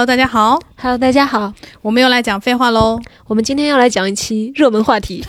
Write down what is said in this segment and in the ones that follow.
Hello，大家好，Hello，大家好，我们又来讲废话喽。我们今天要来讲一期热门话题。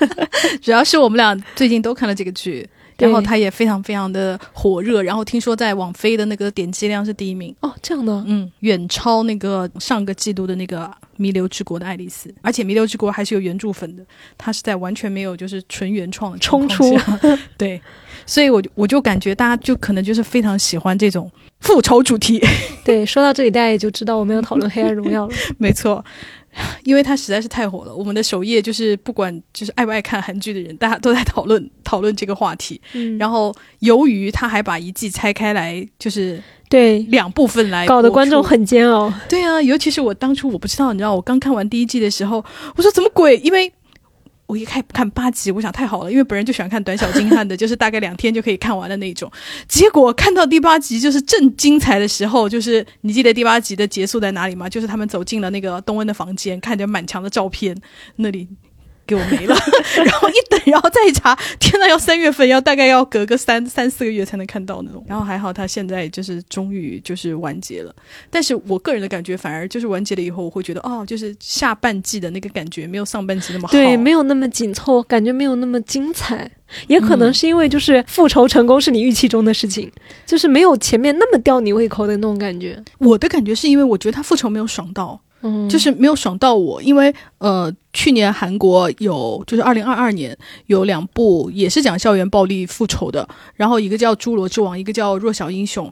主要是我们俩最近都看了这个剧，对然后它也非常非常的火热，然后听说在网飞的那个点击量是第一名，哦，这样的，嗯，远超那个上个季度的那个《弥留之国》的爱丽丝，而且《弥留之国》还是有原著粉的，它是在完全没有就是纯原创的冲出。下，对，所以我就我就感觉大家就可能就是非常喜欢这种复仇主题，对，说到这里，大家也就知道我们要讨论《黑暗荣耀》了。没错，因为它实在是太火了，我们的首页就是不管就是爱不爱看韩剧的人，大家都在讨论讨论这个话题。嗯，然后由于他还把一季拆开来，就是对，两部分来，搞得观众。很煎熬。对啊，尤其是我当初我不知道，你知道，我刚看完第一季的时候，我说怎么鬼？因为我一看看八集，我想太好了，因为本人就喜欢看短小精悍的，就是大概两天就可以看完的那种。结果看到第八集就是正精彩的时候，就是你记得第八集的结束在哪里吗？就是他们走进了那个东恩的房间，看着满墙的照片，那里。给我没了，然后一等，然后再一查，天呐，要三月份，要大概要隔个三三四个月才能看到那种。然后还好，他现在就是终于就是完结了。但是我个人的感觉，反而就是完结了以后，我会觉得哦，就是下半季的那个感觉没有上半季那么好。对，没有那么紧凑，感觉没有那么精彩。也可能是因为就是复仇成功是你预期中的事情，就是没有前面那么吊你胃口的那种感觉。我的感觉是因为我觉得他复仇没有爽到，嗯，就是没有爽到我，因为呃，去年韩国有就是二零二二年有两部也是讲校园暴力复仇的，然后一个叫《侏罗之王》，一个叫《弱小英雄》。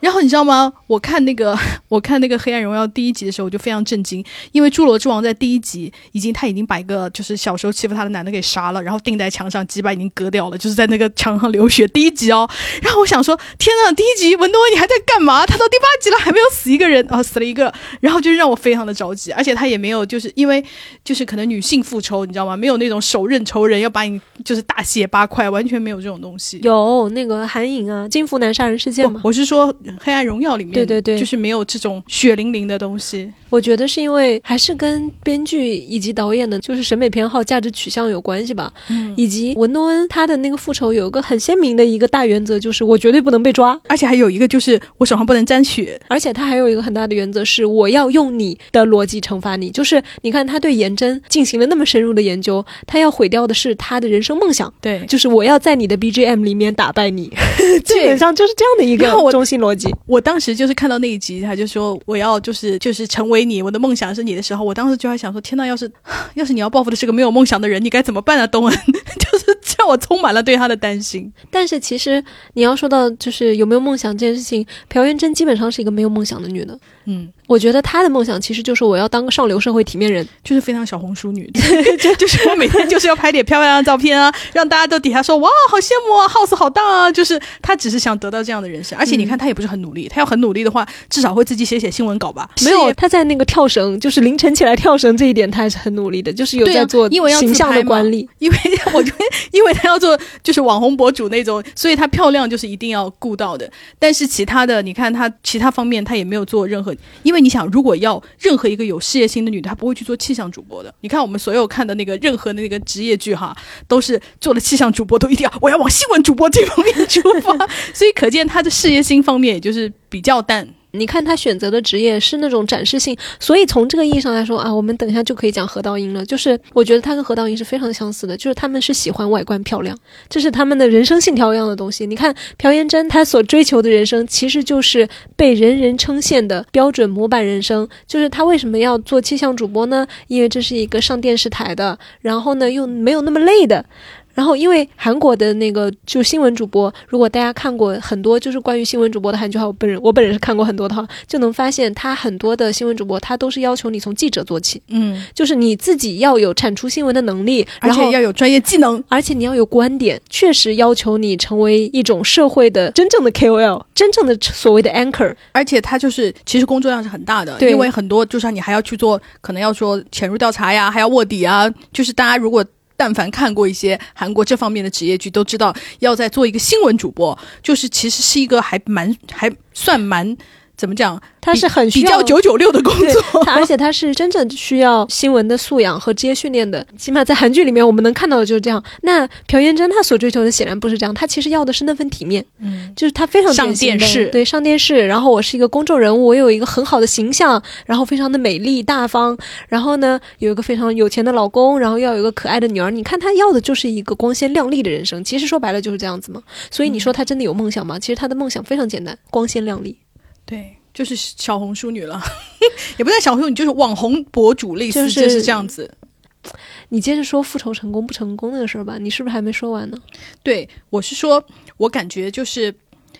然后你知道吗？我看那个 我看那个《黑暗荣耀》第一集的时候，我就非常震惊，因为《侏罗之王》在第一集已经他已经把一个就是小时候欺负他的男的给杀了，然后钉在墙上，鸡巴已经割掉了，就是在那个墙上流血。第一集哦，然后我想说，天呐，第一集文多恩你还在干嘛？他到第八集了还没有死一个人啊，死了一个，然后就让我非常的着急，而且他也没有就是因为就是可能女性复仇，你知道吗？没有那种手刃仇人要把你就是大卸八块，完全没有这种东西。有那个韩影啊，金福南杀人事件吗，我是说《黑暗荣耀》里面，对对对就是没有这种血淋淋的东西。我觉得是因为还是跟编剧以及导演的就是审美偏好、价值取向有关系吧。嗯，以及文东恩他的那个复仇有一个很鲜明的一个大原则，就是我绝对不能被抓，而且还有一个就是我手上不能沾血。而且他还有一个很大的原则是我要用你的逻辑惩罚你。就是你看他对颜真进行了那么深入的研究，他要毁掉的是他的人生梦想，对，就是我要在你的 BGM 里面打败你，基本上就是这样的一个中心逻辑。我当时就是看到那一集，他就说我要就是就是成为你，我的梦想是你的时候，我当时就还想说，天呐，要是 要是你要报复的是个没有梦想的人，你该怎么办啊？东恩，就是让我充满了对他的担心。但是其实你要说到就是有没有梦想这件事情，朴元贞基本上是一个没有梦想的女的。嗯，我觉得她的梦想其实就是我要当个上流社会体面人。就是非常小红书女，就就是我每天就是要拍点漂亮的照片啊，让大家都底下说哇，好羡慕啊，house 好大啊。就是她只是想得到这样的人生，而且你看她也不是很努力，她要很努力的话，至少会自己写写新闻稿吧？没有事业她在那个跳绳，就是凌晨起来跳绳这一点，她还是很努力的，就是有在做因为要自形象拍管理。因为 我觉得，因为她要做就是网红博主那种，所以她漂亮就是一定要顾到的。但是其他的，你看她其他方面她也没有做任何，因为你想，如果要任何一个有事业心的女的，她不会去做气象主播的。你看我们所有看的那个任何的那个职业剧哈，都是做了气象主播都一定要我要往新闻主播这方面出发，所以可见她的事业心方面也就是比较淡。你看他选择的职业是那种展示性，所以从这个意义上来说啊，我们等一下就可以讲何道英了。就是我觉得他跟何道英是非常相似的，就是他们是喜欢外观漂亮，这是他们的人生信条一样的东西。你看朴妍珍，她所追求的人生其实就是被人人称羡的标准模板人生。就是她为什么要做气象主播呢？因为这是一个上电视台的，然后呢又没有那么累的。然后，因为韩国的那个就新闻主播，如果大家看过很多就是关于新闻主播的韩剧，哈，我本人我本人是看过很多的话，就能发现他很多的新闻主播，他都是要求你从记者做起，嗯，就是你自己要有产出新闻的能力，而然后且要有专业技能。而且你要有观点，确实要求你成为一种社会的真正的 KOL，真正的所谓的 anchor。而且他就是其实工作量是很大的，对因为很多就像你还要去做，可能要说潜入调查呀，还要卧底啊。就是大家如果但凡看过一些韩国这方面的职业剧，都知道要在做一个新闻主播，就是其实是一个还蛮还算蛮怎么讲？他是很需比要较九九六的工作。而且他是真正需要新闻的素养和职业训练的，起码在韩剧里面我们能看到的就是这样。那朴元珍她所追求的显然不是这样，她其实要的是那份体面，嗯，就是她非常上电视对，上电视，然后我是一个公众人物，我有一个很好的形象，然后非常的美丽大方，然后呢有一个非常有钱的老公，然后要有一个可爱的女儿。你看她要的就是一个光鲜亮丽的人生，其实说白了就是这样子嘛。所以你说她真的有梦想吗？其实她的梦想非常简单，光鲜亮丽。对，就是小红书女了，也不算小红书女，就是网红博主，类似就是就是这样子。你接着说复仇成功不成功那个事儿吧，你是不是还没说完呢？对，我是说，我感觉就是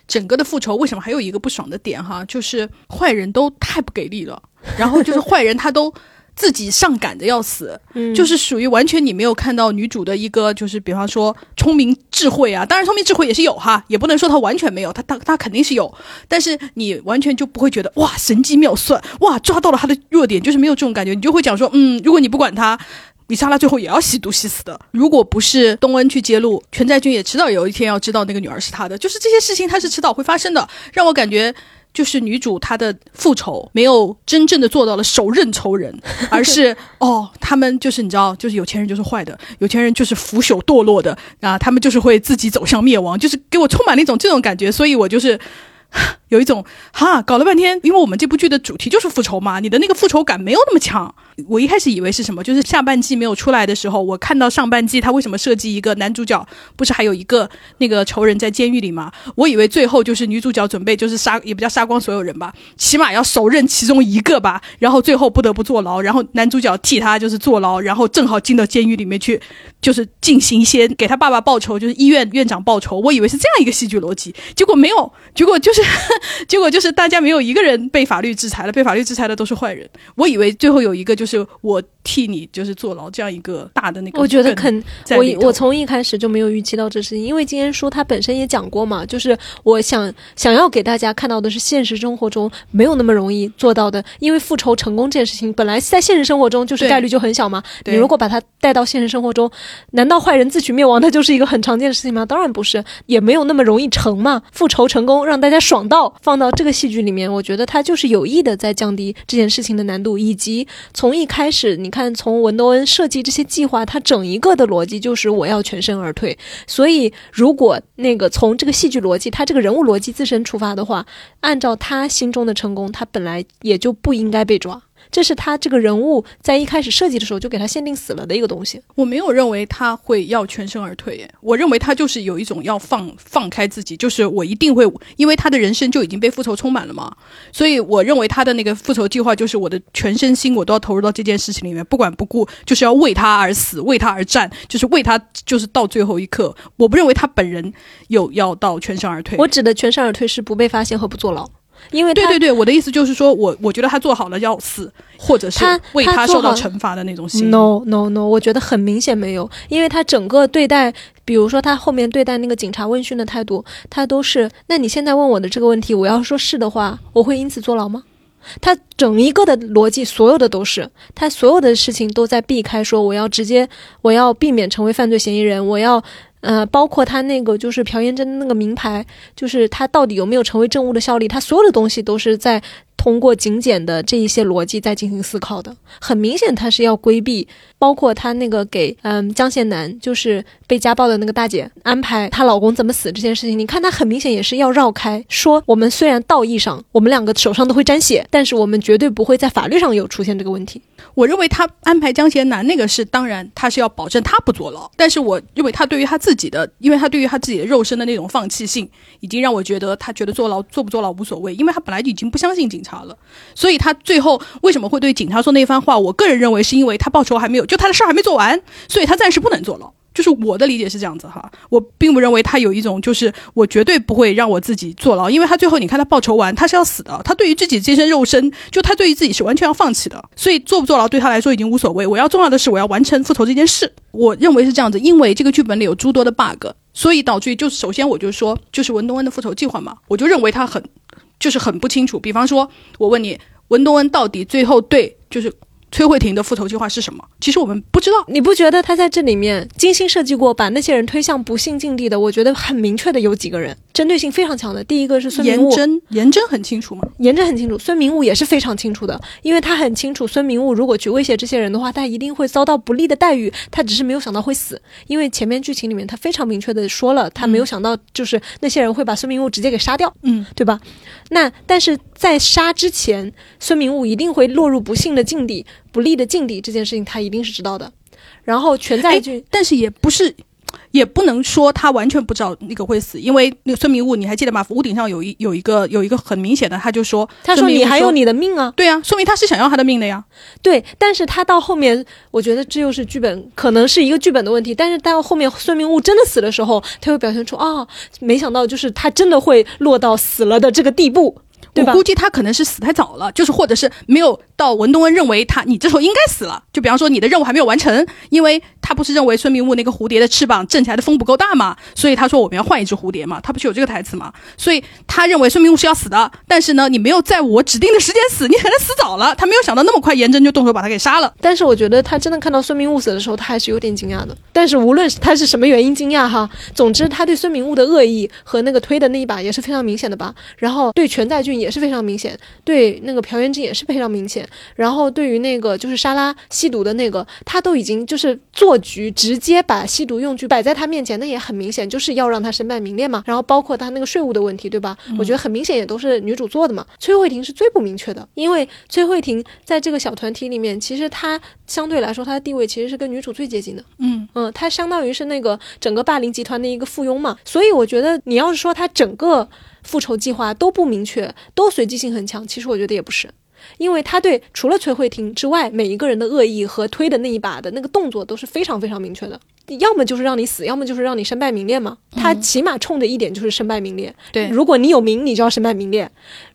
整个的复仇，为什么还有一个不爽的点哈，就是坏人都太不给力了，然后就是坏人他都自己上赶着要死，嗯就是属于完全你没有看到女主的一个，就是比方说聪明智慧啊，当然聪明智慧也是有哈，也不能说她完全没有，她她她肯定是有，但是你完全就不会觉得哇神机妙算，哇抓到了她的弱点，就是没有这种感觉，你就会讲说，嗯，如果你不管她。米莎拉最后也要吸毒吸死的。如果不是东恩去揭露，全在君也迟早有一天要知道那个女儿是他的。就是这些事情，他是迟早会发生的，让我感觉。就是女主她的复仇没有真正的做到了手刃仇人，而是哦，他们就是你知道，就是有钱人就是坏的，有钱人就是腐朽堕落的啊，他们就是会自己走向灭亡，就是给我充满了一种这种感觉，所以我就是。有一种哈，搞了半天，因为我们这部剧的主题就是复仇嘛，你的那个复仇感没有那么强。我一开始以为是什么，就是下半季没有出来的时候，我看到上半季他为什么设计一个男主角，不是还有一个那个仇人在监狱里吗？我以为最后就是女主角准备就是杀，也不叫杀光所有人吧，起码要手刃其中一个吧，然后最后不得不坐牢，然后男主角替他就是坐牢，然后正好进到监狱里面去，就是进行一些给他爸爸报仇，就是医院院长报仇。我以为是这样一个戏剧逻辑，结果没有，结果就是。结果就是大家没有一个人被法律制裁了，被法律制裁的都是坏人。我以为最后有一个就是我替你就是坐牢这样一个大的那个我觉得肯，我我从一开始就没有预期到这事情，因为今天书他本身也讲过嘛，就是我想想要给大家看到的是现实生活中没有那么容易做到的，因为复仇成功这件事情本来在现实生活中就是概率就很小嘛，你如果把它带到现实生活中，难道坏人自取灭亡它就是一个很常见的事情吗？当然不是，也没有那么容易成嘛。复仇成功让大家爽到，放到这个戏剧里面，我觉得他就是有意的在降低这件事情的难度，以及从一开始，你看从文多恩设计这些计划，他整一个的逻辑就是我要全身而退。所以如果那个从这个戏剧逻辑，他这个人物逻辑自身出发的话，按照他心中的成功，他本来也就不应该被抓。这是他这个人物在一开始设计的时候就给他限定死了的一个东西。我没有认为他会要全身而退耶，我认为他就是有一种要放放开自己，就是我一定会，因为他的人生就已经被复仇充满了嘛，所以我认为他的那个复仇计划就是我的全身心我都要投入到这件事情里面，不管不顾，就是要为他而死，为他而战，就是为他，就是到最后一刻。我不认为他本人有要到全身而退。我指的全身而退是不被发现和不坐牢，因为他对对对，我的意思就是说我我觉得他做好了要死，或者是为他受到惩罚的那种心。No no no，我觉得很明显没有，因为他整个对待，比如说他后面对待那个警察问讯的态度，他都是，那你现在问我的这个问题，我要说是的话，我会因此坐牢吗？他整一个的逻辑，所有的都是他所有的事情都在避开说我要直接我要避免成为犯罪嫌疑人，我要呃，包括他那个就是朴妍珍那个名牌，就是他到底有没有成为政务的效力，他所有的东西都是在通过警检的这一些逻辑在进行思考的。很明显，他是要规避，包括他那个给嗯江贤南就是被家暴的那个大姐安排她老公怎么死这件事情，你看他很明显也是要绕开，说我们虽然道义上我们两个手上都会沾血，但是我们绝对不会在法律上有出现这个问题。我认为他安排江贤南那个是，当然他是要保证他不坐牢，但是我认为他对于他自己的，因为他对于他自己的肉身的那种放弃性，已经让我觉得他觉得坐牢坐不坐牢无所谓，因为他本来已经不相信警察了，所以他最后为什么会对警察说那番话？我个人认为是因为他报仇还没有，就他的事儿还没做完，所以他暂时不能坐牢。就是我的理解是这样子哈，我并不认为他有一种就是我绝对不会让我自己坐牢，因为他最后你看他报仇完他是要死的，他对于自己这身肉身，就他对于自己是完全要放弃的，所以坐不坐牢对他来说已经无所谓。我要重要的是我要完成复仇这件事，我认为是这样子，因为这个剧本里有诸多的 bug，所以导致于就首先我就说就是文东恩的复仇计划嘛，我就认为他很就是很不清楚。比方说，我问你文东恩到底最后对就是崔慧婷的复仇计划是什么？其实我们不知道。你不觉得他在这里面精心设计过，把那些人推向不幸境地的？我觉得很明确的有几个人，针对性非常强的。第一个是孙明颜悟，真颜真很清楚吗，颜真很清楚，孙明悟也是非常清楚的，因为他很清楚孙明悟如果去威胁这些人的话，他一定会遭到不利的待遇，他只是没有想到会死，因为前面剧情里面他非常明确的说了，他没有想到就是那些人会把孙明悟直接给杀掉，嗯，对吧？那但是在杀之前，孙明悟一定会落入不幸的境地、不利的境地，这件事情他一定是知道的。然后全在俊，但是也不是。也不能说他完全不知道那个会死，因为那个孙明悟，你还记得吗？屋顶上有一有一个有一个很明显的，他就说，他说你还有你的命啊，对啊，说明他是想要他的命的呀。对，但是他到后面，我觉得这又是剧本，可能是一个剧本的问题。但是到后面孙明悟真的死的时候，他会表现出啊、没想到就是他真的会落到死了的这个地步，对吧？我估计他可能是死太早了，就是或者是没有到文东恩认为他你这时候应该死了。就比方说你的任务还没有完成，因为他不是认为孙明悟那个蝴蝶的翅膀震起来的风不够大嘛，所以他说我们要换一只蝴蝶嘛，他不是有这个台词嘛？所以他认为孙明悟是要死的，但是呢，你没有在我指定的时间死，你可能死早了。他没有想到那么快，颜真就动手把他给杀了。但是我觉得他真的看到孙明悟死的时候，他还是有点惊讶的。但是无论是他是什么原因惊讶哈，总之他对孙明悟的恶意和那个推的那一把也是非常明显的吧。然后对全在俊也是非常明显，对那个朴元金也是非常明显。然后对于那个就是沙拉吸毒的那个，他都已经就是做局，直接把吸毒用具摆在他面前，那也很明显就是要让他身败名裂嘛。然后包括他那个税务的问题，对吧？我觉得很明显也都是女主做的嘛。崔慧婷是最不明确的，因为崔慧婷在这个小团体里面，其实她相对来说她的地位其实是跟女主最接近的。嗯嗯，她相当于是那个整个霸凌集团的一个附庸嘛。所以我觉得你要是说她整个复仇计划都不明确，都随机性很强，其实我觉得也不是。因为他对除了崔慧婷之外，每一个人的恶意和推的那一把的那个动作都是非常非常明确的，要么就是让你死，要么就是让你身败名裂嘛。他起码冲的一点就是身败名裂。对如果你有名，你就要身败名裂；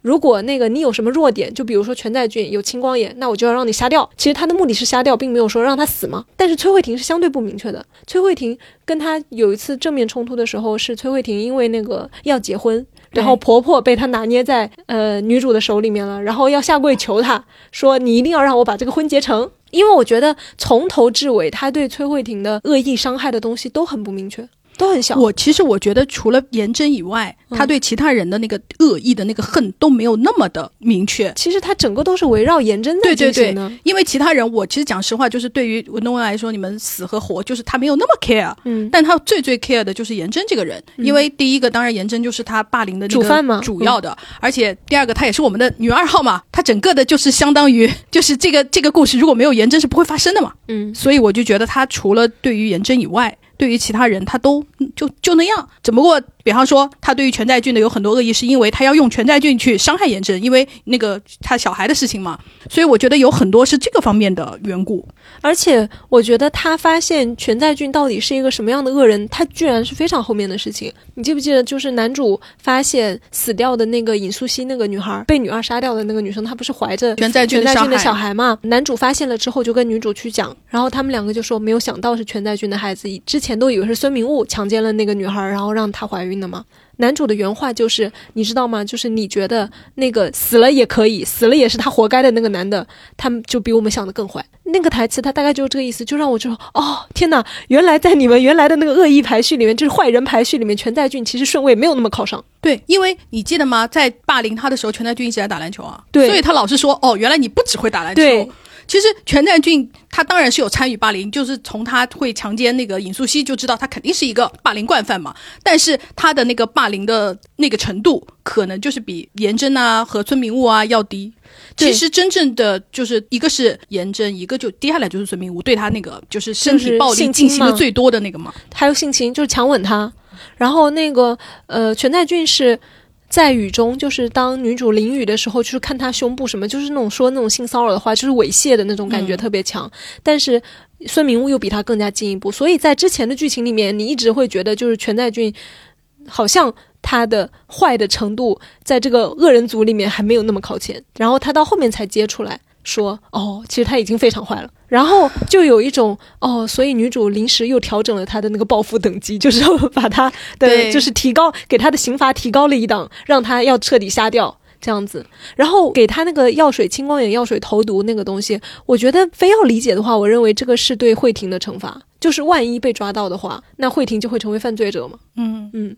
如果那个你有什么弱点，就比如说全在俊有青光眼，那我就要让你瞎掉。其实他的目的是瞎掉，并没有说让他死嘛。但是崔慧婷是相对不明确的。崔慧婷跟他有一次正面冲突的时候，是崔慧婷因为那个要结婚。然后婆婆被他拿捏在呃女主的手里面了，然后要下跪求她说：“你一定要让我把这个婚结成。”因为我觉得从头至尾，他对崔慧婷的恶意伤害的东西都很不明确，都很小。我其实我觉得除了颜真以外，嗯他对其他人的那个恶意的那个恨都没有那么的明确。其实他整个都是围绕颜真在对对对进行的。，因为其他人，我其实讲实话，就是对于文东恩来说，你们死和活，就是他没有那么 care。嗯，但他最最 care 的就是颜真这个人，因为第一个当然颜真就是他霸凌的那个主犯嘛主要的，而且第二个他也是我们的女二号嘛，他整个的就是相当于 就是这个这个故事如果没有颜真是不会发生的嘛，嗯，所以我就觉得他除了对于颜真以外，对于其他人他都嗯就就那样，只不过比方说他对于全在俊的有很多恶意，是因为他要用全在俊去伤害颜真，因为那个他小孩的事情嘛，所以我觉得有很多是这个方面的缘故。而且我觉得他发现全在俊到底是一个什么样的恶人，他居然是非常后面的事情。你记不记得，就是男主发现死掉的那个尹素汐那个女孩被女二杀掉的那个女生，她不是怀着全在俊的的小孩嘛？男主发现了之后，就跟女主去讲，然后他们两个就说没有想到是全在俊的孩子，之前都以为是孙明悟强奸了那个女孩，然后让她怀孕的嘛。男主的原话就是，你知道吗？就是你觉得那个死了也可以，死了也是他活该的那个男的，他们就比我们想的更坏。那个台词他大概就是这个意思，就让我就哦天哪，原来在你们原来的那个恶意排序里面，就是坏人排序里面，全在俊其实顺位没有那么靠上。对，因为你记得吗？在霸凌他的时候，全在俊一直在打篮球啊。对所以他老是说，哦，原来你不只会打篮球。对，其实全在俊他当然是有参与霸凌，就是从他会强奸那个尹素汐就知道他肯定是一个霸凌惯犯嘛。但是他的那个霸凌的那个程度，可能就是比颜真啊和孙明悟啊要低。其实真正的就是一个是颜真，一个就接下来就是孙明悟对他那个就是身体暴力进行的最多的那个嘛。还有性侵，就是强吻他。然后那个呃，全在俊是在雨中，就是当女主淋雨的时候，就是看她胸部什么，就是那种说那种性骚扰的话，就是猥亵的那种感觉嗯特别强。但是孙明悟又比他更加进一步，所以在之前的剧情里面，你一直会觉得就是全在俊好像。他的坏的程度，在这个恶人组里面还没有那么靠前，然后他到后面才接出来说，哦，其实他已经非常坏了。然后就有一种哦，所以女主临时又调整了她的那个报复等级，就是要把她的就是提高，给她的刑罚提高了一档，让她要彻底杀掉。这样子，然后给她那个药水青光眼药水投毒那个东西，我觉得非要理解的话，我认为这个是对慧婷的惩罚，就是万一被抓到的话，那慧婷就会成为犯罪者嘛。嗯嗯，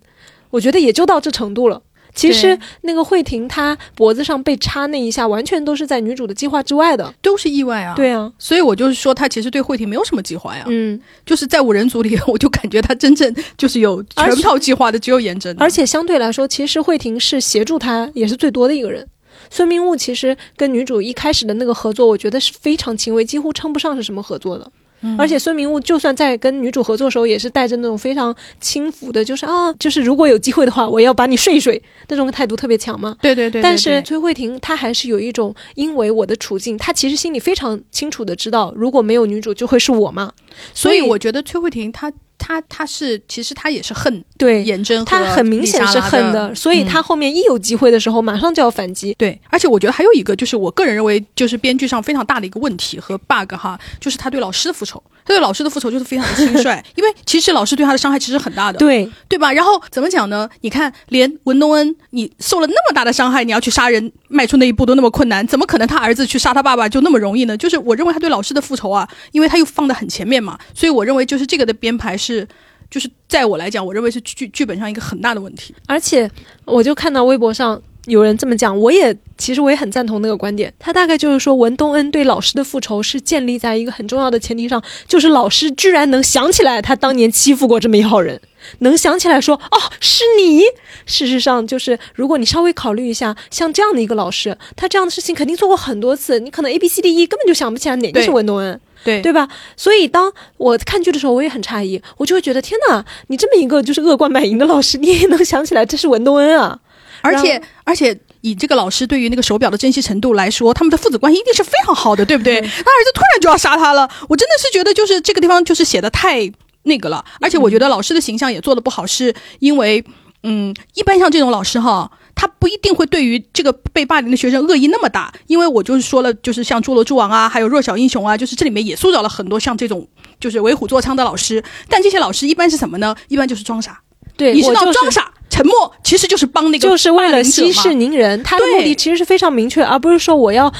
我觉得也就到这程度了。其实那个慧婷她脖子上被插那一下，完全都是在女主的计划之外的。都是意外啊。，对啊，所以我就是说，她其实对慧婷没有什么计划呀。嗯，就是在五人组里，我就感觉她真正就是有全套计划的只有颜真，而且相对来说，其实慧婷是协助她也是最多的一个人。孙明悟其实跟女主一开始的那个合作，我觉得是非常轻微，几乎称不上是什么合作的。嗯而且孙明悟就算在跟女主合作的时候，也是带着那种非常轻浮的，就是啊，就是如果有机会的话，我要把你睡一睡那种态度特别强嘛。对对对对但是崔慧婷她还是有一种，因为我的处境，她其实心里非常清楚的知道，如果没有女主，就会是我嘛。所以我觉得崔慧婷她她她是其实她也是恨对颜真和她很明显是恨的，所以他后面一有机会的时候，马上就要反击。对，而且我觉得还有一个，就是我个人认为，就是编剧上非常大的一个问题和 bug 哈，就是他对老师的复仇，他对老师的复仇就是非常的轻率，因为其实老师对他的伤害其实很大的，对，对吧？然后怎么讲呢？你看，连文东恩你受了那么大的伤害，你要去杀人，迈出那一步都那么困难，怎么可能他儿子去杀他爸爸就那么容易呢？就是我认为他对老师的复仇啊，因为他又放得很前面嘛，所以我认为就是这个的编排是。就是在我来讲，我认为是剧剧本上一个很大的问题。而且我就看到微博上有人这么讲，我也其实我也很赞同那个观点。他大概就是说，文东恩对老师的复仇是建立在一个很重要的前提上，就是老师居然能想起来他当年欺负过这么一号人，能想起来说哦是你。事实上，就是如果你稍微考虑一下，像这样的一个老师，他这样的事情肯定做过很多次，你可能 A B C D E 根本就想不起来哪个是文东恩。对对吧？所以当我看剧的时候，我也很诧异，我就会觉得天哪，你这么一个就是恶贯满盈的老师，你也能想起来这是文东恩啊？而且而且以这个老师对于那个手表的珍惜程度来说，他们的父子关系一定是非常好的，对不对？他儿子突然就要杀他了，我真的是觉得就是这个地方就是写的太那个了，而且我觉得老师的形象也做的不好，是因为嗯，一般像这种老师哈。他不一定会对于这个被霸凌的学生恶意那么大，因为我就是说了，就是像《侏罗之王》啊，还有《弱小英雄》啊，就是这里面也塑造了很多像这种就是为虎作伥的老师。但这些老师一般是什么呢？一般就是装傻。对，你知道装傻、沉默，其实就是帮那个就是为了息事宁人，他的目的其实是非常明确，而不是说我要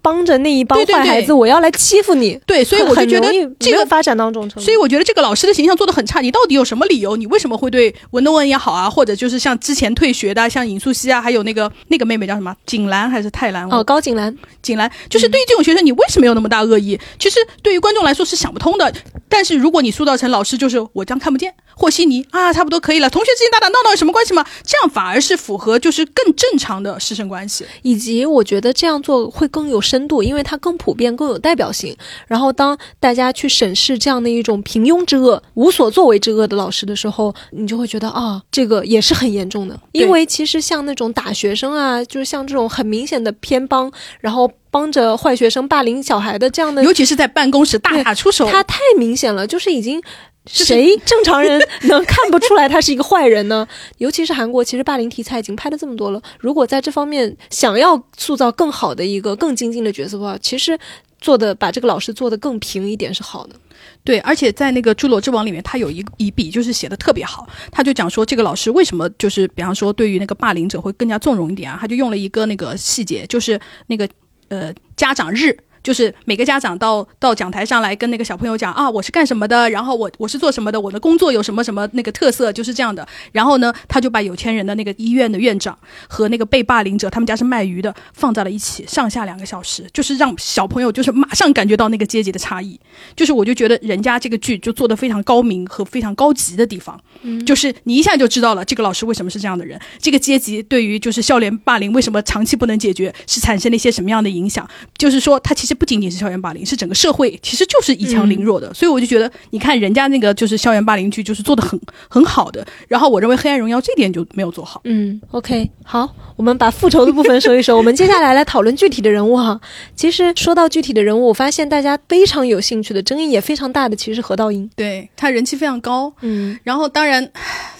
帮着那一帮坏孩子，我要来欺负你。对，所以我就觉得这个。发展到这种程度。所以我觉得这个老师的形象做的很差，你到底有什么理由？你为什么会对文东文也好啊，或者就是像之前退学的啊，像尹素汐啊，还有那个那个妹妹叫什么景兰还是泰兰？哦，高景兰，景兰，就是对于这种学生，你为什么有那么大恶意？其实对于观众来说是想不通的。但是如果你塑造成老师就是我这样看不见，和稀泥啊，差不多可以了，同学之间打打闹闹有什么关系吗？这样反而是符合就是更正常的师生关系。以及我觉得这样做会更有深度，因为它更普遍、更有代表性。然后当大家去审视这样的一种平庸之恶、无所作为之恶的老师的时候，你就会觉得啊，这个也是很严重的。因为其实像那种打学生啊，就是像这种很明显的偏帮，然后帮着坏学生霸凌小孩的这样的尤其是在办公室大打出手，他太明显了，就是已经。是谁正常人能看不出来他是一个坏人呢？尤其是韩国，其实霸凌题材已经拍了这么多了。如果在这方面想要塑造更好的一个更精进的角色的话，其实做的把这个老师做的更平一点是好的。对，而且在那个《侏罗之王》里面，他有一一笔就是写的特别好，他就讲说这个老师为什么就是比方说对于那个霸凌者会更加纵容一点啊，他就用了一个那个细节，就是那个呃家长日。就是每个家长到到讲台上来跟那个小朋友讲啊，我是干什么的，然后我我是做什么的，我的工作有什么什么那个特色，就是这样的。然后呢，他就把有钱人的那个医院的院长和那个被霸凌者，他们家是卖鱼的，放在了一起，上下两个小时，就是让小朋友就是马上感觉到那个阶级的差异。就是我就觉得人家这个剧就做的非常高明和非常高级的地方，嗯就是你一下就知道了这个老师为什么是这样的人，这个阶级对于就是校园霸凌为什么长期不能解决，是产生了一些什么样的影响？就是说，他其实不仅仅是校园霸凌，是整个社会其实就是以强凌弱的。所以我就觉得，你看人家那个就是校园霸凌剧，就是做的很很好的。然后我认为《黑暗荣耀》这点就没有做好。嗯，OK，好，我们把复仇的部分说一说，我们接下来来讨论具体的人物哈。其实说到具体的人物，我发现大家非常有兴趣的、争议也非常大的，其实是何道英。对他人气非常高，嗯，然后当然，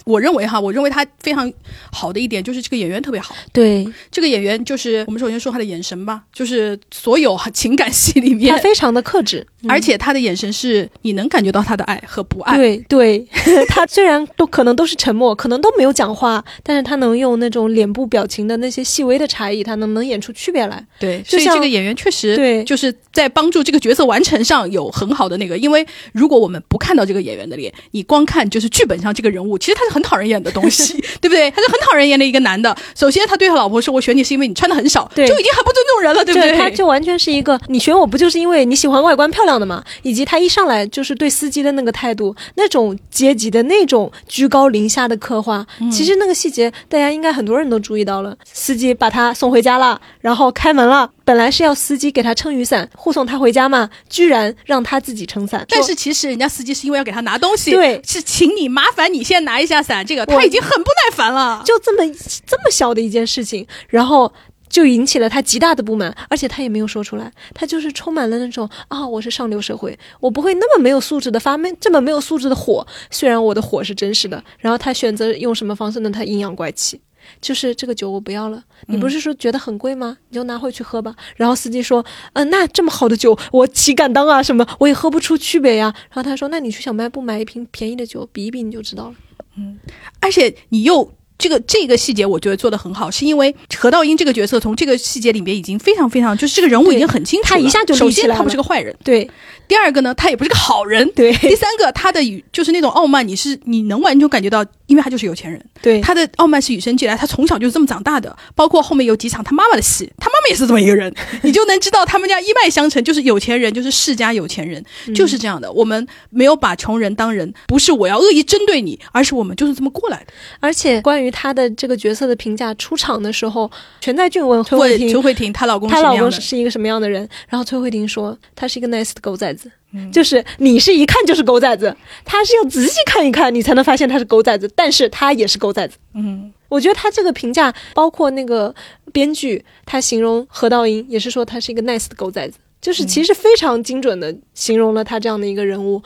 我认为哈，我认为他非常好的一点就是这个演员特别好。对这个演员就是我们首先说他的眼神吧，就是所有情感戏里面他非常的克制。而且他的眼神是你能感觉到他的爱和不爱。对对，他虽然都可能都是沉默，可能都没有讲话，但是他能用那种脸部表情的那些细微的差异，他能能演出区别来。对，所以这个演员确实对就是在帮助这个角色完成上有很好的那个。因为如果我们不看到这个演员的脸，你光看就是剧本上这个人物，其实他是很讨人厌的东西，对不对？他就很讨人厌的一个男的。首先，他对他老婆说：“我选你是因为你穿的很少”，对就已经很不尊重人了，对不对？他就完全是一个，你选我不就是因为你喜欢外观漂亮的吗？以及他一上来就是对司机的那个态度，那种阶级的那种居高临下的刻画，嗯其实那个细节大家应该很多人都注意到了。司机把他送回家了，然后开门了，本来是要司机给他撑雨伞护送他回家嘛，居然让他自己撑伞。但是其实人家司机是因为要给他拿东西，对是请你麻烦你先拿一下伞，这个他已经很不耐烦了。就这么这么小的一件事情，然后就引起了他极大的不满，而且他也没有说出来，他就是充满了那种啊，我是上流社会，我不会那么没有素质的发没这么没有素质的火，虽然我的火是真实的，然后他选择用什么方式呢？他阴阳怪气。就是这个酒我不要了，你不是说觉得很贵吗？你就拿回去喝吧。然后司机说，嗯、那这么好的酒我岂敢当啊？什么我也喝不出区别呀。然后他说，那你去小卖部买一瓶便宜的酒比一比你就知道了。嗯而且你又这个这个细节，我觉得做的很好，是因为何道英这个角色从这个细节里面已经非常非常，就是这个人物已经很清楚了。他一下就首先他不是个坏人，对第二个呢，他也不是个好人。对第三个，他的与就是那种傲慢，你是你能完全感觉到，因为他就是有钱人，对，他的傲慢是与生俱来，他从小就是这么长大的。包括后面有几场他妈妈的戏，他妈妈也是这么一个人，你就能知道他们家一脉相承，就是有钱人，就是世家有钱人，就是这样的。我们没有把穷人当人，不是我要恶意针对你，而是我们就是这么过来的。而且关于他的这个角色的评价，出场的时候，全在俊问崔慧婷崔慧婷她老公是她老？公是一个什么样的人，然后崔慧婷说他是一个 nice 的狗崽子，嗯就是你是一看就是狗崽子，他是要仔细看一看你才能发现他是狗崽子，但是他也是狗崽子。嗯，我觉得他这个评价，包括那个编剧，他形容何道英也是说他是一个 nice 的狗崽子，就是其实非常精准的形容了他这样的一个人物。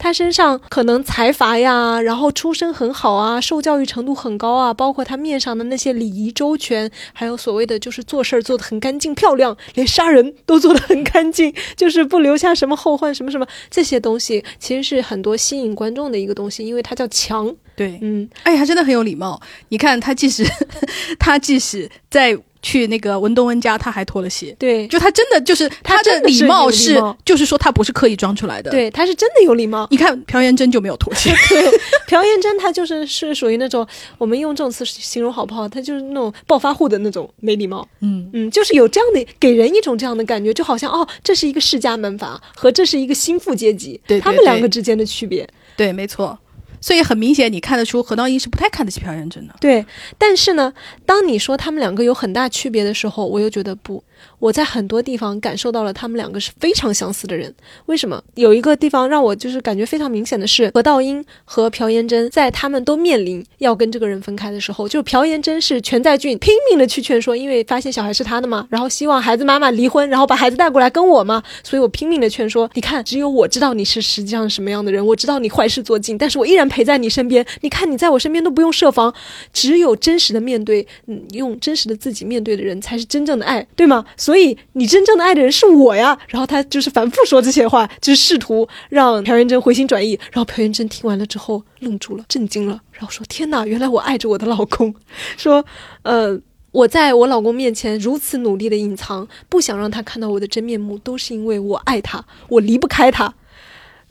他身上可能财阀呀，然后出身很好啊，受教育程度很高啊，包括他面上的那些礼仪周全，还有所谓的就是做事儿做得很干净漂亮，连杀人都做得很干净，就是不留下什么后患什么什么这些东西，其实是很多吸引观众的一个东西，因为他叫强。对，嗯，哎，他真的很有礼貌。你看，他即使 他即使在去那个文东恩家，他还脱了鞋。对，就他真的就是他的真的是礼貌是，就是说他不是刻意装出来的。，对，他是真的有礼貌。你看朴妍真就没有脱鞋。朴妍真她就是是属于那种我们用这种词形容好不好？她就是那种暴发户的那种没礼貌。嗯，嗯，就是有这样的给人一种这样的感觉，就好像哦，这是一个世家门阀和这是一个心腹阶级，对对他们两个之间的区别。对，没错。所以很明显，你看得出何道英是不太看得起朴元贞的。对，但是呢，当你说他们两个有很大区别的时候，我又觉得不。我在很多地方感受到了他们两个是非常相似的人。为什么？有一个地方让我就是感觉非常明显的是，何道英和朴妍真在他们都面临要跟这个人分开的时候，就朴妍真是全在俊拼命的去劝说，因为发现小孩是他的嘛，然后希望孩子妈妈离婚，然后把孩子带过来跟我嘛，所以我拼命的劝说，你看，只有我知道你是实际上什么样的人，我知道你坏事做尽，但是我依然陪在你身边。你看你在我身边都不用设防，只有真实的面对，嗯，用真实的自己面对的人才是真正的爱，对吗？所以你真正的爱的人是我呀。然后他就是反复说这些话，就是试图让朴元真回心转意。然后朴元真听完了之后愣住了，震惊了，然后说：“天哪，原来我爱着我的老公。” 说，呃。我在我老公面前如此努力的隐藏，不想让他看到我的真面目，都是因为我爱他，我离不开他。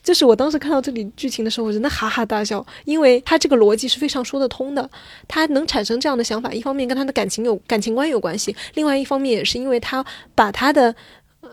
就是我当时看到这里剧情的时候，我真的哈哈大笑，因为他这个逻辑是非常说得通的。他能产生这样的想法，一方面跟他的感情有感情观有关系，另外一方面也是因为他把他的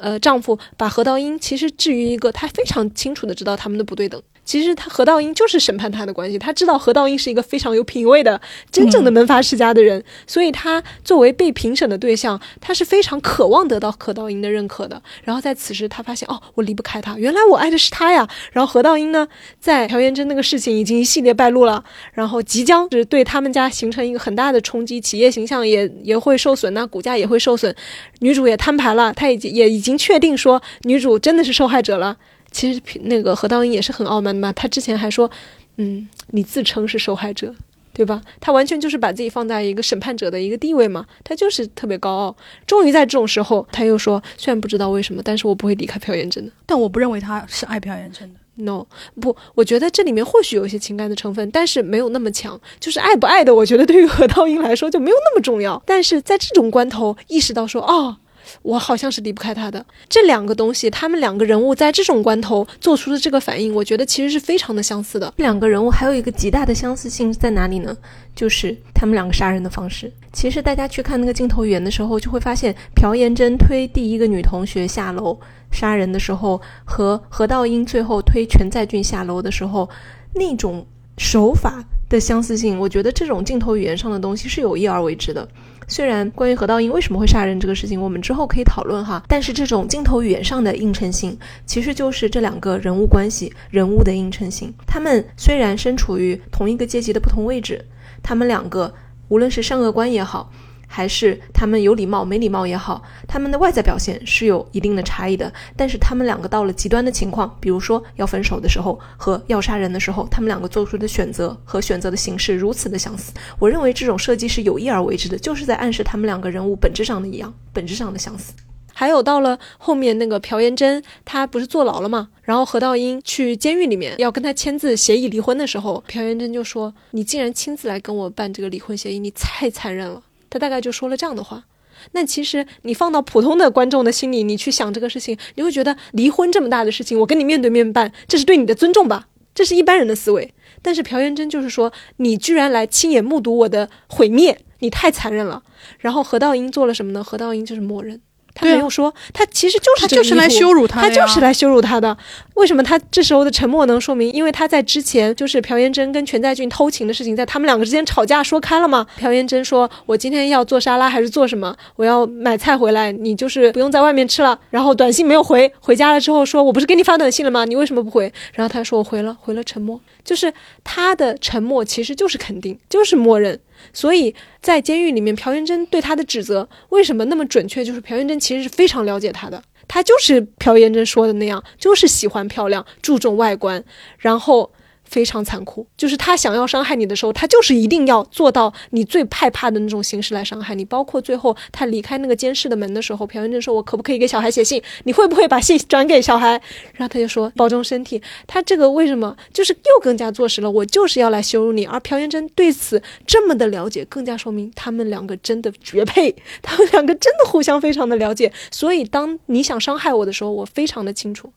呃丈夫把何道英其实置于一个他非常清楚的知道他们的不对等。其实他何道英就是审判他的关系，他知道何道英是一个非常有品位的、真正的门阀世家的人，所以他作为被评审的对象，他是非常渴望得到何道英的认可的。然后在此时，他发现哦，我离不开他，原来我爱的是他呀。然后何道英呢，在朴元真那个事情已经一系列败露了，然后即将是对他们家形成一个很大的冲击，企业形象也也会受损，那股价也会受损。女主也摊牌了，她已经也已经确定说女主真的是受害者了。其实那个何道英也是很傲慢的嘛，他之前还说，嗯，你自称是受害者，对吧？他完全就是把自己放在一个审判者的一个地位嘛，他就是特别高傲。终于在这种时候，他又说：“虽然不知道为什么，但是我不会离开朴妍真的。但我不认为他是爱朴妍真的。” No，不，我觉得这里面或许有一些情感的成分，但是没有那么强。就是爱不爱的，我觉得对于何道英来说就没有那么重要。但是在这种关头，意识到说：“哦。”我好像是离不开他的这两个东西，他们两个人物在这种关头做出的这个反应，我觉得其实是非常的相似的。两个人物还有一个极大的相似性在哪里呢？就是他们两个杀人的方式。其实大家去看那个镜头语言的时候，就会发现朴妍真推第一个女同学下楼杀人的时候，和何道英最后推全在俊下楼的时候，那种手法的相似性，我觉得这种镜头语言上的东西是有意而为之的。虽然关于何道英为什么会杀人这个事情，我们之后可以讨论哈，但是这种镜头语言上的映衬性，其实就是这两个人物关系人物的映衬性。他们虽然身处于同一个阶级的不同位置，他们两个无论是善恶观也好。还是他们有礼貌没礼貌也好，他们的外在表现是有一定的差异的。但是他们两个到了极端的情况，比如说要分手的时候和要杀人的时候，他们两个做出的选择和选择的形式如此的相似。我认为这种设计是有意而为之的，就是在暗示他们两个人物本质上的一样，本质上的相似。还有到了后面那个朴妍真，她不是坐牢了吗？然后何道英去监狱里面要跟他签字协议离婚的时候，朴妍真就说：“你竟然亲自来跟我办这个离婚协议，你太残忍了。”他大概就说了这样的话，那其实你放到普通的观众的心里，你去想这个事情，你会觉得离婚这么大的事情，我跟你面对面办，这是对你的尊重吧？这是一般人的思维。但是朴元贞就是说，你居然来亲眼目睹我的毁灭，你太残忍了。然后何道英做了什么呢？何道英就是默认。他没有说，他其实就是就是来羞辱他，他就是来羞辱他的。为什么他这时候的沉默能说明？因为他在之前就是朴妍真跟全在俊偷情的事情，在他们两个之间吵架说开了吗？朴妍真说：“我今天要做沙拉还是做什么？我要买菜回来，你就是不用在外面吃了。”然后短信没有回，回家了之后说：“我不是给你发短信了吗？你为什么不回？”然后他说：“我回了，回了。”沉默就是他的沉默，其实就是肯定，就是默认。所以在监狱里面，朴元贞对他的指责为什么那么准确？就是朴元贞其实是非常了解他的，他就是朴元贞说的那样，就是喜欢漂亮，注重外观，然后。非常残酷，就是他想要伤害你的时候，他就是一定要做到你最害怕的那种形式来伤害你。包括最后他离开那个监视的门的时候，朴元镇说：“我可不可以给小孩写信？你会不会把信转给小孩？”然后他就说：“保重身体。”他这个为什么就是又更加坐实了？我就是要来羞辱你。而朴元镇对此这么的了解，更加说明他们两个真的绝配，他们两个真的互相非常的了解。所以当你想伤害我的时候，我非常的清楚。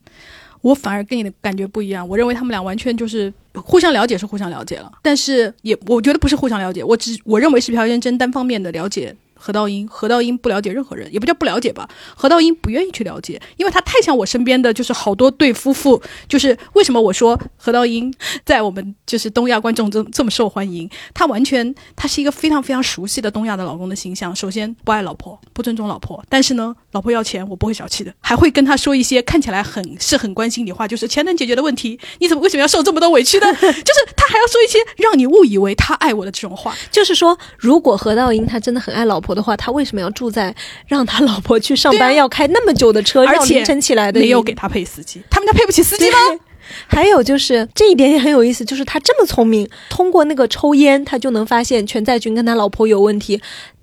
我反而跟你的感觉不一样，我认为他们俩完全就是互相了解，是互相了解了，但是也我觉得不是互相了解，我只我认为是朴元真单方面的了解。何道英，何道英不了解任何人，也不叫不了解吧。何道英不愿意去了解，因为他太像我身边的就是好多对夫妇。就是为什么我说何道英在我们就是东亚观众中这么受欢迎？他完全他是一个非常非常熟悉的东亚的老公的形象。首先不爱老婆，不尊重老婆，但是呢，老婆要钱我不会小气的，还会跟他说一些看起来很是很关心你话，就是钱能解决的问题，你怎么为什么要受这么多委屈呢？就是他还要说一些让你误以为他爱我的这种话。就是说，如果何道英他真的很爱老婆。的话，他为什么要住在让他老婆去上班要开那么久的车，而且凌晨起来的？没有给他配司机，他们家配不起司机吗？还有就是这一点也很有意思，就是他这么聪明，通过那个抽烟，他就能发现全在军跟他老婆有问题。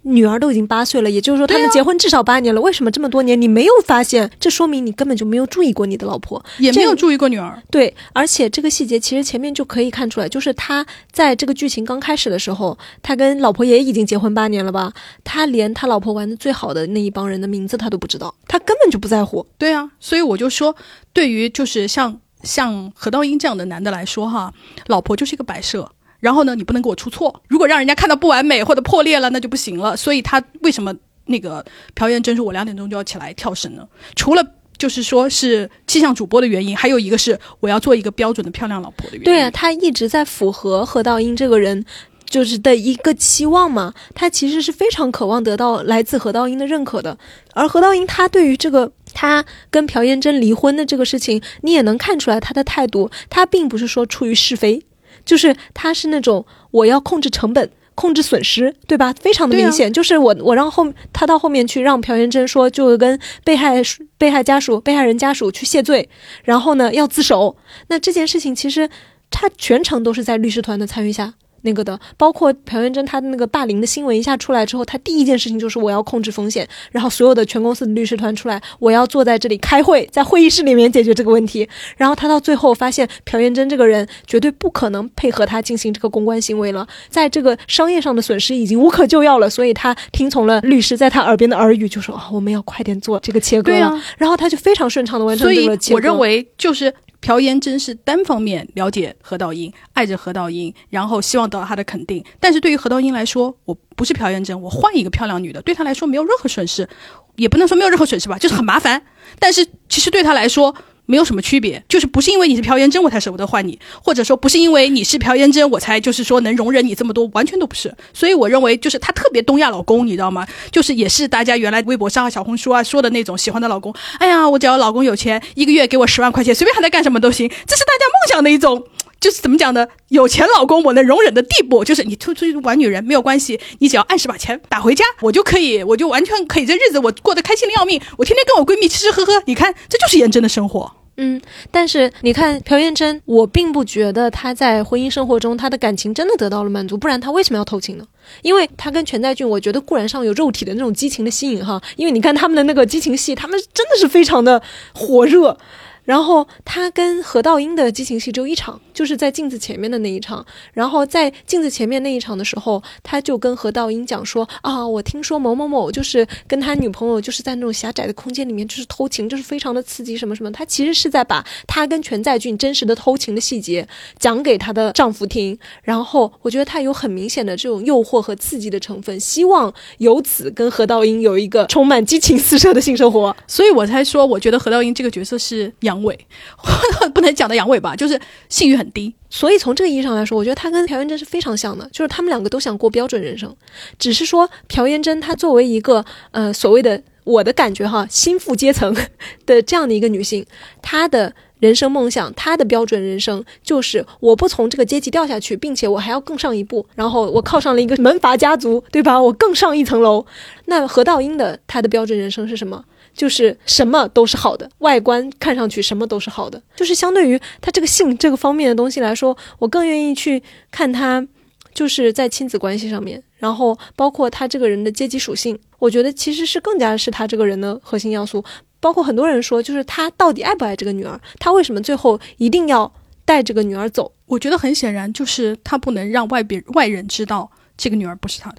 女儿都已经八岁了，也就是说他们结婚至少八年了。为什么这么多年你没有发现？这说明你根本就没有注意过你的老婆，也没有注意过女儿。对，而且这个细节其实前面就可以看出来，就是他在这个剧情刚开始的时候，他跟老婆也已经结婚八年了吧？他连他老婆玩的最好的那一帮人的名字他都不知道，他根本就不在乎。对啊，所以我就说，对于就是像像何道英这样的男的来说，哈，老婆就是一个摆设。然后呢，你不能给我出错。如果让人家看到不完美或者破裂了，那就不行了。所以他为什么那个朴妍真说我两点钟就要起来跳绳呢？除了就是说是气象主播的原因，还有一个是我要做一个标准的漂亮老婆的原因。对啊，他一直在符合何道英这个人就是的一个期望嘛。他其实是非常渴望得到来自何道英的认可的。而何道英他对于这个他跟朴妍真离婚的这个事情，你也能看出来他的态度，他并不是说出于是非。就是他是那种我要控制成本、控制损失，对吧？非常的明显。就是我我让后他到后面去让朴元珍说，就跟被害被害家属、被害人家属去谢罪，然后呢要自首。那这件事情其实他全程都是在律师团的参与下。那个的。包括朴元珍他的那个霸凌的新闻一下出来之后，他第一件事情就是我要控制风险，然后所有的全公司的律师团出来，我要坐在这里开会，在会议室里面解决这个问题。然后他到最后发现朴元珍这个人绝对不可能配合他进行这个公关行为了，在这个商业上的损失已经无可救药了，所以他听从了律师在他耳边的耳语，就说啊我们要快点做这个切割了。啊，然后他就非常顺畅的完成所以这个切割。我认为就是朴妍真是单方面了解何道英，爱着何道英，然后希望得到他的肯定。但是对于何道英来说，我不是朴妍真，我换一个漂亮女的，对他来说没有任何损失，也不能说没有任何损失吧，就是很麻烦。但是其实对他来说。没有什么区别，就是不是因为你是朴妍真我才舍不得换你，或者说不是因为你是朴妍真我才就是说能容忍你这么多，完全都不是。所以我认为就是他特别东亚老公，你知道吗？就是也是大家原来微博上啊、小红书啊说的那种喜欢的老公。哎呀，我只要老公有钱，一个月给我十万块钱，随便他在干什么都行，这是大家梦想的一种。就是怎么讲呢？有钱老公我能容忍的地步，就是你出出去玩女人没有关系，你只要按时把钱打回家，我就可以，我就完全可以这日子我过得开心的要命。我天天跟我闺蜜吃吃喝喝，你看这就是颜真的生活。嗯，但是你看朴妍真，我并不觉得她在婚姻生活中她的感情真的得到了满足，不然她为什么要偷情呢？因为她跟全在俊，我觉得固然上有肉体的那种激情的吸引哈，因为你看他们的那个激情戏，他们真的是非常的火热。然后他跟何道英的激情戏只有一场，就是在镜子前面的那一场。然后在镜子前面那一场的时候，他就跟何道英讲说：“啊，我听说某某某就是跟他女朋友就是在那种狭窄的空间里面就是偷情，就是非常的刺激什么什么。他其实是在把他跟全在俊真实的偷情的细节讲给他的丈夫听。然后我觉得他有很明显的这种诱惑和刺激的成分，希望由此跟何道英有一个充满激情四射的性生活。所以我才说，我觉得何道英这个角色是阳痿，不能讲的阳痿吧，就是性欲很低。所以从这个意义上来说，我觉得他跟朴妍真是非常像的，就是他们两个都想过标准人生，只是说朴妍真她作为一个呃所谓的我的感觉哈心腹阶层 的这样的一个女性，她的人生梦想，她的标准人生就是我不从这个阶级掉下去，并且我还要更上一步，然后我靠上了一个门阀家族，对吧？我更上一层楼。那何道英的她的标准人生是什么？就是什么都是好的，外观看上去什么都是好的。就是相对于他这个性这个方面的东西来说，我更愿意去看他，就是在亲子关系上面，然后包括他这个人的阶级属性，我觉得其实是更加是他这个人的核心要素。包括很多人说，就是他到底爱不爱这个女儿，他为什么最后一定要带这个女儿走？我觉得很显然，就是他不能让外边外人知道这个女儿不是他的。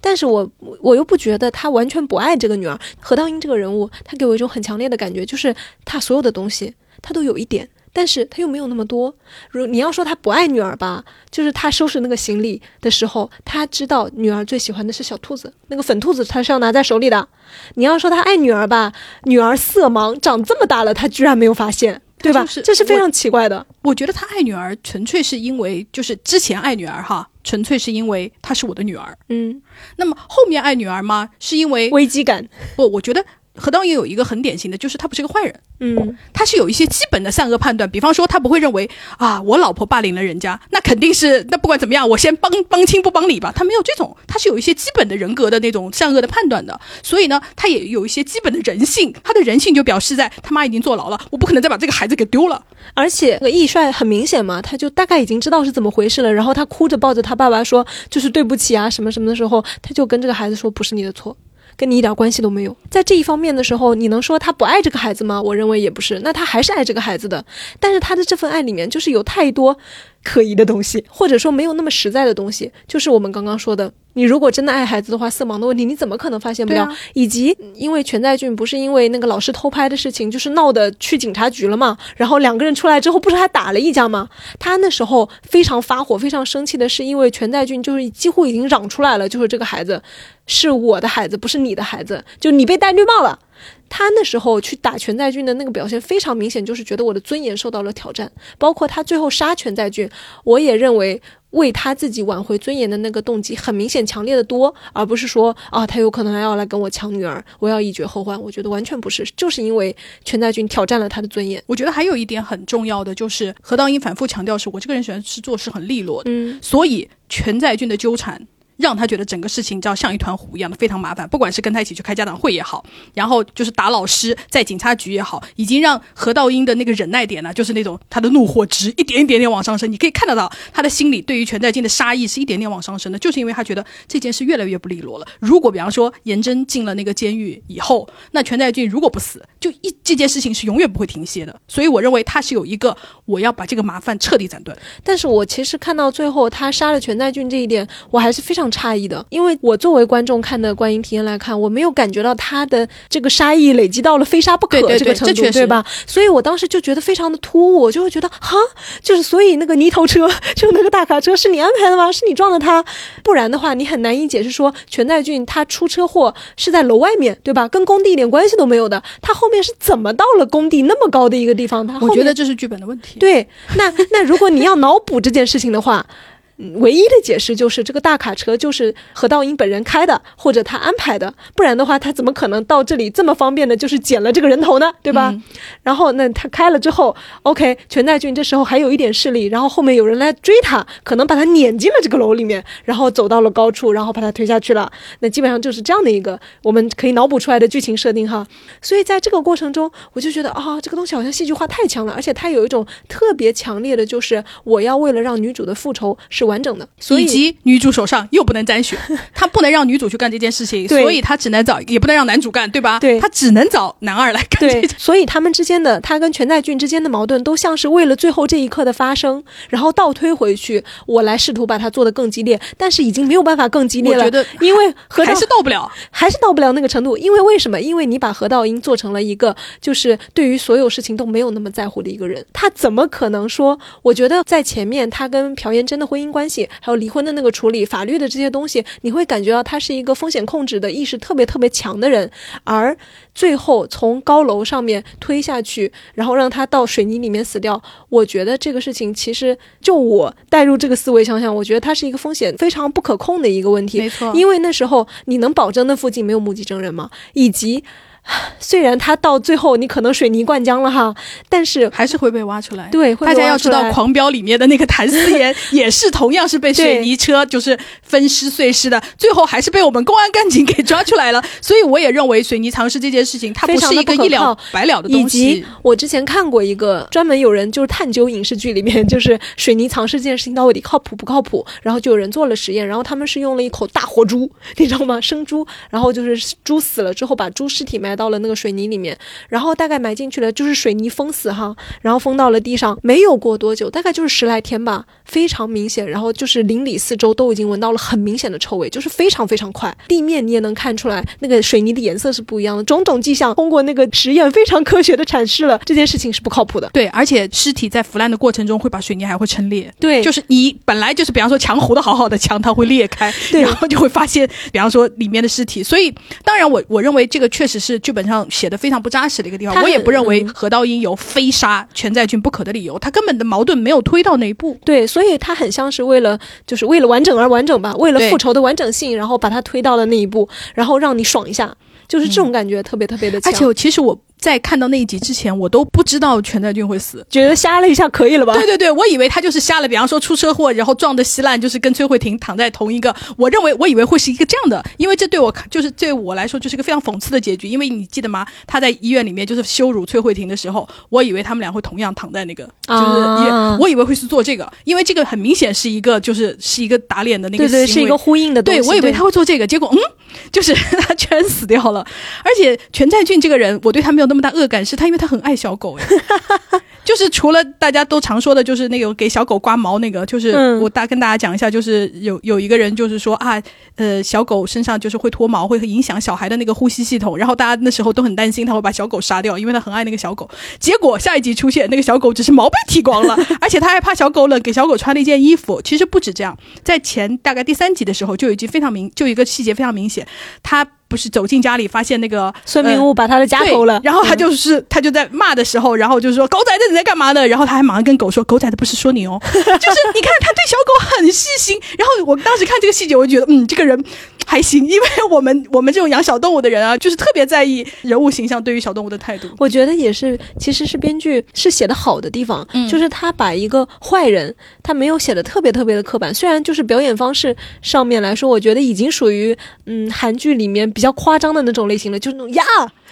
但是我我又不觉得他完全不爱这个女儿。何道英这个人物，他给我一种很强烈的感觉，就是他所有的东西他都有一点，但是他又没有那么多。如你要说他不爱女儿吧，就是他收拾那个行李的时候，他知道女儿最喜欢的是小兔子，那个粉兔子他是要拿在手里的。你要说他爱女儿吧，女儿色盲，长这么大了，他居然没有发现。对吧？这是非常奇怪的。我觉得他爱女儿，纯粹是因为就是之前爱女儿哈，纯粹是因为她是我的女儿。嗯，那么后面爱女儿吗？是因为危机感？不，我觉得何道也有一个很典型的，就是他不是个坏人。嗯，他是有一些基本的善恶判断，比方说他不会认为啊，我老婆霸凌了人家，那肯定是那不管怎么样，我先帮帮亲不帮理吧。他没有这种，他是有一些基本的人格的那种善恶的判断的。所以呢，他也有一些基本的人性，他的人性就表示在他妈已经坐牢了，我不可能再把这个孩子给丢了。而且那个易帅很明显嘛，他就大概已经知道是怎么回事了，然后他哭着抱着他爸爸说，就是对不起啊什么什么的时候，他就跟这个孩子说，不是你的错。跟你一点关系都没有，在这一方面的时候，你能说他不爱这个孩子吗？我认为也不是，那他还是爱这个孩子的，但是他的这份爱里面就是有太多可疑的东西，或者说没有那么实在的东西，就是我们刚刚说的，你如果真的爱孩子的话，色盲的问题你怎么可能发现不了？以及因为全在俊不是因为那个老师偷拍的事情，就是闹得去警察局了嘛，然后两个人出来之后不是还打了一架吗？他那时候非常发火、非常生气的是，因为全在俊就是几乎已经嚷出来了，就是这个孩子是我的孩子，不是你的孩子，就你被戴绿帽了。他那时候去打全在俊的那个表现非常明显，就是觉得我的尊严受到了挑战。包括他最后杀全在俊，我也认为为他自己挽回尊严的那个动机很明显、强烈的多，而不是说啊，他有可能还要来跟我抢女儿，我要以绝后患。我觉得完全不是，就是因为全在俊挑战了他的尊严。我觉得还有一点很重要的就是何道英反复强调是我这个人喜欢是做事很利落的，嗯，所以全在俊的纠缠让他觉得整个事情就要像一团糊一样的非常麻烦。不管是跟他一起去开家长会也好，然后就是打老师，在警察局也好，已经让何道英的那个忍耐点呢，就是那种他的怒火值一点一点点往上升。你可以看得到他的心里对于全在进的杀意是一点点往上升的，就是因为他觉得这件事越来越不利落了。如果比方说颜真进了那个监狱以后，那全在俊如果不死，就一这件事情是永远不会停歇的。所以我认为他是有一个我要把这个麻烦彻底斩断。但是我其实看到最后他杀了全在俊这一点，我还是非常诧异的，因为我作为观众看的观影体验来看，我没有感觉到他的这个杀意累积到了非杀不可对对对这个程度，对吧？所以我当时就觉得非常的突兀，我就会觉得哈，就是所以那个泥头车，就那个大卡车是你安排的吗？是你撞的他？不然的话，你很难以解释说全在俊他出车祸是在楼外面，对吧？跟工地一点关系都没有的，他后面是怎么到了工地那么高的一个地方？他后我觉得这是剧本的问题。对，那那如果你要脑补这件事情的话，嗯唯一的解释就是这个大卡车就是何道英本人开的，或者他安排的，不然的话他怎么可能到这里这么方便的，就是捡了这个人头呢？对吧？嗯然后那他开了之后，OK，全在俊这时候还有一点势力，然后后面有人来追他，可能把他撵进了这个楼里面，然后走到了高处，然后把他推下去了。那基本上就是这样的一个我们可以脑补出来的剧情设定哈。所以在这个过程中，我就觉得啊、这个东西好像戏剧化太强了，而且它有一种特别强烈的，就是我要为了让女主的复仇是完整的，所以以及女主手上又不能沾血，他不能让女主去干这件事情，所以他只能找，也不能让男主干，对吧？对他只能找男二来干这对件。，所以他们之间的他跟全在俊之间的矛盾，都像是为了最后这一刻的发生，然后倒推回去，我来试图把它做得更激烈，但是已经没有办法更激烈了。我觉得因为河道还是到不了。还是到不了那个程度，因为为什么？因为你把何道英做成了一个就是对于所有事情都没有那么在乎的一个人，他怎么可能说？我觉得在前面他跟朴妍真的婚姻关系，还有离婚的那个处理、法律的这些东西，你会感觉到他是一个风险控制的意识特别特别强的人，而最后从高楼上面推下去，然后让他到水泥里面死掉，我觉得这个事情其实就我带入这个思维想想，我觉得他是一个风险非常不可控的一个问题。没错因为那时候你能保证那附近没有目击证人吗？以及。虽然它到最后你可能水泥灌浆了哈，但是还是会被挖出来。对会大家要知道，《狂飙》里面的那个谭思妍也是同样是被水泥车就是分尸碎尸的，最后还是被我们公安干警给抓出来了。所以我也认为水泥藏尸这件事情，它不是一个一了百了的以及东西。我之前看过一个专门有人就是探究影视剧里面就是水泥藏尸这件事情到底靠谱不靠谱，然后就有人做了实验，然后他们是用了一口大活猪，你知道吗？生猪，然后就是猪死了之后把猪尸体埋到了那个水泥里面，然后大概埋进去了，就是水泥封死哈，然后封到了地上，没有过多久，大概就是十来天吧，非常明显，然后就是邻里四周都已经闻到了很明显的臭味，就是非常非常快，地面你也能看出来那个水泥的颜色是不一样的，种种迹象通过那个实验非常科学的阐释了这件事情是不靠谱的。对，而且尸体在腐烂的过程中会把水泥还会撑裂。对就是你本来就是，比方说墙糊的好好的墙，它会裂开，对然后就会发现，比方说里面的尸体。所以，当然我我认为这个确实是剧本上写的非常不扎实的一个地方。我也不认为嗯何道英有非杀全在俊不可的理由，他根本的矛盾没有推到那一步。对，所以他很像是为了，就是为了完整而完整吧，为了复仇的完整性，然后把他推到了那一步，然后让你爽一下，就是这种感觉特别特别的强。而且其实我在看到那一集之前，我都不知道全在俊会死。觉得瞎了一下可以了吧？对对对，我以为他就是瞎了，比方说出车祸，然后撞得稀烂，就是跟崔慧婷躺在同一个。我认为我以为会是一个这样的，因为这对我就是对我来说就是一个非常讽刺的结局。因为你记得吗？他在医院里面就是羞辱崔慧婷的时候，我以为他们俩会同样躺在那个，就是医院，啊我以为会是做这个，因为这个很明显是一个就是是一个打脸的那个对对，是一个呼应的东西。对，我以为他会做这个，结果嗯，就是 他居然死掉了。而且全在俊这个人，我对他没有那么大恶感，是他因为他很爱小狗，哎，就是除了大家都常说的，就是那个给小狗刮毛那个，就是嗯我大跟大家讲一下，就是有有一个人就是说啊，呃，小狗身上就是会脱毛，会影响小孩的那个呼吸系统，然后大家那时候都很担心他会把小狗杀掉，因为他很爱那个小狗。结果下一集出现，那个小狗只是毛被剃光了，而且他还怕小狗冷，给小狗穿了一件衣服。其实不止这样，在前大概第三集的时候，就已经非常明，就一个细节非常明显，他。不是走进家里发现那个孙明悟把他的家偷了，然后他就是、他就在骂的时候，然后就是说狗崽子你在干嘛呢？然后他还马上跟狗说狗崽子不是说你哦，就是你看他对小狗很细心。然后我当时看这个细节，我就觉得嗯这个人还行，因为我们我们这种养小动物的人啊，就是特别在意人物形象对于小动物的态度。我觉得也是，其实是编剧是写的好的地方，嗯就是他把一个坏人，他没有写的特别特别的刻板，虽然就是表演方式上面来说，我觉得已经属于嗯韩剧里面比较夸张的那种类型了，就是那种呀，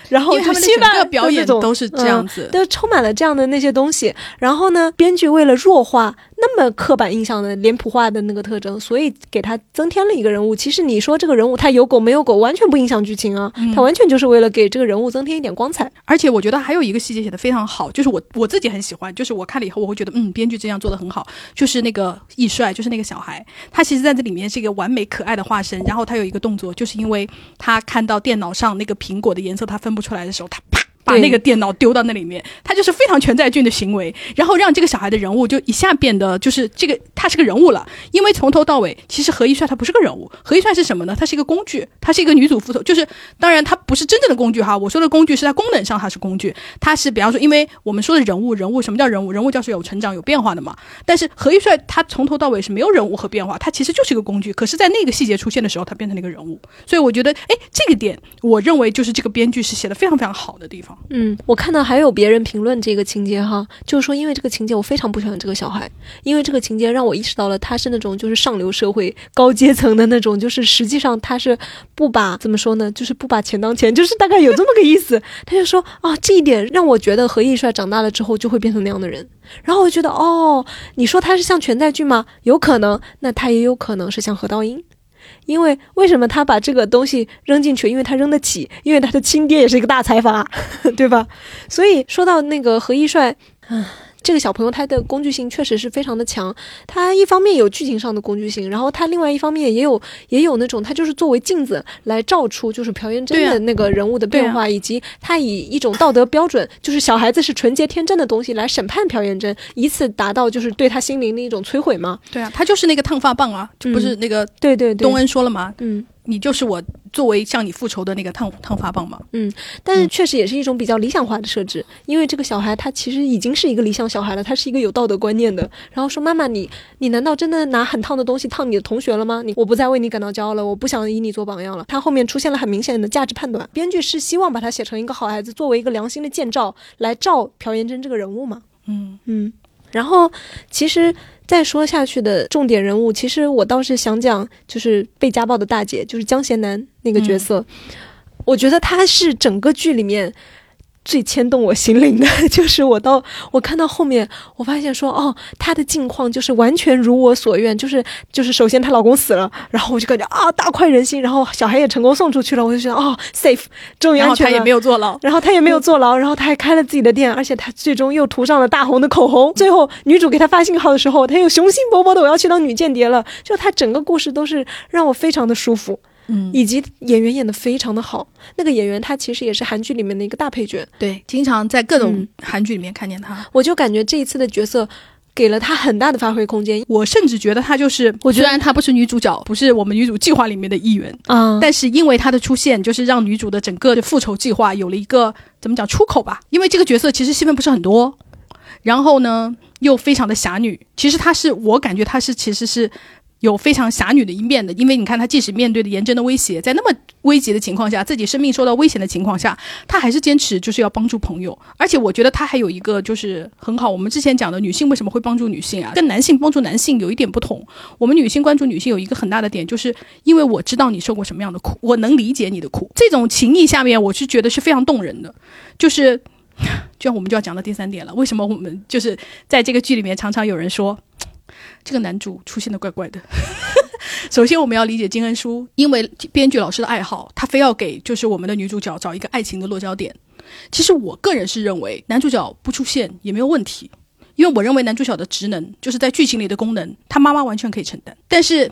然后他们的整个表演都是这样子，都充满了这样的那些东西。然后呢，编剧为了弱化那么刻板印象的脸谱化的那个特征，所以给他增添了一个人物。其实你说这个人物他有狗没有狗，完全不影响剧情啊，嗯他完全就是为了给这个人物增添一点光彩。而且我觉得还有一个细节写的非常好，就是我我自己很喜欢，就是我看了以后我会觉得，嗯，编剧这样做的很好。就是那个易帅，就是那个小孩，他其实在这里面是一个完美可爱的化身。然后他有一个动作，就是因为他看到电脑上那个苹果的颜色他分不出来的时候，他啪。把那个电脑丢到那里面，他就是非常全在俊的行为，然后让这个小孩的人物就一下变得就是这个他是个人物了，因为从头到尾其实何一帅他不是个人物，何一帅是什么呢？他是一个工具，他是一个女主副头，就是当然他不是真正的工具哈，我说的工具是在功能上他是工具，他是比方说，因为我们说的人物，人物什么叫人物？人物就是有成长有变化的嘛。但是何一帅他从头到尾是没有人物和变化，他其实就是一个工具。可是，在那个细节出现的时候，他变成了一个人物。所以我觉得，哎，这个点我认为就是这个编剧是写的非常非常好的地方。嗯，我看到还有别人评论这个情节哈，就是说因为这个情节我非常不喜欢这个小孩，因为这个情节让我意识到了他是那种就是上流社会高阶层的那种，就是实际上他是不把怎么说呢，就是不把钱当钱，就是大概有这么个意思。他就说啊，这一点让我觉得何义帅长大了之后就会变成那样的人。然后我就觉得哦，你说他是像全在俊吗？有可能，那他也有可能是像何道英。因为为什么他把这个东西扔进去？因为他扔得起，因为他的亲爹也是一个大财阀，对吧？所以说到那个何一帅，啊，这个小朋友他的工具性确实是非常的强。他一方面有剧情上的工具性，然后他另外一方面也有也有那种他就是作为镜子来照出就是朴元珍的那个人物的变化，以及他以一种道德标准，就是小孩子是纯洁天真的东西来审判朴元珍，以此达到就是对他心灵的一种摧毁嘛。对啊，他就是那个烫发棒啊，就不是那个对对对，东恩说了嘛？嗯。你就是我作为向你复仇的那个烫烫发棒嘛。但是确实也是一种比较理想化的设置，因为这个小孩他其实已经是一个理想小孩了，他是一个有道德观念的。然后说妈妈，你你难道真的拿很烫的东西烫你的同学了吗？你我不再为你感到骄傲了，我不想以你做榜样了。他后面出现了很明显的价值判断，编剧是希望把他写成一个好孩子，作为一个良心的建照来照朴妍珍这个人物嘛。嗯嗯，然后其实再说下去的重点人物，其实我倒是想讲，就是被家暴的大姐，就是江贤南那个角色，我觉得她是整个剧里面。最牵动我心灵的 就是我到我看到后面，我发现说哦，她的境况就是完全如我所愿，就是就是首先她老公死了，然后我就感觉啊大快人心，然后小孩也成功送出去了，我就觉得哦 safe，终于安全了。然后他也没有坐牢，然后她也没有坐牢，然后她还开了自己的店，而且她最终又涂上了大红的口红。最后女主给她发信号的时候，她又雄心勃勃的我要去当女间谍了。就她整个故事都是让我非常的舒服，嗯，以及演员演的非常的好。那个演员他其实也是韩剧里面的一个大配角，对，经常在各种嗯韩剧里面看见他。我就感觉这一次的角色给了他很大的发挥空间我甚至觉得他就是，我觉得虽然他不是女主角，不是我们女主计划里面的一员，啊。但是因为他的出现，就是让女主的整个的复仇计划有了一个怎么讲出口吧？因为这个角色其实戏份不是很多，然后呢又非常的侠女。其实她是我感觉她是其实是有非常侠女的一面的，因为你看她即使面对的严真的威胁，在那么危急的情况下，自己生命受到危险的情况下，她还是坚持就是要帮助朋友。而且我觉得她还有一个就是很好，我们之前讲的女性为什么会帮助女性啊，跟男性帮助男性有一点不同。我们女性关注女性有一个很大的点，就是因为我知道你受过什么样的苦，我能理解你的苦。这种情谊下面，我是觉得是非常动人的。就是，就像我们就要讲到第三点了，为什么我们就是在这个剧里面常常有人说，这个男主出现的怪怪的。首先，我们要理解金恩淑，因为编剧老师的爱好，他非要给就是我们的女主角找一个爱情的落脚点。其实我个人是认为男主角不出现也没有问题，因为我认为男主角的职能就是在剧情里的功能，他妈妈完全可以承担。但是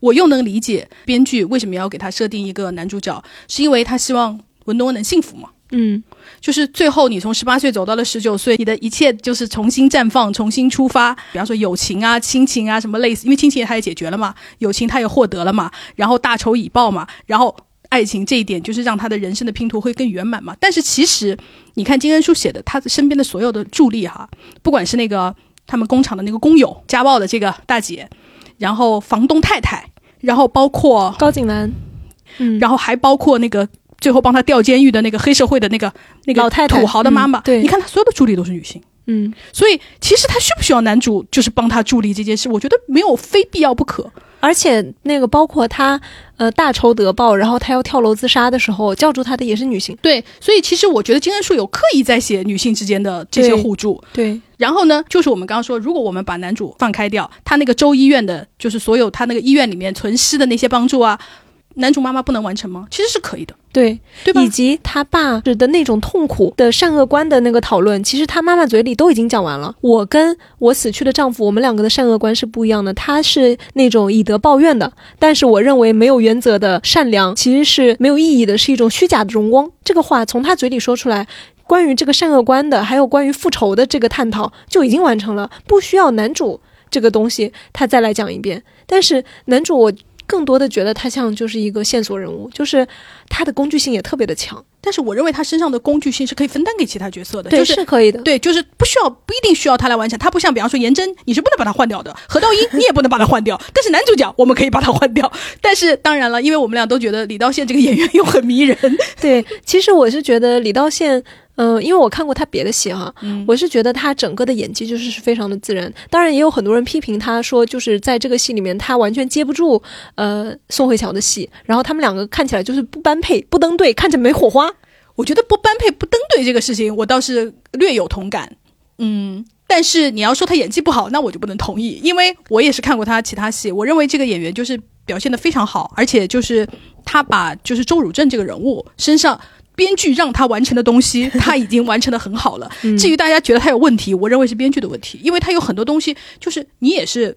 我又能理解编剧为什么要给他设定一个男主角，是因为他希望文东恩能幸福嘛。嗯就是最后你从十八岁走到了十九岁，你的一切就是重新绽放、重新出发。比方说友情啊、亲情啊什么类似，因为亲情他也解决了嘛，友情他也获得了嘛，然后大仇已报嘛，然后爱情这一点，就是让他的人生的拼图会更圆满嘛。但是其实你看金恩淑写的，他身边的所有的助力哈，不管是那个他们工厂的那个工友，家暴的这个大姐，然后房东太太，然后包括高景兰，嗯，然后还包括那个最后帮他调监狱的那个黑社会的那个那个老太太土豪的妈妈，嗯对你看他所有的助理都是女性。嗯，所以其实他需不需要男主就是帮他助力这件事，我觉得没有非必要不可。而且那个包括他呃大仇得报，然后他要跳楼自杀的时候，叫住他的也是女性。对，所以其实我觉得金恩树有刻意在写女性之间的这些互助。对，然后呢，就是我们刚刚说，如果我们把男主放开掉，他那个州医院的，就是所有他那个医院里面存尸的那些帮助啊，男主妈妈不能完成吗？其实是可以的，对，对吧以？及他爸的那种痛苦的善恶观的那个讨论，其实他妈妈嘴里都已经讲完了。我跟我死去的丈夫，我们两个的善恶观是不一样的。他是那种以德报怨的，但是我认为没有原则的善良其实是没有意义的，是一种虚假的荣光。这个话从他嘴里说出来。关于这个善恶观的，还有关于复仇的这个探讨就已经完成了，不需要男主这个东西他再来讲一遍。但是男主我更多的觉得他像就是一个线索人物，就是他的工具性也特别的强，但是我认为他身上的工具性是可以分担给其他角色的，对，就是。可以的。对，就是不需要，不一定需要他来完成。他不像，比方说颜真，你是不能把他换掉的；何道英，你也不能把他换掉。但是男主角，我们可以把他换掉。但是当然了，因为我们俩都觉得李道宪这个演员又很迷人，对，其实我是觉得李道宪，嗯、因为我看过他别的戏哈，嗯我是觉得他整个的演技就是是非常的自然。当然，也有很多人批评他说，就是在这个戏里面他完全接不住呃宋慧乔的戏，然后他们两个看起来就是不般配、不登对，看着没火花。我觉得不般配、不登对这个事情，我倒是略有同感。嗯，但是你要说他演技不好，那我就不能同意，因为我也是看过他其他戏，我认为这个演员就是表现的非常好，而且就是他把就是周汝正这个人物身上。编剧让他完成的东西，他已经完成的很好了。至于大家觉得他有问题，我认为是编剧的问题，因为他有很多东西，就是你也是，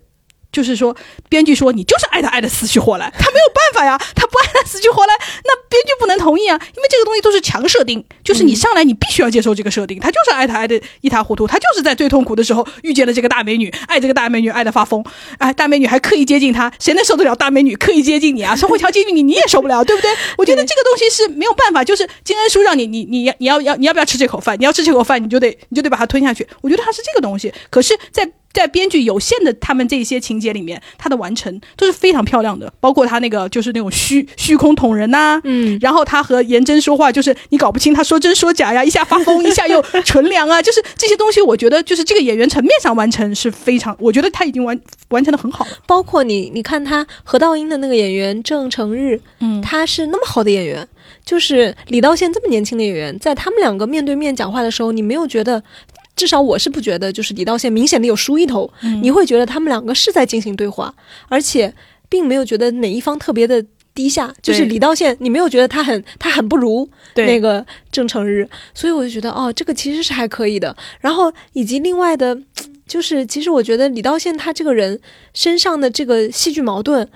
就是说，编剧说你就是爱他爱的死去活来，他没有办法呀，他不爱他死去活来，那编剧不能同意啊，因为这个东西都是强设定，就是你上来你必须要接受这个设定，他就是爱他爱的一塌糊涂，他就是在最痛苦的时候遇见了这个大美女，爱这个大美女爱的发疯，哎，大美女还刻意接近他，谁能受得了大美女刻意接近你啊？宋慧乔接近你，你也受不了，对不对？我觉得这个东西是没有办法，就是金恩淑让你你你要你要要你要不要吃这口饭？你要吃这口饭，你就得你就得把它吞下去。我觉得它是这个东西，可是，在在编剧有限的他们这些情节里面，他的完成都是非常漂亮的，包括他那个就是那种虚虚空捅人呐、嗯，然后他和颜真说话，就是你搞不清他说真说假呀，一下发疯，一下又纯良啊，就是这些东西，我觉得就是这个演员层面上完成是非常，我觉得他已经完完成的很好了。包括你，你看他何道英的那个演员郑成日，嗯他是那么好的演员，就是李道宪这么年轻的演员，在他们两个面对面讲话的时候，你没有觉得，至少我是不觉得，就是李道宪明显的有输一头，你会觉得他们两个是在进行对话，而且并没有觉得哪一方特别的低下，就是李道宪，你没有觉得他很他很不如那个郑成日，所以我就觉得哦，这个其实是还可以的。然后以及另外的，就是其实我觉得李道宪他这个人身上的这个戏剧矛盾，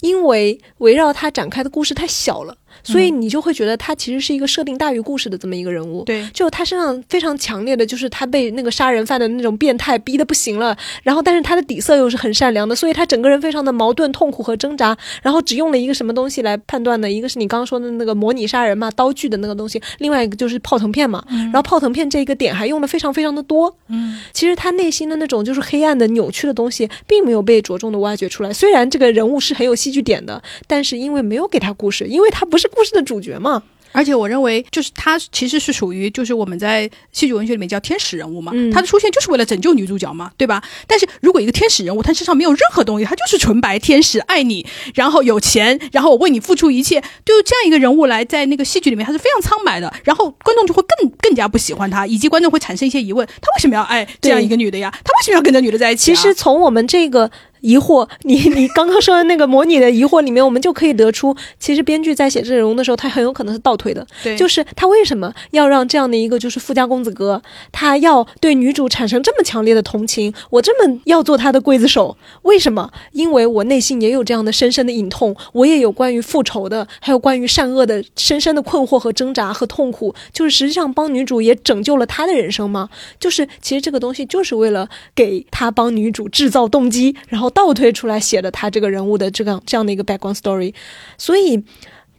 因为围绕他展开的故事太小了，所以你就会觉得他其实是一个设定大于故事的这么一个人物。对，就他身上非常强烈的就是他被那个杀人犯的那种变态逼得不行了，然后但是他的底色又是很善良的，所以他整个人非常的矛盾、痛苦和挣扎。然后只用了一个什么东西来判断呢？一个是你刚刚说的那个模拟杀人嘛，刀具的那个东西，另外一个就是泡腾片嘛。然后泡腾片这一个点还用的非常非常的多。嗯，其实他内心的那种就是黑暗的、扭曲的东西，并没有被着重的挖掘出来。虽然这个人物是很有戏剧点的，但是因为没有给他故事，因为他不是故事的主角嘛。而且我认为，就是他其实是属于就是我们在戏剧文学里面叫天使人物嘛，嗯他的出现就是为了拯救女主角嘛，对吧？但是如果一个天使人物他身上没有任何东西，他就是纯白天使，爱你，然后有钱，然后我为你付出一切，对于这样一个人物来在那个戏剧里面他是非常苍白的，然后观众就会更更加不喜欢他，以及观众会产生一些疑问，他为什么要爱这样一个女的呀？他为什么要跟这女的在一起、啊？其实从我们这个疑惑，你 你刚刚说的那个模拟的疑惑里面，我们就可以得出，其实编剧在写这人物的时候，他很有可能是倒推的，对，就是他为什么要让这样的一个就是富家公子哥，他要对女主产生这么强烈的同情？我这么要做他的刽子手，为什么？因为我内心也有这样的深深的隐痛，我也有关于复仇的，还有关于善恶的深深的困惑和挣扎和痛苦。就是实际上帮女主也拯救了她的人生吗？就是其实这个东西就是为了给他帮女主制造动机，然后倒推出来写的他这个人物的这个这样的一个 background story，所以。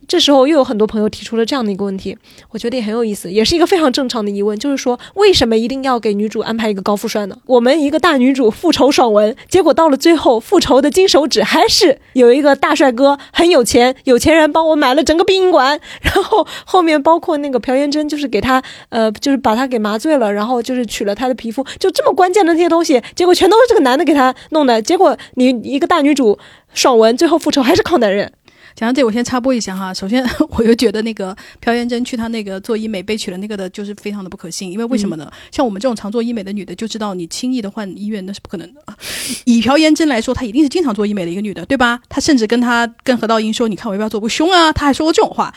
这时候又有很多朋友提出了这样的一个问题，我觉得也很有意思，也是一个非常正常的疑问，就是说为什么一定要给女主安排一个高富帅呢？我们一个大女主复仇爽文，结果到了最后复仇的金手指还是有一个大帅哥，很有钱，有钱人帮我买了整个殡仪馆，然后后面包括那个朴妍珍，就是给他呃，就是把他给麻醉了，然后就是取了他的皮肤，就这么关键的那些东西，结果全都是这个男的给他弄的，结果你一个大女主爽文最后复仇还是靠男人。讲到这，我先插播一下哈。首先，我又觉得那个朴妍珍去她那个做医美被取了那个的，就是非常的不可信。因为为什么呢？像我们这种常做医美的女的就知道，你轻易的换医院那是不可能的。以朴妍珍来说，她一定是经常做医美的一个女的，对吧？她甚至跟她跟何道英说：“你看我要不要做不胸啊？”她还说过这种话。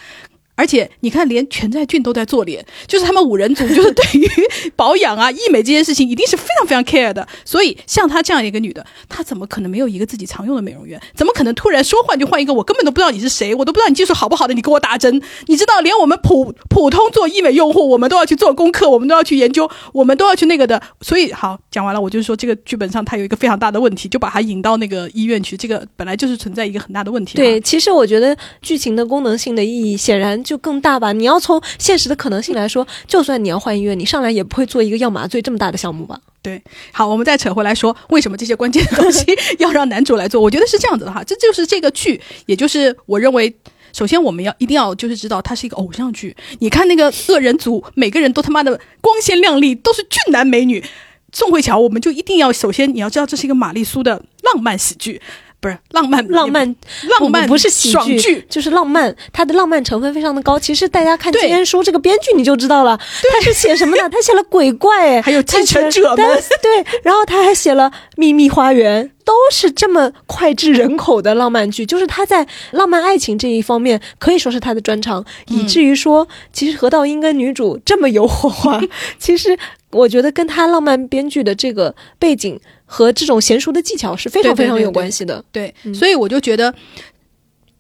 而且你看，连全在俊都在做脸，就是他们五人组，就是对于保养啊、医美这件事情，一定是非常非常 care 的。所以像她这样一个女的，她怎么可能没有一个自己常用的美容院？怎么可能突然说换就换一个？我根本都不知道你是谁，我都不知道你技术好不好的，你给我打针？你知道，连我们普普通做医美用户，我们都要去做功课，我们都要去研究，我们都要去那个的。所以好讲完了，我就是说这个剧本上它有一个非常大的问题，就把它引到那个医院去，这个本来就是存在一个很大的问题。对，其实我觉得剧情的功能性的意义显然就更大吧。你。要从现实的可能性来说，就算你要换医院，你上来也不会做一个要麻醉这么大的项目吧？对，好，我们再扯回来说，为什么这些关键的东西要让男主来做？我觉得是这样子的哈，这就是这个剧，也就是我认为，首先我们要一定要就是知道它是一个偶像剧。你看那个恶人族，每个人都他妈的光鲜亮丽，都是俊男美女。宋慧乔，我们就一定要首先你要知道，这是一个玛丽苏的浪漫喜剧。不是浪漫，浪漫，浪漫不是喜剧，就是浪漫。它的浪漫成分非常的高。其实大家看金恩书这个编剧你就知道了，他是写什么呢？他写了鬼怪，还有继承者们，对。然后他还写了秘密花园，都是这么脍炙人口的浪漫剧。就是他在浪漫爱情这一方面可以说是他的专长，以至于说，其实何道英跟女主这么有火花，其实我觉得跟他浪漫编剧的这个背景。和这种娴熟的技巧是非常非常有关系的，对，所以我就觉得。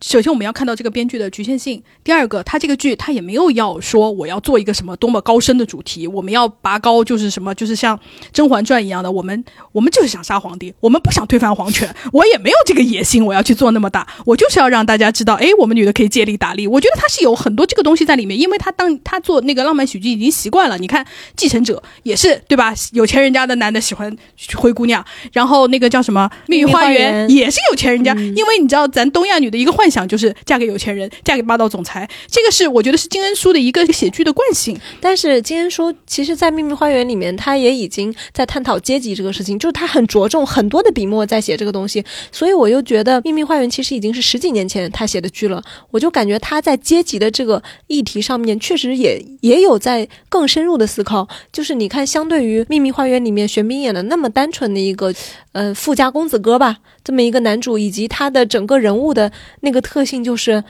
首先，我们要看到这个编剧的局限性。第二个，他这个剧他也没有要说我要做一个什么多么高深的主题，我们要拔高就是什么，就是像《甄嬛传》一样的，我们我们就是想杀皇帝，我们不想推翻皇权，我也没有这个野心，我要去做那么大，我就是要让大家知道，哎，我们女的可以借力打力。我觉得他是有很多这个东西在里面，因为他当他做那个浪漫喜剧已经习惯了。你看《继承者》也是对吧？有钱人家的男的喜欢灰姑娘，然后那个叫什么《秘密花园》也是有钱人家，因为你知道咱东亚女的一个幻。想就是嫁给有钱人，嫁给霸道总裁，这个是我觉得是金恩淑的一个写剧的惯性。但是金恩淑其实，在《秘密花园》里面，他也已经在探讨阶级这个事情，就是他很着重很多的笔墨在写这个东西。所以我又觉得《秘密花园》其实已经是十几年前他写的剧了。我就感觉他在阶级的这个议题上面，确实也也有在更深入的思考。就是你看，相对于《秘密花园》里面玄彬演的那么单纯的一个，呃，富家公子哥吧，这么一个男主，以及他的整个人物的那个。特性就是，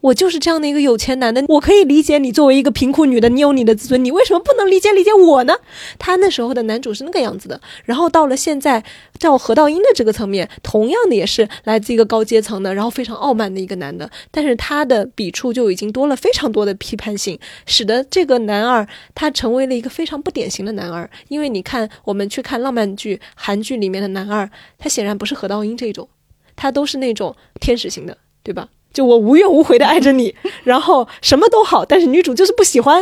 我就是这样的一个有钱男的。我可以理解你作为一个贫苦女的，你有你的自尊，你为什么不能理解理解我呢？他那时候的男主是那个样子的，然后到了现在，叫何道英的这个层面，同样的也是来自一个高阶层的，然后非常傲慢的一个男的，但是他的笔触就已经多了非常多的批判性，使得这个男二他成为了一个非常不典型的男二。因为你看，我们去看浪漫剧、韩剧里面的男二，他显然不是何道英这种，他都是那种天使型的。对吧？就我无怨无悔的爱着你，然后什么都好，但是女主就是不喜欢。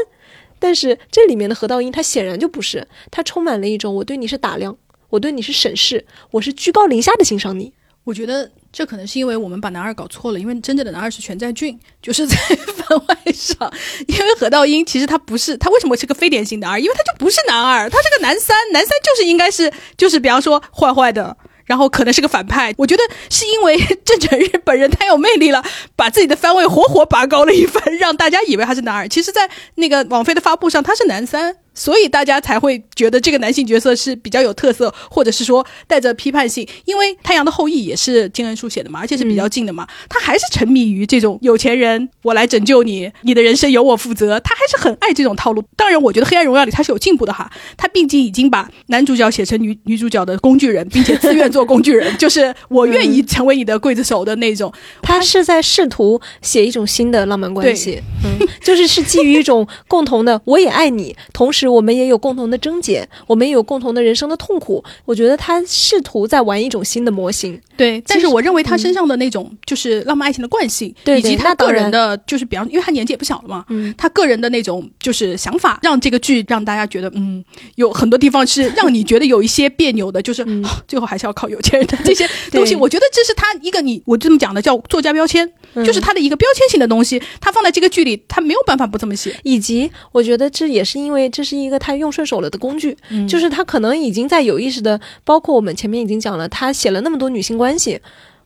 但是这里面的何道英，他显然就不是，他充满了一种我对你是打量，我对你是审视，我是居高临下的欣赏你。我觉得这可能是因为我们把男二搞错了，因为真正的男二是全在俊，就是在番外上。因为何道英其实他不是，他为什么是个非典型男二？因为他就不是男二，他是个男三，男三就是应该是就是比方说坏坏的。然后可能是个反派，我觉得是因为 郑成日本人太有魅力了，把自己的番位活活拔高了一番，让大家以为他是男二。其实，在那个网飞的发布上，他是男三。所以大家才会觉得这个男性角色是比较有特色，或者是说带着批判性。因为《太阳的后裔》也是金恩淑写的嘛，而且是比较近的嘛，他还是沉迷于这种有钱人，我来拯救你，你的人生由我负责。他还是很爱这种套路。当然，我觉得《黑暗荣耀》里他是有进步的哈，他毕竟已经把男主角写成女女主角的工具人，并且自愿做工具人，就是我愿意成为你的刽子手的那种。他是在试图写一种新的浪漫关系，嗯，就是是基于一种共同的，我也爱你，同时。是我们也有共同的症结，我们也有共同的人生的痛苦。我觉得他试图在玩一种新的模型。对，但是我认为他身上的那种就是浪漫爱情的惯性，对对以及他个人的，就是比方，因为他年纪也不小了嘛，嗯，他个人的那种就是想法，让这个剧让大家觉得，嗯，有很多地方是让你觉得有一些别扭的，就是、最后还是要靠有钱人的 这些东西。我觉得这是他一个你我这么讲的叫作家标签，嗯就是他的一个标签性的东西，他放在这个剧里，他没有办法不这么写。以及我觉得这也是因为这是一个他用顺手了的工具，嗯就是他可能已经在有意识的，包括我们前面已经讲了，他写了那么多女性关系，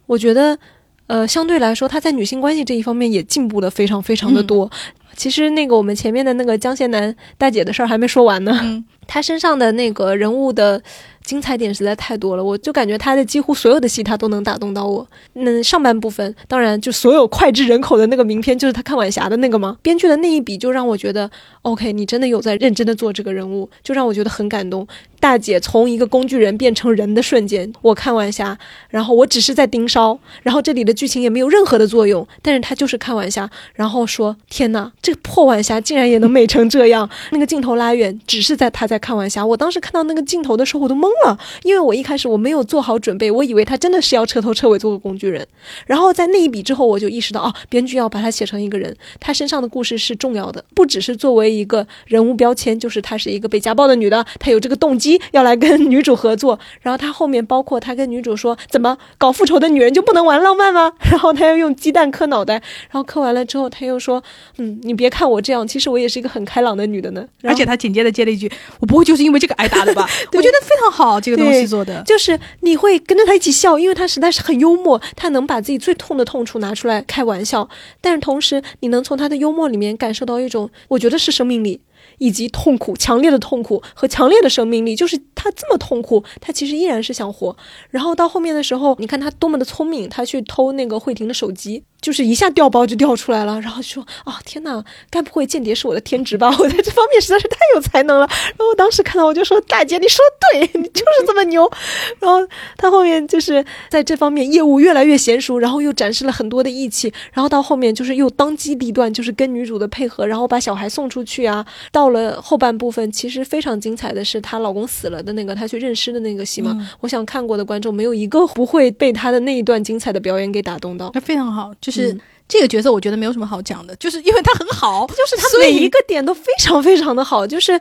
我觉得，呃，相对来说他在女性关系这一方面也进步的非常非常的多。其实那个我们前面的那个江贤南大姐的事儿还没说完呢，嗯她身上的那个人物的精彩点实在太多了，我就感觉她的几乎所有的戏她都能打动到我。嗯，上半部分当然就所有脍炙人口的那个名片就是她看晚霞的那个嘛，编剧的那一笔就让我觉得 OK，你真的有在认真的做这个人物，就让我觉得很感动。大姐从一个工具人变成人的瞬间，我看晚霞，然后我只是在盯梢，然后这里的剧情也没有任何的作用，但是她就是看晚霞，然后说天哪，这破晚霞竟然也能美成这样。那个镜头拉远，只是在他在看晚霞。我当时看到那个镜头的时候，我都懵了，因为我一开始我没有做好准备，我以为他真的是要彻头彻尾做个工具人。然后在那一笔之后，我就意识到，哦，编剧要把她写成一个人，她身上的故事是重要的，不只是作为一个人物标签，就是她是一个被家暴的女的，她有这个动机要来跟 女主合作。然后她后面包括她跟女主说，怎么搞复仇的女人就不能玩浪漫吗？然后她要用鸡蛋磕脑袋，然后磕完了之后，她又说，嗯，你别看我这样，其实我也是一个很开朗的女的呢。而且她紧接着接了一句：“我不会就是因为这个挨打的吧？” 我觉得非常好，这个东西做的。就是你会跟着他一起笑，因为他实在是很幽默，他能把自己最痛的痛处拿出来开玩笑，但是同时你能从他的幽默里面感受到一种，我觉得是生命力。以及痛苦，强烈的痛苦和强烈的生命力，就是他这么痛苦，他其实依然是想活。然后到后面的时候，你看他多么的聪明，他去偷那个慧婷的手机，就是一下掉包就掉出来了，然后就说啊天哪，该不会间谍是我的天职吧？我在这方面实在是太有才能了。然后我当时看到我就说大姐，你说的对，你就是这么牛。然后他后面就是在这方面业务越来越娴熟，然后又展示了很多的义气，然后到后面就是又当机立断，就是跟女主的配合，然后把小孩送出去啊。到了后半部分，其实非常精彩的是她老公死了的那个，她去认尸的那个戏嘛。嗯我想看过的观众没有一个不会被她的那一段精彩的表演给打动到。那非常好，就是、嗯这个角色，我觉得没有什么好讲的，就是因为他很好，就是他每一个点都非常非常的好，就是，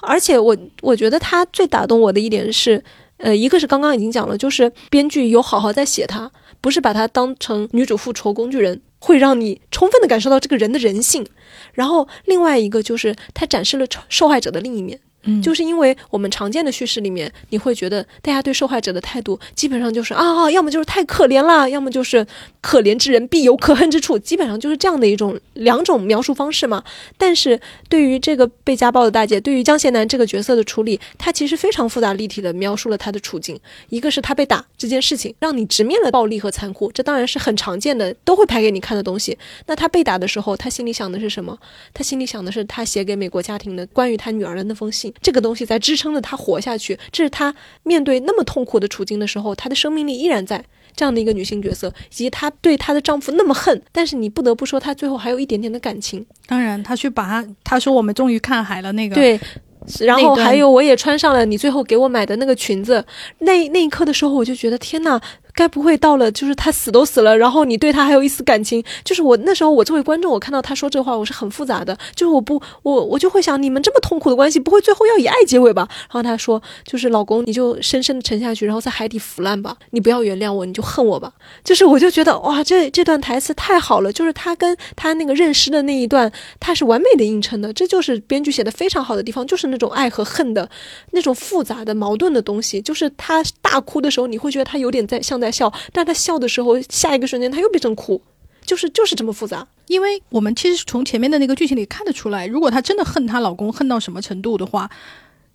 而且我我觉得他最打动我的一点是，呃，一个是刚刚已经讲了，就是编剧有好好在写他，不是把他当成女主复仇工具人，会让你充分的感受到这个人的人性。然后另外一个就是他展示了受受害者的另一面。嗯就是因为我们常见的叙事里面，你会觉得大家对受害者的态度基本上就是啊，要么就是太可怜了，要么就是可怜之人必有可恨之处，基本上就是这样的一种两种描述方式嘛。但是对于这个被家暴的大姐，对于江贤南这个角色的处理，他其实非常复杂立体的描述了他的处境。一个是他被打这件事情，让你直面了暴力和残酷，这当然是很常见的，都会拍给你看的东西。那他被打的时候，他心里想的是什么？他心里想的是他写给美国家庭的关于他女儿的那封信，这个东西在支撑着他活下去。这是他面对那么痛苦的处境的时候，他的生命力依然在。这样的一个女性角色，以及她对她的丈夫那么恨，但是你不得不说，她最后还有一点点的感情。当然，她去把她，她说我们终于看海了那个，对，然后还有我也穿上了你最后给我买的那个裙子。那那一刻的时候，我就觉得天呐，该不会到了就是他死都死了，然后你对他还有一丝感情？就是我那时候我作为观众，我看到他说这话，我是很复杂的。就是我不我我就会想，你们这么痛苦的关系，不会最后要以爱结尾吧？然后他说，就是老公，你就深深的沉下去，然后在海底腐烂吧，你不要原谅我，你就恨我吧。就是我就觉得哇，这这段台词太好了，就是他跟他那个认尸的那一段，他是完美的映衬的，这就是编剧写的非常好的地方，就是那种爱和恨的那种复杂的矛盾的东西。就是他大哭的时候，你会觉得他有点在像在笑，但他笑的时候，下一个瞬间他又变成哭，就是就是这么复杂。因为我们其实从前面的那个剧情里看得出来，如果她真的恨她老公恨到什么程度的话，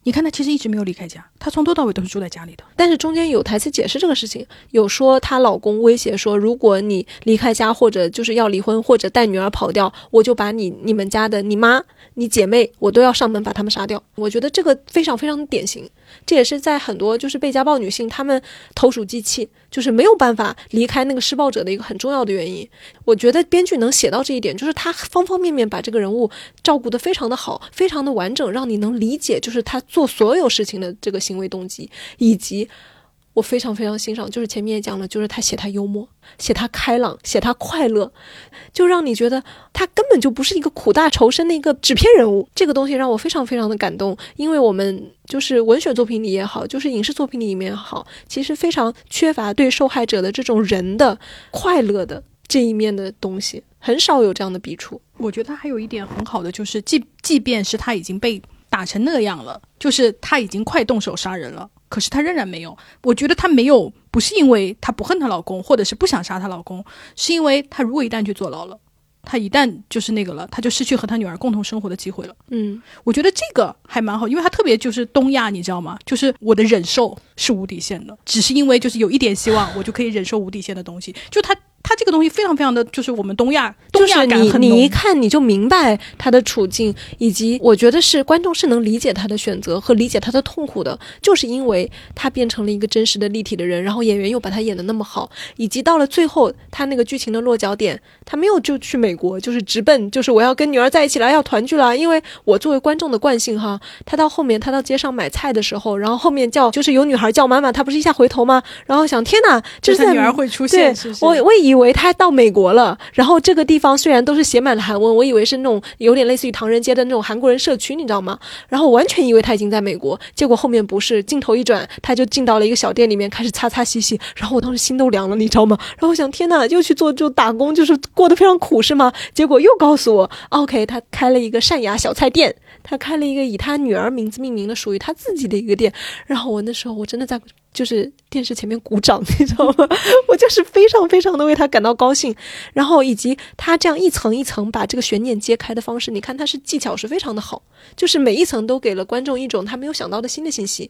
你看她其实一直没有离开家，她从头到尾都是住在家里的。但是中间有台词解释这个事情，有说她老公威胁说，如果你离开家或者就是要离婚或者带女儿跑掉，我就把你你们家的你妈、你姐妹，我都要上门把他们杀掉。我觉得这个非常非常典型，这也是在很多就是被家暴女性她们投鼠忌器，就是没有办法离开那个施暴者的一个很重要的原因。我觉得编剧能写到这一点，就是他方方面面把这个人物照顾得非常的好，非常的完整，让你能理解就是他做所有事情的这个行为动机，以及。我非常非常欣赏，就是前面也讲了，就是他写他幽默，写他开朗，写他快乐，就让你觉得他根本就不是一个苦大仇深的一个纸片人物。这个东西让我非常非常的感动，因为我们就是文学作品里也好，就是影视作品里面也好，其实非常缺乏对受害者的这种人的快乐的这一面的东西，很少有这样的笔触。我觉得还有一点很好的就是，即即便是他已经被打成那样了，就是他已经快动手杀人了。可是她仍然没有，我觉得她没有，不是因为她不恨她老公，或者是不想杀她老公，是因为她如果一旦去坐牢了，她一旦就是那个了，她就失去和她女儿共同生活的机会了。嗯，我觉得这个还蛮好，因为她特别就是东亚，你知道吗？就是我的忍受是无底线的，只是因为就是有一点希望，我就可以忍受无底线的东西。就她。他这个东西非常非常的就是我们东亚，东亚感很你你一看你就明白他的处境，以及我觉得是观众是能理解他的选择和理解他的痛苦的，就是因为他变成了一个真实的立体的人，然后演员又把他演的那么好，以及到了最后他那个剧情的落脚点，他没有就去美国，就是直奔就是我要跟女儿在一起了，要团聚了。因为我作为观众的惯性哈，他到后面他到街上买菜的时候，然后后面叫就是有女孩叫妈妈，他不是一下回头吗？然后想天哪，这是女儿会出现，我我以。以为他到美国了，然后这个地方虽然都是写满了韩文，我以为是那种有点类似于唐人街的那种韩国人社区，你知道吗？然后完全以为他已经在美国，结果后面不是，镜头一转，他就进到了一个小店里面，开始擦擦洗洗，然后我当时心都凉了，你知道吗？然后我想，天呐，又去做就打工，就是过得非常苦是吗？结果又告诉我，OK，他开了一个善雅小菜店，他开了一个以他女儿名字命名的属于他自己的一个店，然后我那时候我真的在。就是电视前面鼓掌，你知道吗？我就是非常非常的为他感到高兴，然后以及他这样一层一层把这个悬念揭开的方式，你看他是技巧是非常的好，就是每一层都给了观众一种他没有想到的新的信息。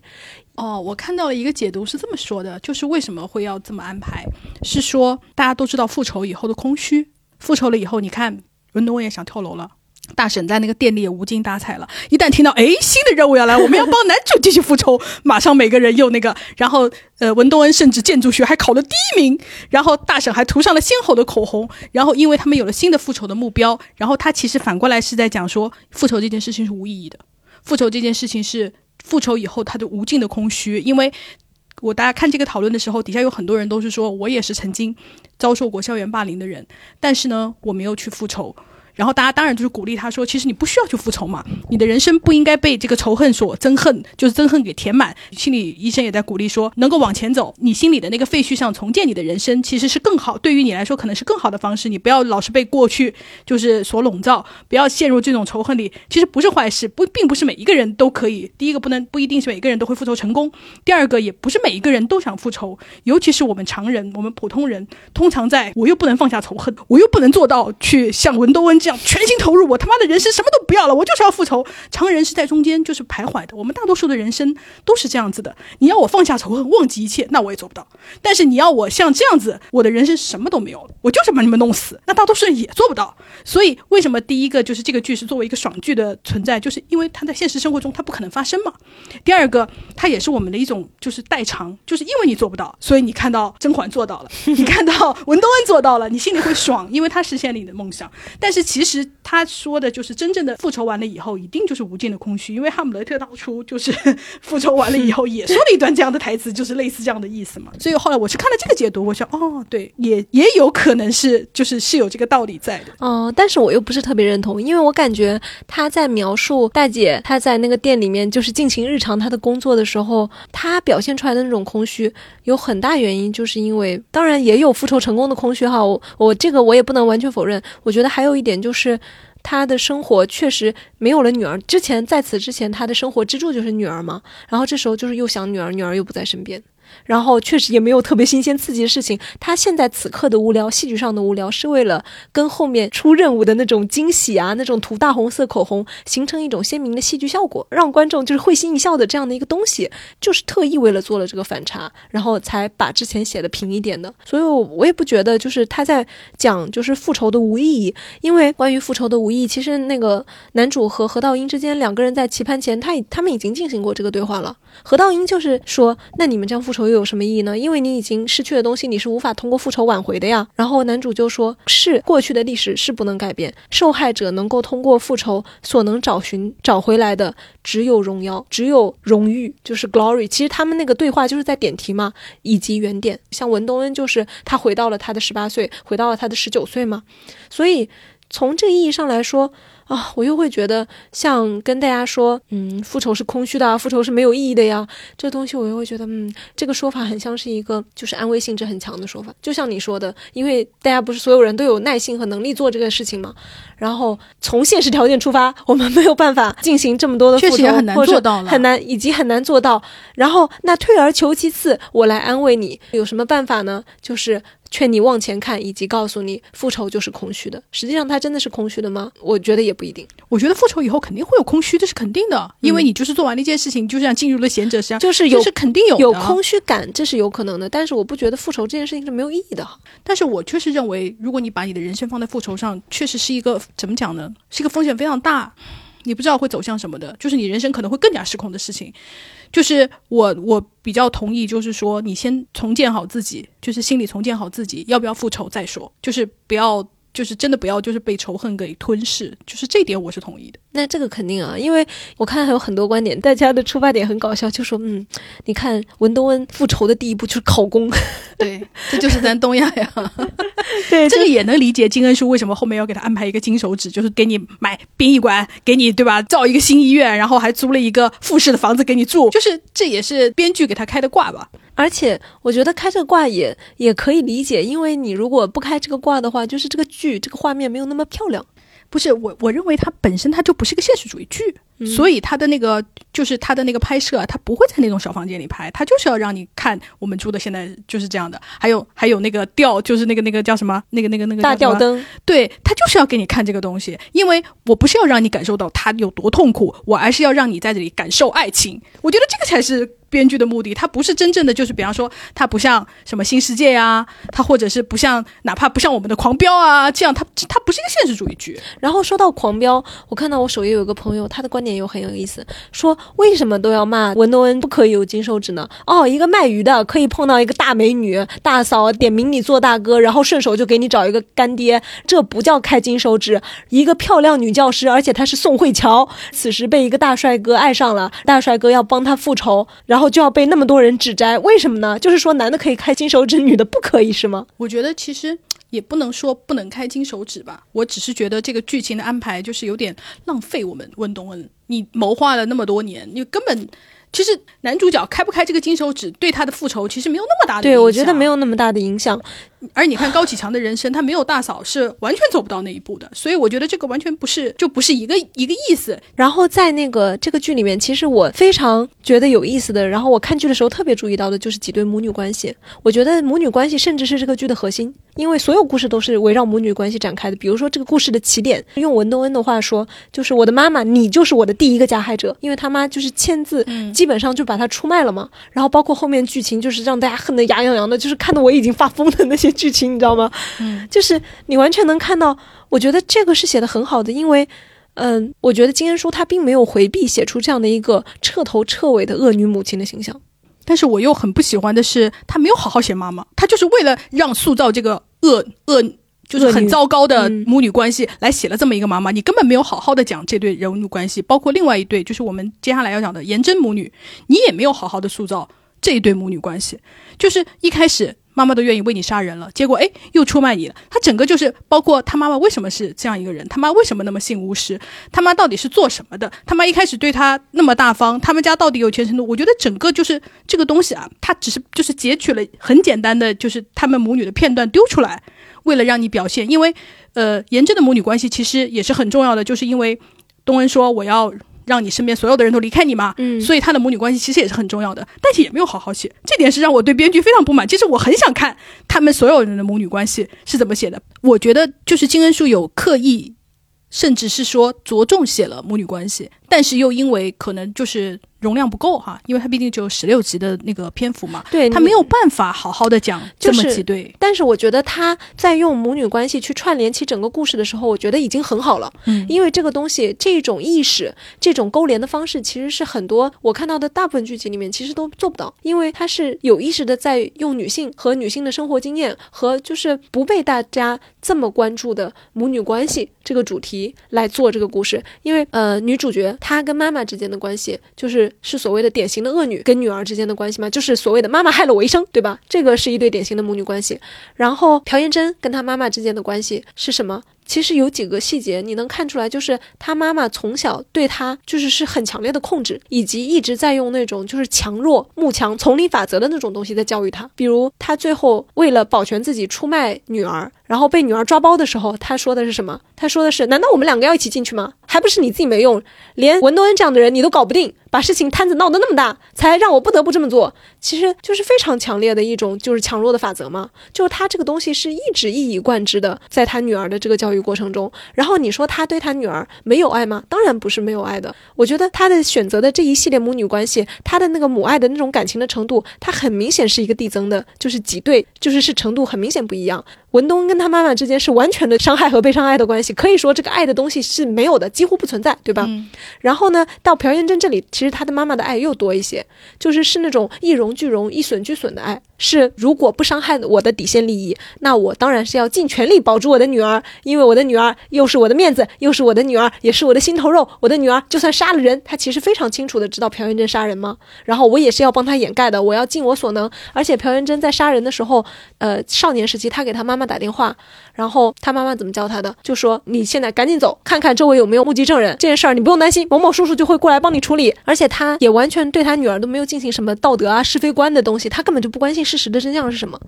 哦，我看到了一个解读是这么说的，就是为什么会要这么安排，是说大家都知道复仇以后的空虚，复仇了以后，你看文东也想跳楼了。大婶在那个店里也无精打采了。一旦听到哎新的任务要来，我们要帮男主继续复仇，马上每个人又那个。然后呃文东恩甚至建筑学还考了第一名。然后大婶还涂上了鲜红的口红。然后因为他们有了新的复仇的目标。然后他其实反过来是在讲说，复仇这件事情是无意义的。复仇这件事情是复仇以后他的无尽的空虚。因为我大家看这个讨论的时候，底下有很多人都是说我也是曾经遭受过校园霸凌的人，但是呢我没有去复仇。然后大家当然就是鼓励他说，其实你不需要去复仇嘛，你的人生不应该被这个仇恨所憎恨，就是憎恨给填满。心理医生也在鼓励说，能够往前走，你心里的那个废墟上重建你的人生，其实是更好，对于你来说可能是更好的方式。你不要老是被过去就是所笼罩，不要陷入这种仇恨里，其实不是坏事，不并不是每一个人都可以。第一个不能不一定是每个人都会复仇成功，第二个也不是每一个人都想复仇，尤其是我们常人，我们普通人，通常在我又不能放下仇恨，我又不能做到去像文多恩。这样全心投入，我他妈的人生什么都不要了，我就是要复仇。常人是在中间就是徘徊的，我们大多数的人生都是这样子的。你要我放下仇恨，忘记一切，那我也做不到。但是你要我像这样子，我的人生什么都没有了，我就是把你们弄死，那大多数人也做不到。所以为什么第一个就是这个剧是作为一个爽剧的存在，就是因为它在现实生活中它不可能发生嘛。第二个，它也是我们的一种就是代偿，就是因为你做不到，所以你看到甄嬛做到了，你看到文东恩做到了，你心里会爽，因为他实现了你的梦想。但是其实他说的就是真正的复仇完了以后，一定就是无尽的空虚。因为哈姆雷特当初就是 复仇完了以后也说了一段这样的台词，就是类似这样的意思嘛。所以后来我是看了这个解读，我想哦，对，也也有可能是就是是有这个道理在的。哦，但是我又不是特别认同，因为我感觉他在描述大姐她在那个店里面就是进行日常她的工作的时候，她表现出来的那种空虚，有很大原因就是因为，当然也有复仇成功的空虚哈。我我这个我也不能完全否认，我觉得。还有一点就就是，他的生活确实没有了女儿。之前在此之前，他的生活支柱就是女儿嘛。然后这时候就是又想女儿，女儿又不在身边。然后确实也没有特别新鲜刺激的事情。他现在此刻的无聊，戏剧上的无聊，是为了跟后面出任务的那种惊喜啊，那种涂大红色口红，形成一种鲜明的戏剧效果，让观众就是会心一笑的这样的一个东西，就是特意为了做了这个反差，然后才把之前写的平一点的。所以，我也不觉得就是他在讲就是复仇的无意义，因为关于复仇的无意义，其实那个男主和何道英之间两个人在棋盘前，他他们已经进行过这个对话了。何道英就是说，那你们这样复仇又有什么意义呢？因为你已经失去的东西，你是无法通过复仇挽回的呀。然后男主就说，是过去的历史是不能改变，受害者能够通过复仇所能找寻找回来的只有荣耀，只有荣誉，就是 glory。其实他们那个对话就是在点题嘛，以及原点。像文东恩就是他回到了他的十八岁，回到了他的十九岁嘛。所以从这个意义上来说。啊，我又会觉得像跟大家说，嗯，复仇是空虚的，复仇是没有意义的呀。这东西我又会觉得，嗯，这个说法很像是一个就是安慰性质很强的说法。就像你说的，因为大家不是所有人都有耐心和能力做这个事情嘛。然后从现实条件出发，我们没有办法进行这么多的复仇，很难做到很难，以及很难做到。然后那退而求其次，我来安慰你，有什么办法呢？就是。劝你往前看，以及告诉你复仇就是空虚的。实际上，它真的是空虚的吗？我觉得也不一定。我觉得复仇以后肯定会有空虚，这是肯定的。因为你就是做完了一件事情，就像进入了贤者时，就是有是肯定有有空虚感，这是有可能的。但是我不觉得复仇这件事情是没有意义的。但是我确实认为，如果你把你的人生放在复仇上，确实是一个怎么讲呢？是一个风险非常大，你不知道会走向什么的，就是你人生可能会更加失控的事情。就是我，我比较同意，就是说你先重建好自己，就是心里重建好自己，要不要复仇再说，就是不要。就是真的不要，就是被仇恨给吞噬，就是这点我是同意的。那这个肯定啊，因为我看还有很多观点，大家的出发点很搞笑，就说嗯，你看文东恩复仇的第一步就是考公，对，这就是咱东亚呀。对，这个也能理解金恩淑为什么后面要给他安排一个金手指，就是给你买殡仪馆，给你对吧，造一个新医院，然后还租了一个复式的房子给你住，就是这也是编剧给他开的挂吧。而且我觉得开这个挂也也可以理解，因为你如果不开这个挂的话，就是这个剧这个画面没有那么漂亮。不是我，我认为它本身它就不是个现实主义剧，所以他的那个就是他的那个拍摄，他不会在那种小房间里拍，他就是要让你看我们住的现在就是这样的。还有还有那个吊，就是那个那个叫什么？那个那个那个大吊灯。对，他就是要给你看这个东西，因为我不是要让你感受到他有多痛苦，我而是要让你在这里感受爱情。我觉得这个才是。编剧的目的，他不是真正的，就是比方说，他不像什么新世界呀，他或者是不像，哪怕不像我们的狂飙啊，这样，他他不是一个现实主义剧。然后说到狂飙，我看到我首页有个朋友，他的观点又很有意思，说为什么都要骂文东恩不可以有金手指呢？哦，一个卖鱼的可以碰到一个大美女大嫂点名你做大哥，然后顺手就给你找一个干爹，这不叫开金手指。一个漂亮女教师，而且她是宋慧乔，此时被一个大帅哥爱上了，大帅哥要帮她复仇，然后就要被那么多人指摘，为什么呢？就是说男的可以开金手指，女的不可以是吗？我觉得其实也不能说不能开金手指吧，我只是觉得这个剧情的安排就是有点浪费我们温东恩，你谋划了那么多年，你根本。其实男主角开不开这个金手指，对他的复仇其实没有那么大的。对，我觉得没有那么大的影响。而你看高启强的人生，他没有大嫂是完全走不到那一步的。所以我觉得这个完全不是，就不是一个一个意思。然后在那个这个剧里面，其实我非常觉得有意思的，然后我看剧的时候特别注意到的就是几对母女关系。我觉得母女关系甚至是这个剧的核心，因为所有故事都是围绕母女关系展开的。比如说这个故事的起点，用文东恩的话说，就是我的妈妈，你就是我的第一个加害者，因为他妈就是签字。基本上就把他出卖了嘛，然后包括后面剧情就是让大家恨得牙痒痒的，就是看得我已经发疯的那些剧情，你知道吗？嗯，就是你完全能看到，我觉得这个是写的很好的，因为，嗯，我觉得金恩淑她并没有回避写出这样的一个彻头彻尾的恶女母亲的形象，但是我又很不喜欢的是，她没有好好写妈妈，她就是为了让塑造这个恶恶。就是很糟糕的母女关系，来写了这么一个妈妈，你根本没有好好的讲这对人物关系，包括另外一对，就是我们接下来要讲的颜真母女，你也没有好好的塑造这一对母女关系。就是一开始妈妈都愿意为你杀人了，结果哎又出卖你了。他整个就是包括他妈妈为什么是这样一个人，他妈为什么那么信巫师，他妈到底是做什么的？他妈一开始对他那么大方，他们家到底有钱程度？我觉得整个就是这个东西啊，他只是就是截取了很简单的就是他们母女的片段丢出来。为了让你表现，因为，呃，严真的母女关系其实也是很重要的，就是因为东恩说我要让你身边所有的人都离开你嘛。嗯所以他的母女关系其实也是很重要的，但是也没有好好写，这点是让我对编剧非常不满。其实我很想看他们所有人的母女关系是怎么写的。我觉得就是金恩淑有刻意，甚至是说着重写了母女关系，但是又因为可能就是容量不够哈，因为它毕竟只有十六集的那个篇幅嘛，对你他没有办法好好的讲这么就是几对。但是我觉得他在用母女关系去串联起整个故事的时候，我觉得已经很好了。嗯因为这个东西，这种意识、这种勾连的方式，其实是很多我看到的大部分剧集里面其实都做不到，因为它是有意识的在用女性和女性的生活经验和就是不被大家这么关注的母女关系这个主题来做这个故事。因为呃，女主角她跟妈妈之间的关系，就是是所谓的典型的恶女跟女儿之间的关系嘛，就是所谓的妈妈害了我一生，对吧？这个是一对典型的母女关系。然后朴妍珍跟她妈妈之间的关系是什么？其实有几个细节你能看出来，就是他妈妈从小对他就是是很强烈的控制，以及一直在用那种就是强弱慕强丛林法则的那种东西在教育他。比如他最后为了保全自己出卖女儿，然后被女儿抓包的时候，他说的是什么？他说的是：难道我们两个要一起进去吗？还不是你自己没用，连文多恩这样的人你都搞不定，把事情摊子闹得那么大，才让我不得不这么做。其实就是非常强烈的一种就是强弱的法则嘛，就是他这个东西是一直一以贯之的，在他女儿的这个教育过程中。然后你说他对他女儿没有爱吗？当然不是没有爱的。我觉得他的选择的这一系列母女关系，他的那个母爱的那种感情的程度，他很明显是一个递增的，就是几对，就是是程度很明显不一样。文东跟他妈妈之间是完全的伤害和被伤害的关系，可以说这个爱的东西是没有的，几乎不存在，对吧？嗯然后呢，到朴元珍这里，其实他的妈妈的爱又多一些，就是是那种一荣俱荣、一损俱损的爱。是如果不伤害我的底线利益，那我当然是要尽全力保住我的女儿，因为我的女儿又是我的面子，又是我的女儿，也是我的心头肉。我的女儿就算杀了人，她其实非常清楚的知道朴元珍杀人吗？然后我也是要帮她掩盖的，我要尽我所能。而且朴元珍在杀人的时候，呃，少年时期她给她妈妈妈打电话，然后他妈妈怎么教他的？就说你现在赶紧走，看看周围有没有目击证人。这件事儿你不用担心，某某叔叔就会过来帮你处理。而且他也完全对他女儿都没有进行什么道德啊、是非观的东西，他根本就不关心事实的真相是什么。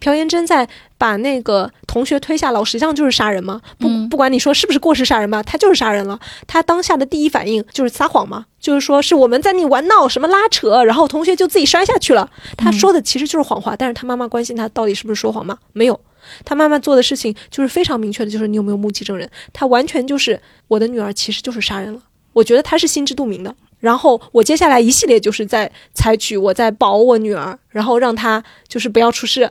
朴妍珍在把那个同学推下楼，实际上就是杀人吗。不不管你说是不是过失杀人吧，他就是杀人了。他当下的第一反应就是撒谎嘛，就是说是我们在那玩闹，什么拉扯，然后同学就自己摔下去了。他说的其实就是谎话，但是他妈妈关心他到底是不是说谎吗？没有。他妈妈做的事情就是非常明确的，就是你有没有目击证人。他完全就是我的女儿其实就是杀人了。我觉得他是心知肚明的。然后我接下来一系列就是在采取我在保我女儿，然后让她就是不要出事，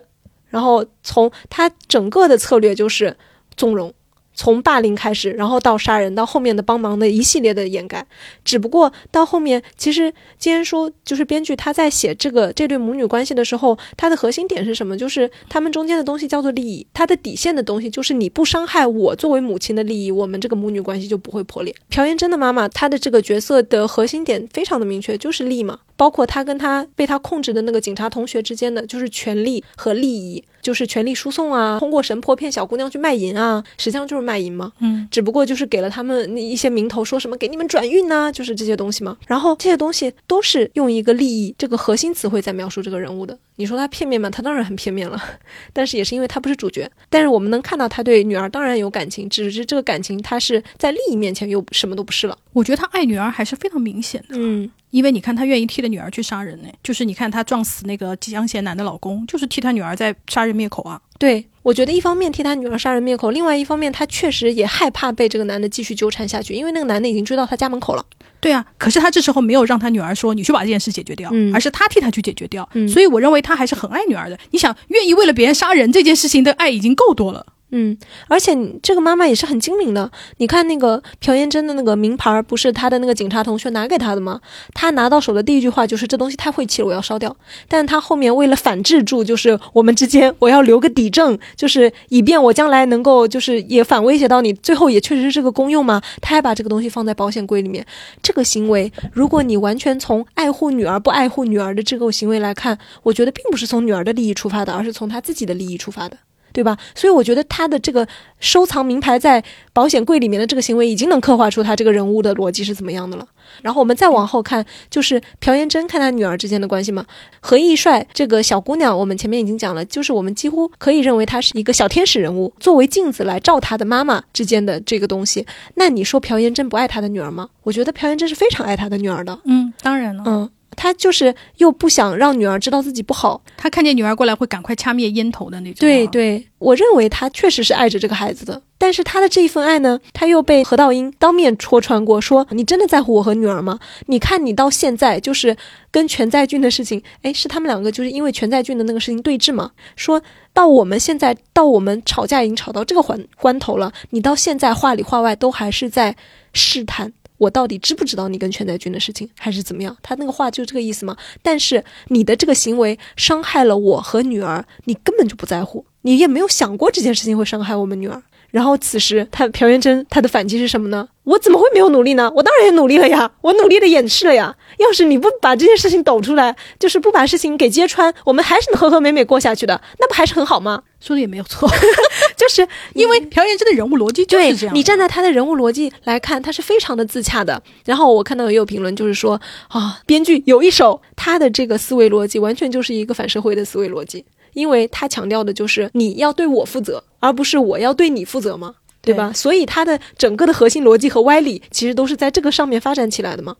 然后从她整个的策略就是纵容。从霸凌开始，然后到杀人，到后面的帮忙的一系列的掩盖。只不过到后面，其实既然说就是编剧他在写这个这对母女关系的时候，他的核心点是什么？就是他们中间的东西叫做利益，他的底线的东西就是你不伤害我作为母亲的利益，我们这个母女关系就不会破裂。朴妍珍的妈妈，她的这个角色的核心点非常的明确，就是利嘛。包括他跟他被他控制的那个警察同学之间的，就是权利和利益，就是权力输送啊，通过神婆骗小姑娘去卖淫啊，实际上就是卖淫嘛。嗯，只不过就是给了他们那一些名头，说什么给你们转运呐、就是这些东西嘛。然后这些东西都是用一个利益这个核心词汇在描述这个人物的。你说他片面吗？他当然很片面了，但是也是因为他不是主角。但是我们能看到他对女儿当然有感情，只是这个感情他是在利益面前又什么都不是了。我觉得他爱女儿还是非常明显的，嗯，因为你看他愿意替他女儿去杀人呢，就是你看他撞死那个吉祥贤男的老公，就是替他女儿在杀人灭口啊。对，我觉得一方面替他女儿杀人灭口，另外一方面他确实也害怕被这个男的继续纠缠下去，因为那个男的已经追到他家门口了。对啊，可是他这时候没有让他女儿说你去把这件事解决掉，嗯而是他替他去解决掉。嗯所以我认为他还是很爱女儿的。你想，愿意为了别人杀人这件事情的爱已经够多了。嗯，而且这个妈妈也是很精明的。你看那个朴妍珍的那个名牌，不是她的那个警察同学拿给她的吗？她拿到手的第一句话就是这东西太晦气了，我要烧掉。但她后面为了反制住，就是我们之间我要留个底证，就是以便我将来能够就是也反威胁到你，最后也确实是这个功用嘛。她还把这个东西放在保险柜里面。这个行为，如果你完全从爱护女儿不爱护女儿的这个行为来看，我觉得并不是从女儿的利益出发的，而是从她自己的利益出发的。对吧？所以我觉得他的这个收藏名牌在保险柜里面的这个行为，已经能刻画出他这个人物的逻辑是怎么样的了。然后我们再往后看，就是朴妍珍看他女儿之间的关系嘛。何义帅这个小姑娘，我们前面已经讲了，就是我们几乎可以认为她是一个小天使人物，作为镜子来照她的妈妈之间的这个东西。那你说朴妍珍不爱她的女儿吗？我觉得朴妍珍是非常爱她的女儿的。嗯，当然了，嗯。他就是又不想让女儿知道自己不好，他看见女儿过来会赶快掐灭烟头的那种。对对，我认为他确实是爱着这个孩子的，但是他的这一份爱呢，他又被何道英当面戳穿过，说你真的在乎我和女儿吗？你看你到现在就是跟全在俊的事情，哎，是他们两个就是因为全在俊的那个事情对峙嘛？说到我们现在到我们吵架已经吵到这个环关头了，你到现在话里话外都还是在试探。我到底知不知道你跟全在军的事情，还是怎么样？他那个话就这个意思吗？但是你的这个行为伤害了我和女儿，你根本就不在乎，你也没有想过这件事情会伤害我们女儿。然后此时，他朴元珍他的反击是什么呢？我怎么会没有努力呢？我当然也努力了呀，我努力的掩饰了呀。要是你不把这件事情抖出来，就是不把事情给揭穿，我们还是能和和美美过下去的，那不还是很好吗？说的也没有错，就是因为 朴元珍的人物逻辑就是这样。你站在他的人物逻辑来看，他是非常的自洽的。然后我看到也有评论，就是说啊，编剧有一手，他的这个思维逻辑完全就是一个反社会的思维逻辑。因为他强调的就是你要对我负责，而不是我要对你负责嘛，对吧？所以他的整个的核心逻辑和歪理其实都是在这个上面发展起来的嘛。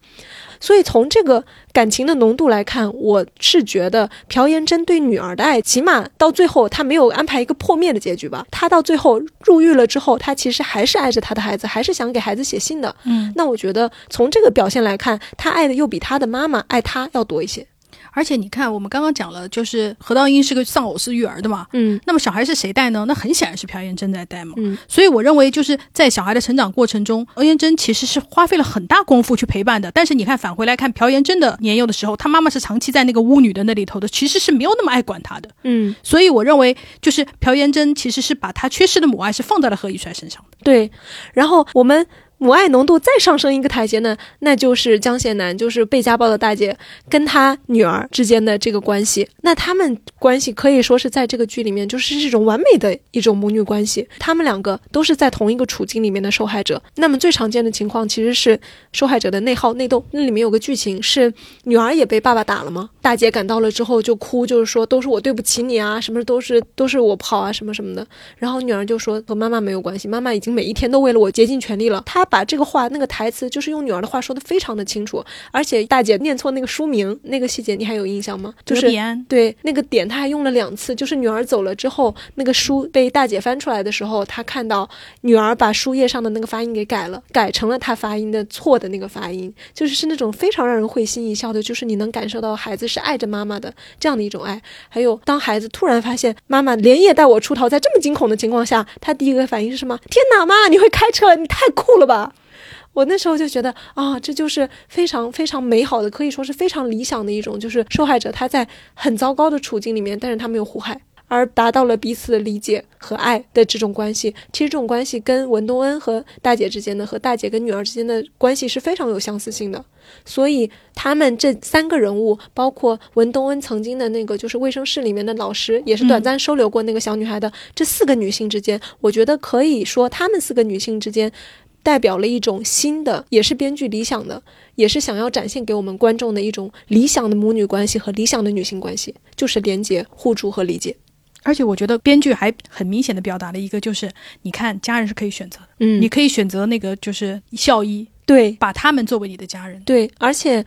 所以从这个感情的浓度来看，我是觉得朴妍珍对女儿的爱，起码到最后他没有安排一个破灭的结局吧。他到最后入狱了之后，他其实还是爱着他的孩子，还是想给孩子写信的。嗯，那我觉得从这个表现来看，他爱的又比他的妈妈爱他要多一些。而且你看，我们刚刚讲了，就是何道英是个丧偶式育儿的嘛，嗯，那么小孩是谁带呢？那很显然是朴妍珍在带嘛，嗯，所以我认为就是在小孩的成长过程中，朴妍珍其实是花费了很大功夫去陪伴的。但是你看返回来看朴妍珍的年幼的时候，她妈妈是长期在那个巫女的那里头的，其实是没有那么爱管她的，嗯，所以我认为就是朴妍珍其实是把她缺失的母爱是放在了何以帅身上的，对，然后我们。母爱浓度再上升一个台阶呢，那就是江贤南，就是被家暴的大姐跟她女儿之间的这个关系。那他们关系可以说是在这个剧里面就是这种完美的一种母女关系。他们两个都是在同一个处境里面的受害者。那么最常见的情况其实是受害者的内耗内斗。那里面有个剧情是女儿也被爸爸打了吗？大姐赶到了之后就哭，就是说都是我对不起你啊，什么都是都是我不好啊，什么什么的。然后女儿就说和妈妈没有关系，妈妈已经每一天都为了我竭尽全力了。她。把这个话那个台词，就是用女儿的话说的非常的清楚，而且大姐念错那个书名那个细节，你还有印象吗？就是对那个点，他还用了两次，就是女儿走了之后，那个书被大姐翻出来的时候，他看到女儿把书页上的那个发音给改了，改成了他发音的错的那个发音，就是是那种非常让人会心一笑的，就是你能感受到孩子是爱着妈妈的这样的一种爱。还有当孩子突然发现妈妈连夜带我出逃，在这么惊恐的情况下，他第一个反应是什么？天哪，妈，你会开车，你太酷了吧！我那时候就觉得啊，这就是非常非常美好的，可以说是非常理想的一种，就是受害者他在很糟糕的处境里面，但是他没有互害，而达到了彼此的理解和爱的这种关系。其实这种关系跟文东恩和大姐之间的，和大姐跟女儿之间的关系是非常有相似性的。所以他们这三个人物，包括文东恩曾经的那个就是卫生室里面的老师，也是短暂收留过那个小女孩的，这四个女性之间，我觉得可以说她们四个女性之间。代表了一种新的，也是编剧理想的，也是想要展现给我们观众的一种理想的母女关系和理想的女性关系，就是连接、互助和理解。而且我觉得编剧还很明显的表达了一个，就是你看家人是可以选择的，嗯，你可以选择那个就是校医，对，把他们作为你的家人，对，而且，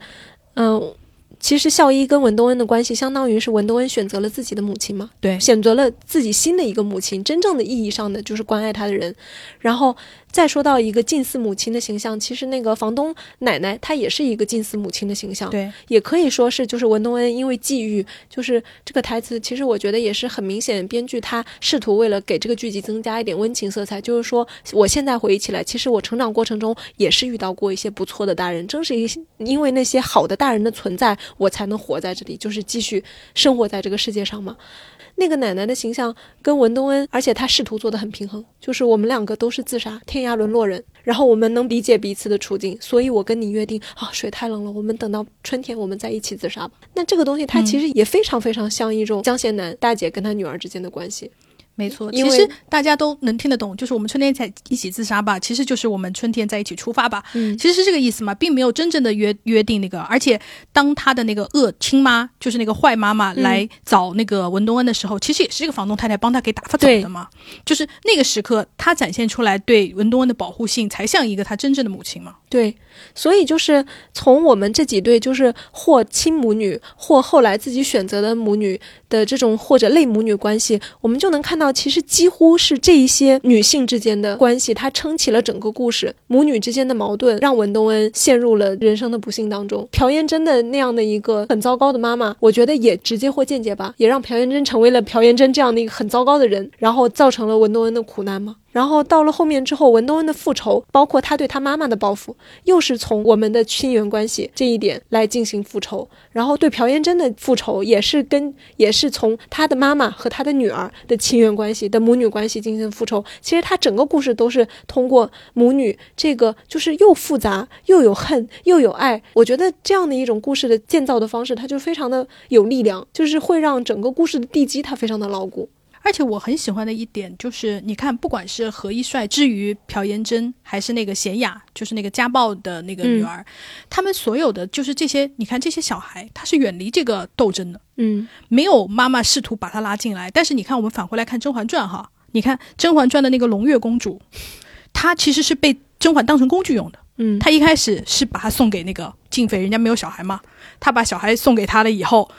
嗯。其实孝一跟文东恩的关系，相当于是文东恩选择了自己的母亲嘛？对，选择了自己新的一个母亲，真正的意义上的就是关爱他的人。然后再说到一个近似母亲的形象，其实那个房东奶奶她也是一个近似母亲的形象。对，也可以说是就是文东恩因为际遇，就是这个台词，其实我觉得也是很明显，编剧他试图为了给这个剧集增加一点温情色彩，就是说我现在回忆起来，其实我成长过程中也是遇到过一些不错的大人，正是一因为那些好的大人的存在。我才能活在这里，就是继续生活在这个世界上嘛。那个奶奶的形象跟文东恩，而且她试图做的很平衡，就是我们两个都是自杀，天涯沦落人，然后我们能理解彼此的处境，所以我跟你约定啊，水太冷了，我们等到春天我们再一起自杀吧。那这个东西它其实也非常非常像一种江贤南大姐跟她女儿之间的关系。没错，其实大家都能听得懂，就是我们春天才一起自杀吧，其实就是我们春天在一起出发吧，嗯。其实是这个意思嘛，并没有真正的约约定那个，而且当他的那个恶亲妈，就是那个坏妈妈嗯。来找那个文东恩的时候，其实也是这个房东太太帮他给打发走的嘛，就是那个时刻，他展现出来对文东恩的保护性，才像一个他真正的母亲嘛。对，所以就是从我们这几对就是或亲母女，或后来自己选择的母女的这种或者类母女关系，我们就能看到，其实几乎是这一些女性之间的关系，它撑起了整个故事。母女之间的矛盾让文东恩陷入了人生的不幸当中。朴妍珍的那样的一个很糟糕的妈妈，我觉得也直接或间接吧，也让朴妍珍成为了朴妍珍这样的一个很糟糕的人，然后造成了文东恩的苦难吗。然后到了后面之后，文东恩的复仇，包括他对他妈妈的报复，又是从我们的亲缘关系这一点来进行复仇。然后对朴妍珍的复仇，也是跟也是从他的妈妈和他的女儿的亲缘关系的母女关系进行复仇。其实他整个故事都是通过母女这个，就是又复杂又有恨又有爱。我觉得这样的一种故事的建造的方式，它就非常的有力量，就是会让整个故事的地基它非常的牢固。而且我很喜欢的一点就是，你看，不管是何一帅之于朴妍珍，还是那个贤雅，就是那个家暴的那个女儿，他们所有的就是这些，你看这些小孩，他是远离这个斗争的，嗯没有妈妈试图把他拉进来。但是你看，我们返回来看《甄嬛传》哈，你看《甄嬛传》的那个胧月公主，她其实是被甄嬛当成工具用的。嗯，她一开始是把她送给那个静妃，人家没有小孩嘛，她把小孩送给她了以后。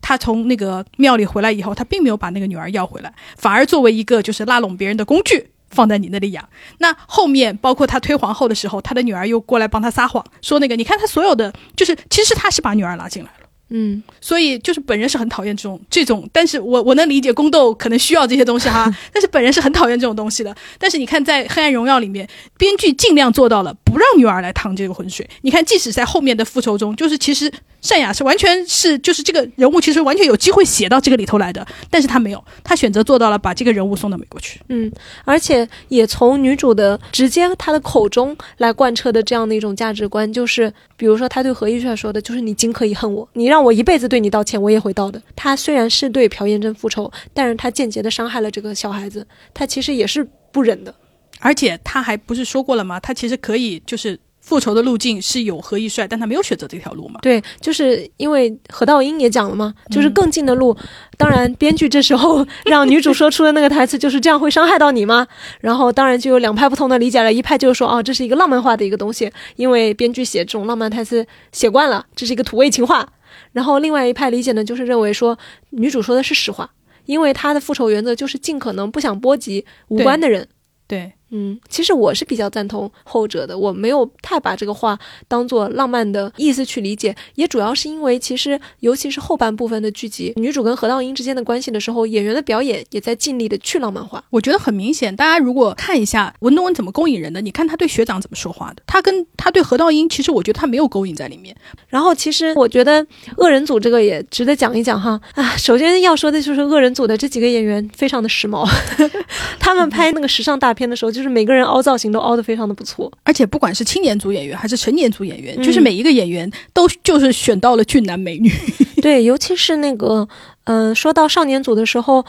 她从那个庙里回来以后，他并没有把那个女儿要回来，反而作为一个就是拉拢别人的工具放在你那里养。那后面包括他推皇后的时候，他的女儿又过来帮他撒谎，说那个你看他所有的就是其实他是把女儿拉进来了。嗯所以就是本人是很讨厌这种这种，但是我我能理解宫斗可能需要这些东西哈，但是本人是很讨厌这种东西的。但是你看在《黑暗荣耀》里面，编剧尽量做到了不让女儿来趟这个浑水。你看，即使在后面的复仇中，就是其实善雅是完全是就是这个人物其实完全有机会写到这个里头来的，但是他没有，他选择做到了把这个人物送到美国去。嗯，而且也从女主的直接她的口中来贯彻的这样的一种价值观，就是比如说她对何一帅说的，就是你尽可以恨我，你让我一辈子对你道歉，我也会道的。她虽然是对朴妍珍复仇，但是她间接的伤害了这个小孩子，她其实也是不忍的。而且他还不是说过了吗？他其实可以就是复仇的路径是有何一帅，但他没有选择这条路嘛。对，就是因为何道英也讲了嘛，就是更近的路。当然，编剧这时候让女主说出的那个台词就是这样会伤害到你吗？然后当然就有两派不同的理解了，一派就是说哦，这是一个浪漫化的一个东西，因为编剧写这种浪漫台词写惯了，这是一个土味情话。然后另外一派理解呢，就是认为说女主说的是实话，因为她的复仇原则就是尽可能不想波及无关的人。对，嗯，其实我是比较赞同后者的，我没有太把这个话当做浪漫的意思去理解，也主要是因为其实尤其是后半部分的剧集，女主跟何道英之间的关系的时候，演员的表演也在尽力的去浪漫化。我觉得很明显，大家如果看一下文东文怎么勾引人的，你看他对学长怎么说话的，他跟他对何道英，其实我觉得他没有勾引在里面。然后其实我觉得恶人组这个也值得讲一讲哈啊，首先要说的就是恶人组的这几个演员非常的时髦，他们拍那个时尚大片的时候，就是每个人凹造型都凹得非常的不错。而且不管是青年组演员还是成年组演员，嗯就是每一个演员都就是选到了俊男美女。对，尤其是那个，嗯、说到少年组的时候，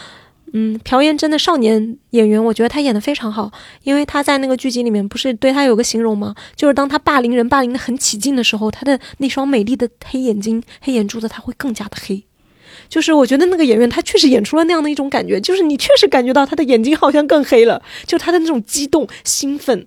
嗯，朴妍珍的少年演员，我觉得他演的非常好，因为他在那个剧集里面不是对他有个形容吗？就是当他霸凌人霸凌的很起劲的时候，他的那双美丽的黑眼睛、黑眼珠子，他会更加的黑。就是我觉得那个演员他确实演出了那样的一种感觉，就是你确实感觉到他的眼睛好像更黑了，就他的那种激动、兴奋。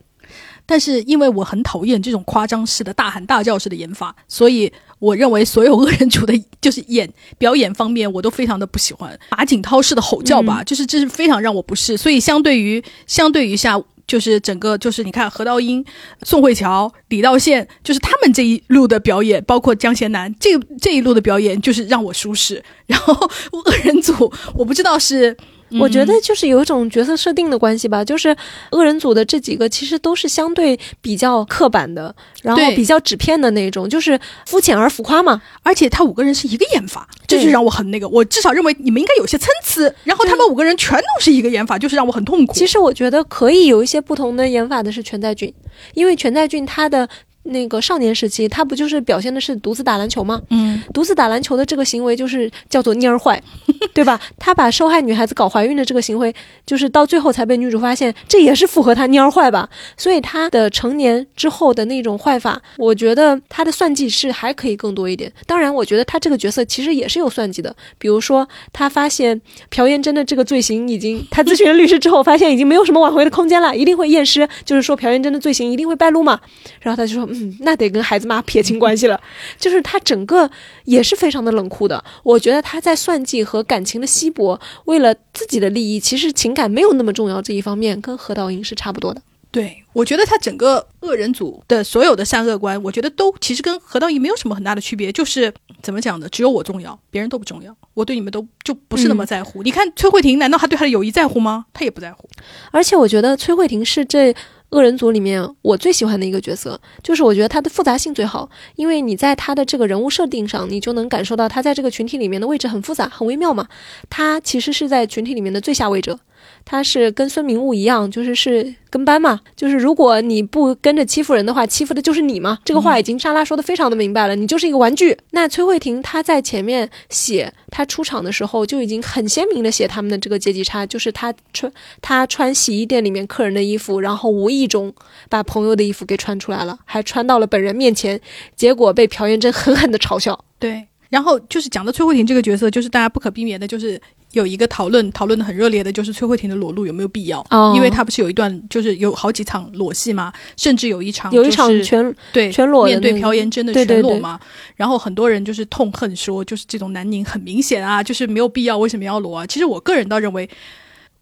但是因为我很讨厌这种夸张式的大喊大叫式的演法，所以我认为所有恶人组的，就是演表演方面，我都非常的不喜欢马景涛式的吼叫吧，就是这是非常让我不适。所以相对于相对于下。就是整个就是你看何道英、宋慧乔、李道宪，就是他们这一路的表演，包括江贤南这这一路的表演，就是让我舒适。然后 恶人组，我不知道是我觉得就是有一种角色设定的关系吧，就是恶人组的这几个其实都是相对比较刻板的，然后比较纸片的那种，就是肤浅而浮夸嘛。而且他五个人是一个演法，这就让我很那个。我至少认为你们应该有些参差，然后他们五个人全都是一个演法，就是让我很痛苦。其实我觉得可以有一些不同的演法的是全在俊，因为全在俊他的那个少年时期，他不就是表现的是独自打篮球吗？嗯，独自打篮球的这个行为就是叫做蔫儿坏，对吧？他把受害女孩子搞怀孕的这个行为，就是到最后才被女主发现，这也是符合他蔫儿坏吧？所以他的成年之后的那种坏法，我觉得他的算计是还可以更多一点。当然，我觉得他这个角色其实也是有算计的，比如说他发现朴妍珍的这个罪行已经，他咨询了律师之后，发现已经没有什么挽回的空间了，一定会验尸，就是说朴妍珍的罪行一定会败露嘛。然后他就说，嗯，那得跟孩子妈撇清关系了。就是他整个也是非常的冷酷的。我觉得他在算计和感情的稀薄，为了自己的利益，其实情感没有那么重要这一方面，跟何道英是差不多的。对，我觉得他整个恶人组的所有的善恶观，我觉得都其实跟何道义没有什么很大的区别，就是怎么讲呢？只有我重要，别人都不重要，我对你们都就不是那么在乎。你看崔慧婷，难道他对他的友谊在乎吗？他也不在乎。而且我觉得崔慧婷是这恶人组里面我最喜欢的一个角色，就是我觉得他的复杂性最好，因为你在他的这个人物设定上，你就能感受到他在这个群体里面的位置很复杂、很微妙嘛。他其实是在群体里面的最下位者。他是跟孙明悟一样，就是是跟班嘛，就是如果你不跟着欺负人的话，欺负的就是你嘛。这个话已经莎拉说的非常的明白了，你就是一个玩具。那崔慧婷她在前面写她出场的时候，就已经很鲜明的写他们的这个阶级差，就是她穿她穿洗衣店里面客人的衣服，然后无意中把朋友的衣服给穿出来了，还穿到了本人面前，结果被朴元贞狠狠的嘲笑。对，然后就是讲到崔慧婷这个角色，就是大家不可避免的，就是有一个讨论，讨论的很热烈的，就是崔慧婷的裸露有没有必要？哦因为她不是有一段，就是有好几场裸戏嘛，甚至有一场有一场全对全裸的面对朴妍珍的对对对全裸嘛，然后很多人就是痛恨说，就是这种男宁很明显啊，就是没有必要，为什么要裸啊？其实我个人倒认为。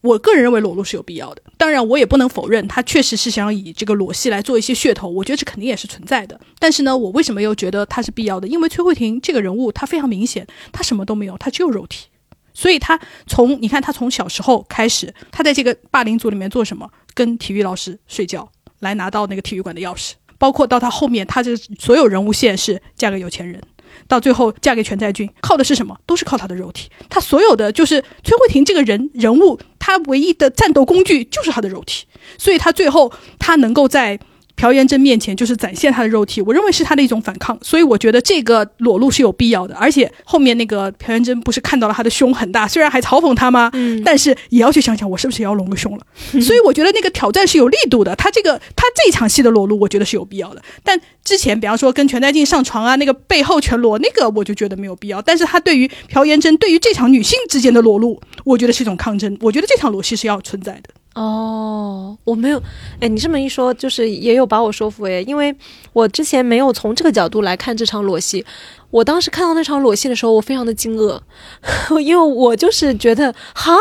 我个人认为裸露是有必要的，当然我也不能否认他确实是想以这个裸戏来做一些噱头，我觉得这肯定也是存在的。但是呢，我为什么又觉得它是必要的？因为崔慧婷这个人物，她非常明显，她什么都没有，她只有肉体。所以她从你看她从小时候开始，她在这个霸凌组里面做什么？跟体育老师睡觉，来拿到那个体育馆的钥匙。包括到她后面，她这所有人物线是嫁给有钱人，到最后嫁给全在俊，靠的是什么？都是靠她的肉体。她所有的就是崔慧婷这个人人物，他唯一的战斗工具就是他的肉体。所以他最后他能够在朴妍珍面前就是展现她的肉体，我认为是她的一种反抗。所以我觉得这个裸露是有必要的。而且后面那个朴妍珍不是看到了她的胸很大，虽然还嘲讽她吗？嗯，但是也要去想想我是不是也要隆个胸了。所以我觉得那个挑战是有力度的。他这个他这场戏的裸露，我觉得是有必要的。但之前比方说跟全在静上床啊，那个背后全裸，那个我就觉得没有必要。但是他对于朴妍珍对于这场女性之间的裸露，我觉得是一种抗争。我觉得这场裸戏是要存在的。哦，我没有，哎，你这么一说，就是也有把我说服哎，因为我之前没有从这个角度来看这场裸戏。我当时看到那场裸戏的时候，我非常的惊愕，因为我就是觉得，哈，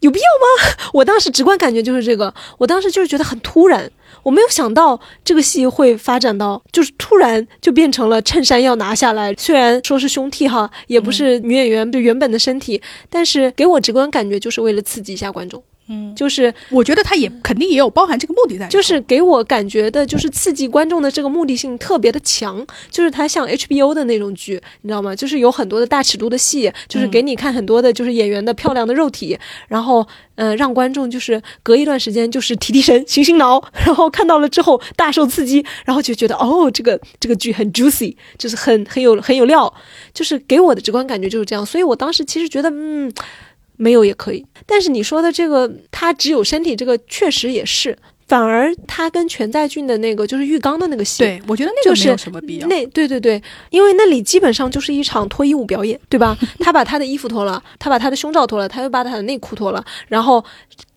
有必要吗？我当时直观感觉就是这个，我当时就是觉得很突然，我没有想到这个戏会发展到，就是突然就变成了衬衫要拿下来，虽然说是胸替哈，也不是女演员就原本的身体，但是给我直观感觉就是为了刺激一下观众。嗯，就是我觉得他也肯定也有包含这个目的在。就是给我感觉的，就是刺激观众的这个目的性特别的强，就是它像 HBO 的那种剧，你知道吗？就是有很多的大尺度的戏，就是给你看很多的，就是演员的漂亮的肉体，然后呃，让观众就是隔一段时间就是提提神、醒醒脑，然后看到了之后大受刺激，然后就觉得哦，这个这个剧很 juicy，就是很很有很有料，就是给我的直观感觉就是这样，所以我当时其实觉得嗯。没有也可以，但是你说的这个，他只有身体，这个确实也是。反而他跟全在俊的那个就是浴缸的那个戏，对我觉得那就是个没有什么必要。那对对对，因为那里基本上就是一场脱衣舞表演，对吧？他把他的衣服脱了，他把他的胸罩脱了，他又把他的内裤脱了，然后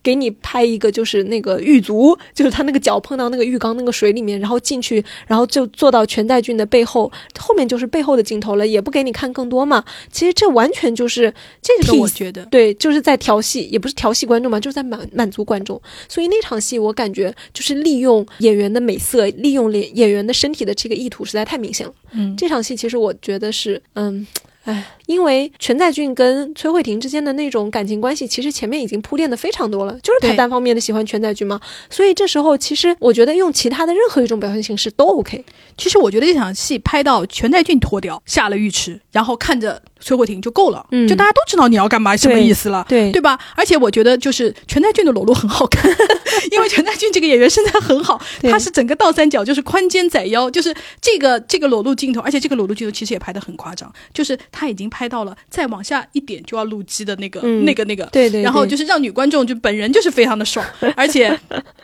给你拍一个就是那个狱卒，就是他那个脚碰到那个浴缸那个水里面，然后进去，然后就坐到全代俊的背后，后面就是背后的镜头了，也不给你看更多嘛。其实这完全就是这个我觉得对，就是在调戏，也不是调戏观众嘛，就是在满满足观众。所以那场戏我感觉就是利用演员的美色，利用演演员的身体的这个意图实在太明显了。嗯，这场戏其实我觉得是，嗯，哎，因为全在俊跟崔慧婷之间的那种感情关系，其实前面已经铺垫的非常多了，就是他单方面的喜欢全在俊嘛。所以这时候其实我觉得用其他的任何一种表现形式都 OK。其实我觉得这场戏拍到全在俊脱掉下了浴池，然后看着崔慧婷就够了，嗯就大家都知道你要干嘛，什么意思了。对对吧？而且我觉得就是全在俊的裸露很好看，因为全在俊这个演员身材很好，他是整个倒三角，就是宽肩窄腰，就是这个这个裸露镜头，而且这个裸露镜头其实也拍的很夸张，就是他已经拍到了再往下一点就要露肌的那个、嗯那个那个，对对，对然后就是让女观众就本人就是非常的爽，而且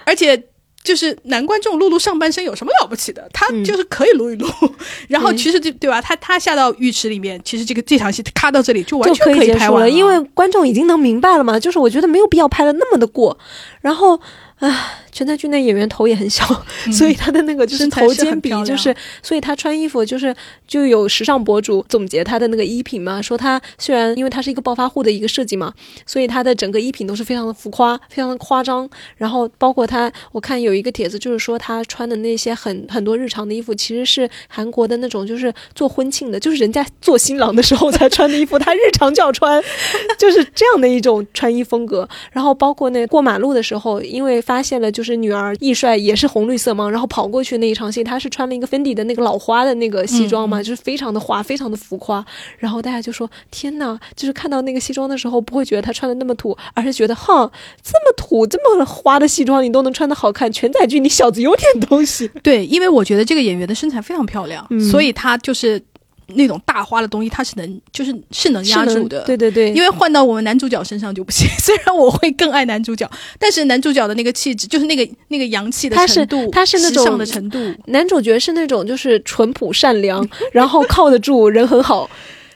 而且。就是男观众露露上半身有什么了不起的？他嗯就是可以露一撸，然后其实就对吧？他他下到浴池里面，其实这个这场戏咔到这里就完全可以结束了，因为观众已经能明白了嘛。就是我觉得没有必要拍的那么的过。然后，唉，全在俊的演员头也很小，所以他的那个就是头肩比，就是所以他穿衣服就是就有时尚博主总结他的那个衣品嘛，说他虽然因为他是一个暴发户的一个设计嘛，所以他的整个衣品都是非常的浮夸，非常的夸张。然后包括他，我看有一个帖子就是说他穿的那些很很多日常的衣服，其实是韩国的那种就是做婚庆的，就是人家做新郎的时候才穿的衣服，他日常就要穿，就是这样的一种穿衣风格。然后包括那过马路的时候，因为发现了就是女儿易帅也是红绿色盲，然后跑过去那一场戏，他是穿了一个芬迪的那个老花的那个西装嘛，就是非常的花，非常的浮夸。然后大家就说：“天呐，就是看到那个西装的时候，不会觉得他穿的那么土，而是觉得哼，这么土、这么花的西装你都能穿的好看，全载俊你小子有点东西。对，因为我觉得这个演员的身材非常漂亮，嗯所以他就是那种大花的东西，他是能就是是能压住的。对对对，因为换到我们男主角身上就不行。虽然我会更爱男主角，但是男主角的那个气质，就是那个那个洋气的他是程度，他是那种时尚的程度，男主角是那种就是淳朴善良，然后靠得住，人很好，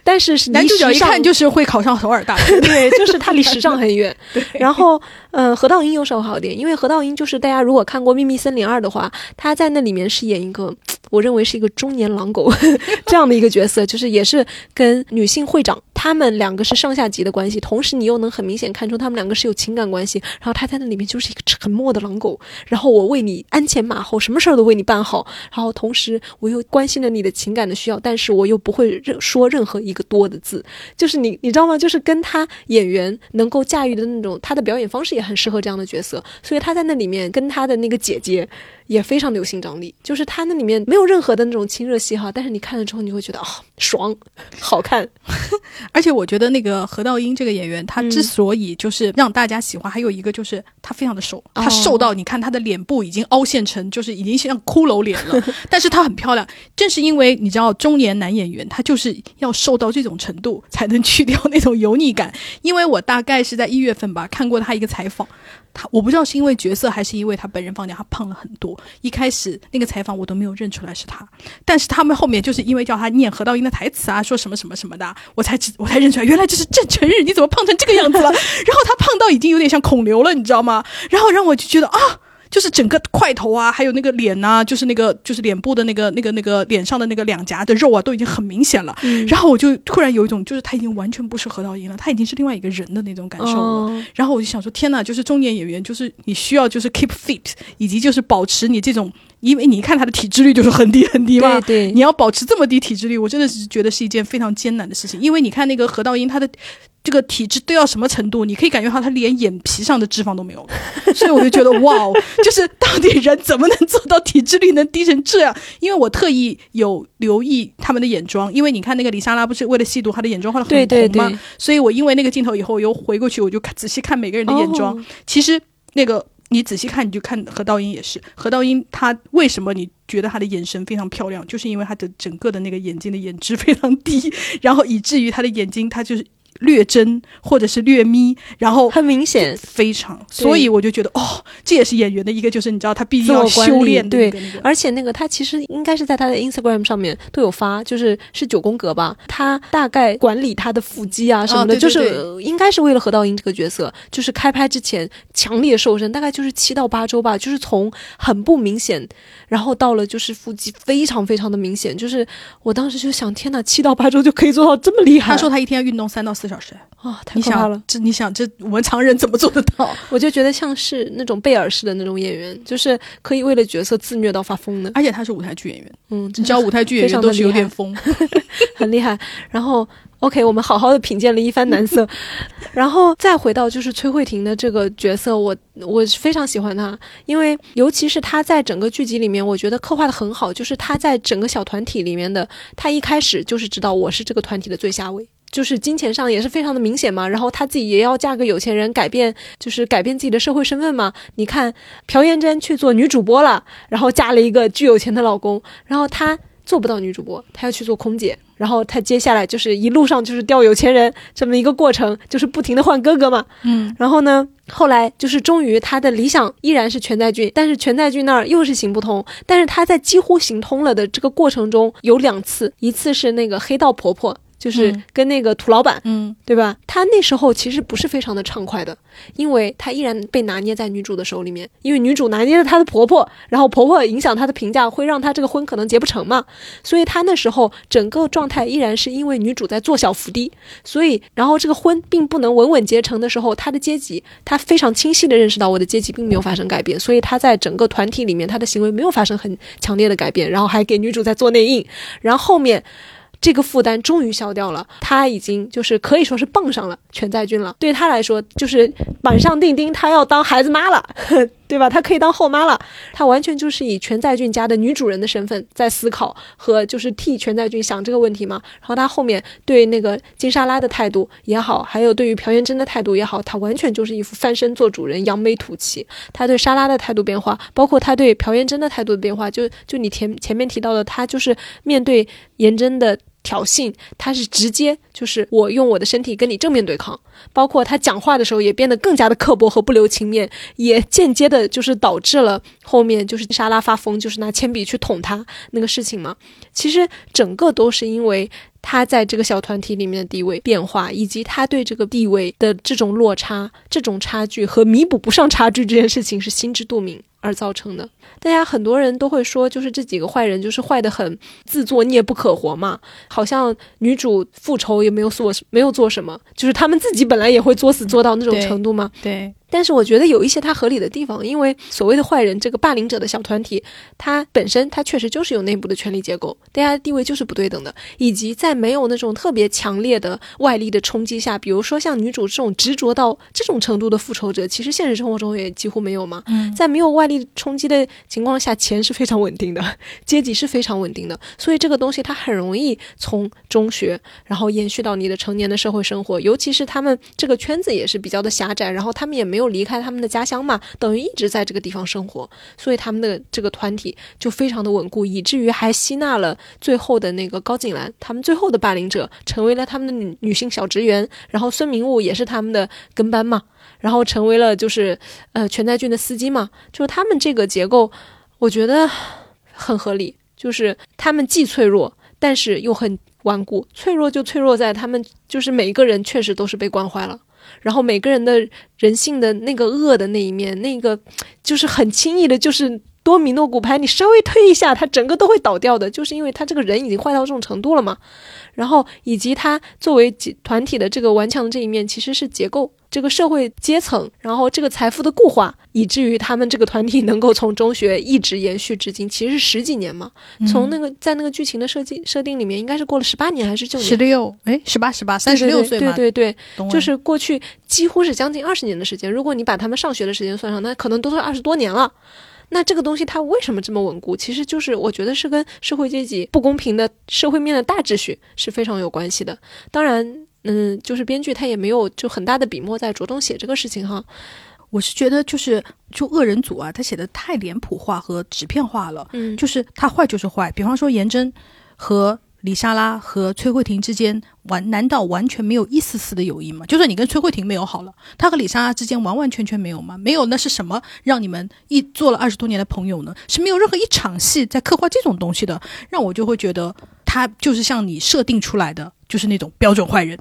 但是男主角一看就是会考上首尔大学。对，就是他离时尚很远。然后，嗯、何道英又稍微好一点，因为何道英就是大家如果看过《秘密森林二》的话，他在那里面饰演一个我认为是一个中年狼狗 这样的一个角色，就是也是跟女性会长他们两个是上下级的关系，同时你又能很明显看出他们两个是有情感关系。然后他在那里面就是一个沉默的狼狗，然后我为你鞍前马后，什么事儿都为你办好，然后同时我又关心着你的情感的需要，但是我又不会说任何一个多的字，就是你你知道吗？就是跟他演员能够驾驭的那种，他的表演方式也很适合这样的角色，所以他在那里面跟他的那个姐姐也非常的有性张力，就是他那里面没有任何的那种亲热戏哈，但是你看了之后你会觉得啊、爽，好看，而且我觉得那个何道英这个演员，他嗯之所以就是让大家喜欢，还有一个就是他非常的瘦，他瘦到你看他的脸部已经凹陷成就是已经像骷髅脸了，但是他很漂亮。正是因为你知道中年男演员他就是要瘦到这种程度才能去掉那种油腻感。因为我大概是在一月份吧看过他一个采访。他我不知道是因为角色还是因为他本人放假，他胖了很多。一开始那个采访我都没有认出来是他，但是他们后面就是因为叫他念何道英的台词啊，说什么什么什么的，我才知我才认出来，原来这是郑成日，你怎么胖成这个样子了？然后他胖到已经有点像孔刘了，你知道吗？然后让我就觉得啊。就是整个块头啊，还有那个脸呐、就是那个就是脸部的那个那个那个脸上的那个两颊的肉啊，都已经很明显了。嗯然后我就突然有一种，就是他已经完全不是何道英了，他已经是另外一个人的那种感受了。哦然后我就想说，天呐，就是中年演员，就是你需要就是 keep fit，以及就是保持你这种，因为你一看他的体脂率就是很低很低嘛，对对你要保持这么低体脂率，我真的是觉得是一件非常艰难的事情。因为你看那个何道英，他的这个体质都到什么程度，你可以感觉到他连眼皮上的脂肪都没有了，所以我就觉得哇哦，就是到底人怎么能做到体脂率能低成这样？因为我特意有留意他们的眼妆，因为你看那个李莎拉不是为了吸毒，她的眼妆画的很红吗？对，所以我因为那个镜头以后，我又回过去，我就看仔细看每个人的眼妆。哦其实那个你仔细看，你就看何道英也是。何道英她为什么你觉得她的眼神非常漂亮，就是因为她的整个的那个眼睛的眼值非常低，然后以至于她的眼睛她就是略真或者是略眯，然后很明显。非常，所以我就觉得哦，这也是演员的一个，就是你知道他必须要修炼的对。而且那个他其实应该是在他的 Instagram 上面都有发，就是是九宫格吧，他大概管理他的腹肌啊什么的，哦对对就是呃应该是为了何道英这个角色，就是开拍之前强烈瘦身，大概就是七到八周吧，就是从很不明显，然后到了就是腹肌非常非常的明显，就是我当时就想，天呐，七到八周就可以做到这么厉害？他说他一天要运动三到四小时，啊、太你可怕了。这你想这我们常人怎么做得到？我就觉得像是那种贝尔式的那种演员，就是可以为了角色自虐到发疯的。而且他是舞台剧演员，嗯，你知道舞台剧演员都是有点疯。很厉害。然后，OK，我们好好的品鉴了一番男色，然后再回到就是崔慧婷的这个角色，我我非常喜欢她，因为尤其是她在整个剧集里面，我觉得刻画的很好，就是她在整个小团体里面的，她一开始就是知道我是这个团体的最下位。就是金钱上也是非常的明显嘛。然后她自己也要嫁个有钱人，改变就是改变自己的社会身份嘛。你看朴妍珍去做女主播了，然后嫁了一个巨有钱的老公，然后她做不到女主播，她要去做空姐。然后她接下来就是一路上就是钓有钱人这么一个过程，就是不停的换哥哥嘛。嗯，然后呢，后来就是终于她的理想依然是全在俊，但是全在俊那儿又是行不通。但是她在几乎行通了的这个过程中，有两次，一次是那个黑道婆婆。就是嗯跟那个土老板，嗯对吧？他那时候其实不是非常的畅快的，因为他依然被拿捏在女主的手里面，因为女主拿捏着她的婆婆，然后婆婆影响她的评价，会让她这个婚可能结不成嘛。所以他那时候整个状态依然是因为女主在做小伏低，所以然后这个婚并不能稳稳结成的时候，他的阶级他非常清晰的认识到我的阶级并没有发生改变，所以他在整个团体里面他的行为没有发生很强烈的改变，然后还给女主在做内应，然后后面。这个负担终于消掉了，他已经就是可以说是傍上了全在军了。对他来说，就是板上钉钉，他要当孩子妈了，对吧？他可以当后妈了。他完全就是以全在俊家的女主人的身份在思考和就是替全在俊想这个问题嘛。然后他后面对那个金莎拉的态度也好，还有对于朴妍珍的态度也好，他完全就是一副翻身做主人、扬眉吐气。他对莎拉的态度变化，包括他对朴妍珍的态度的变化，就就你前前面提到的，他就是面对妍珍的。挑衅，他是直接就是我用我的身体跟你正面对抗，包括他讲话的时候也变得更加的刻薄和不留情面，也间接的就是导致了后面就是莎拉发疯，就是拿铅笔去捅他那个事情嘛。其实整个都是因为他在这个小团体里面的地位变化，以及他对这个地位的这种落差、这种差距和弥补不上差距这件事情是心知肚明而造成的。大家很多人都会说，就是这几个坏人就是坏的很，自作孽不可活嘛。好像女主复仇也没有做没有做什么，就是他们自己本来也会作死做到那种程度嘛。对，但是我觉得有一些它合理的地方，因为所谓的坏人这个霸凌者的小团体，它本身它确实就是有内部的权力结构，大家的地位就是不对等的，以及在没有那种特别强烈的外力的冲击下，比如说像女主这种执着到这种程度的复仇者，其实现实生活中也几乎没有嘛。嗯。在没有外力冲击的情况下，钱是非常稳定的，阶级是非常稳定的，所以这个东西它很容易从中学，然后延续到你的成年的社会生活，尤其是他们这个圈子也是比较的狭窄，然后他们也没有离开他们的家乡嘛，等于一直在这个地方生活，所以他们的这个团体就非常的稳固，以至于还吸纳了最后的那个高景兰，他们最后的霸凌者成为了他们的女女性小职员，然后孙明悟也是他们的跟班嘛。然后成为了就是呃全在俊的司机嘛，就是他们这个结构，我觉得很合理，就是他们既脆弱，但是又很顽固。脆弱就脆弱在他们就是每一个人确实都是被惯坏了，然后每个人的人性的那个恶的那一面，那个 就是很轻易的，就是。多米诺骨牌，你稍微推一下，它整个都会倒掉的，就是因为他这个人已经坏到这种程度了嘛。然后以及他作为集团体的这个顽强的这一面，其实是结构这个社会阶层，然后这个财富的固化，以至于他们这个团体能够从中学一直延续至今，其实是十几年嘛。从那个在那个剧情的设计设定里面，应该是过了十八年还是九年？十六，哎，十八十八，三十六岁嘛，对对对，就是过去几乎是将近二十年的时间。如果你把他们上学的时间算上，那可能都是二十多年了。那这个东西它为什么这么稳固？其实就是我觉得是跟社会阶级不公平的社会面的大秩序是非常有关系的。当然，嗯，就是编剧他也没有就很大的笔墨在着重写这个事情哈。我是觉得就是就恶人组啊，他写的太脸谱化和纸片化了，嗯，就是他坏就是坏。比方说颜真和李莎拉和崔慧婷之间完，难道完全没有一丝丝的友谊吗？就算你跟崔慧婷没有好了，他和李莎拉之间完完全全没有吗？没有，那是什么让你们一做了二十多年的朋友呢？是没有任何一场戏在刻画这种东西的，让我就会觉得他就是像你设定出来的，就是那种标准坏人。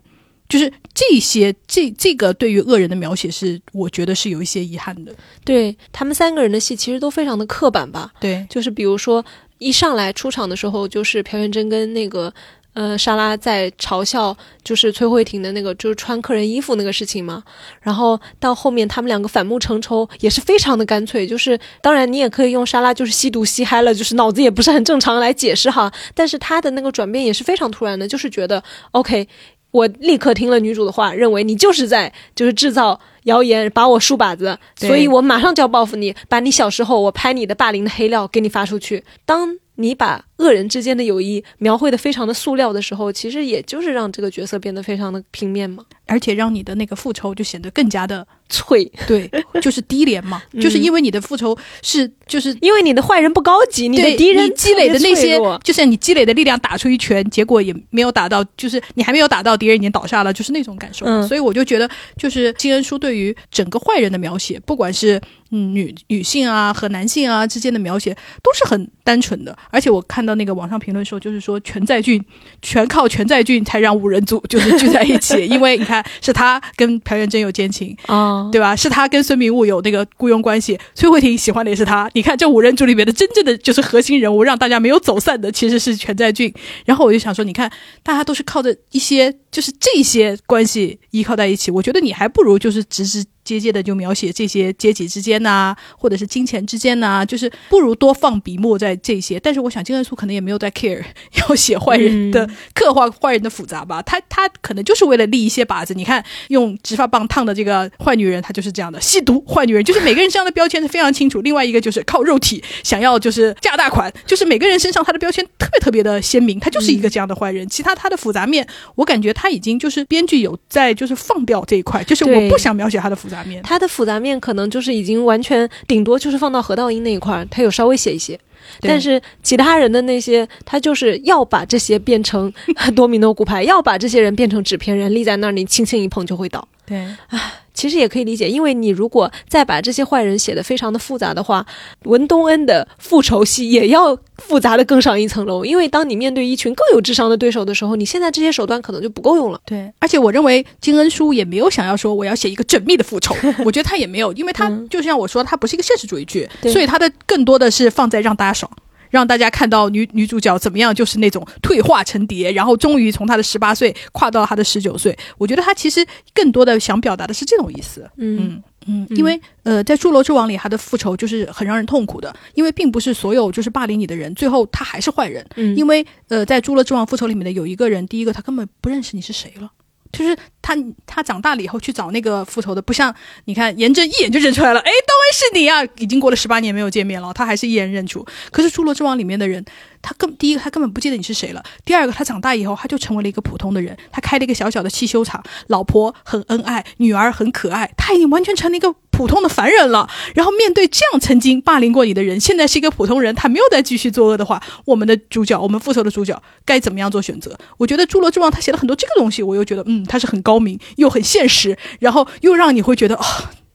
就是这些，这这个对于恶人的描写是，我觉得是有一些遗憾的。对他们三个人的戏其实都非常的刻板吧。对，就是比如说一上来出场的时候，就是朴元珍跟那个呃莎拉在嘲笑，就是崔慧婷的那个就是穿客人衣服那个事情嘛。然后到后面他们两个反目成仇，也是非常的干脆。就是当然你也可以用莎拉就是吸毒吸嗨了，就是脑子也不是很正常来解释哈。但是他的那个转变也是非常突然的，就是觉得 OK。我立刻听了女主的话，认为你就是在就是制造谣言，把我竖靶子，所以我马上就要报复你，把你小时候我拍你的霸凌的黑料给你发出去。当你把恶恶人之间的友谊描绘的非常的塑料的时候，其实也就是让这个角色变得非常的平面嘛，而且让你的那个复仇就显得更加的脆，对，就是低廉嘛，嗯就是因为你的复仇是就是。因为你的坏人不高级，你的对敌人积累的那些就是你积累的力量打出一拳，结果也没有打到，就是你还没有打到，敌人已经倒下了，就是那种感受。嗯所以我就觉得，就是金恩淑对于整个坏人的描写，不管是嗯女女性啊和男性啊之间的描写，都是很单纯的。而且我看到那个网上评论说，就是说全在俊全靠全在俊才让五人组 就是聚在一起，因为你看是他跟朴元真有奸情，啊，对吧？是他跟孙明悟有那个雇佣关系，崔慧婷喜欢的也是他。你看这五人组里面的真正的就是核心人物，让大家没有走散的其实是全在俊。然后我就想说，你看大家都是靠着一些就是这些关系依靠在一起，我觉得你还不如就是直直接接的就描写这些阶级之间呐、或者是金钱之间呐、就是不如多放笔墨在这些。但是我想金恩淑可能也没有在 care 要写坏人的、刻画坏人的复杂吧，他他可能就是为了立一些靶子。你看用直发棒烫的这个坏女人，她就是这样的；吸毒坏女人，就是每个人身上的标签是非常清楚。另外一个就是靠肉体想要就是嫁大款，就是每个人身上他的标签特别特别的鲜明，他就是一个这样的坏人。其他他的复杂面，我感觉他已经就是编剧有在就是放掉这一块，就是我不想描写他的复杂面。他的复杂面可能就是已经完全顶多就是放到何道英那一块儿，他有稍微写一些。但是其他人的那些，他就是要把这些变成 多米诺骨牌，要把这些人变成纸片人，立在那儿，你轻轻一碰就会倒。对，啊其实也可以理解，因为你如果再把这些坏人写的非常的复杂的话，文东恩的复仇戏也要复杂的更上一层楼。因为当你面对一群更有智商的对手的时候，你现在这些手段可能就不够用了。对，而且我认为金恩淑也没有想要说我要写一个缜密的复仇，我觉得他也没有，因为他嗯就像我说，他不是一个现实主义剧，对所以他的更多的是放在让大家爽。让大家看到女女主角怎么样，就是那种退化成蝶，然后终于从她的十八岁跨到她的十九岁。我觉得她其实更多的想表达的是这种意思。嗯嗯嗯，因为呃，在《侏罗之王》里，他的复仇就是很让人痛苦的，因为并不是所有就是霸凌你的人，最后他还是坏人。嗯因为呃，在《侏罗之王复仇》里面的有一个人，第一个他根本不认识你是谁了。就是他，他长大了以后去找那个复仇的，不像你看严真一眼就认出来了，哎，当然是你啊！已经过了十八年没有见面了，他还是一眼认出。可是《侏罗之王》里面的人，他根第一个他根本不记得你是谁了，第二个他长大以后他就成为了一个普通的人，他开了一个小小的汽修厂，老婆很恩爱，女儿很可爱，他已经完全成了一个普通的凡人了。然后面对这样曾经霸凌过你的人，现在是一个普通人，他没有再继续作恶的话，我们的主角，我们复仇的主角该怎么样做选择？我觉得《侏罗之王》他写了很多这个东西，我又觉得嗯，他是很高明又很现实，然后又让你会觉得啊。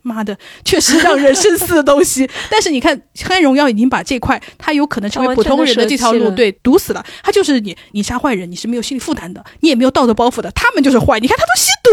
妈的，确实让人深思的东西。但是你看，《黑暗荣耀》已经把这块，他有可能成为普通人的这条路，对，堵死了。他就是你，你杀坏人，你是没有心理负担的，你也没有道德包袱的。他们就是坏，你看他都吸毒，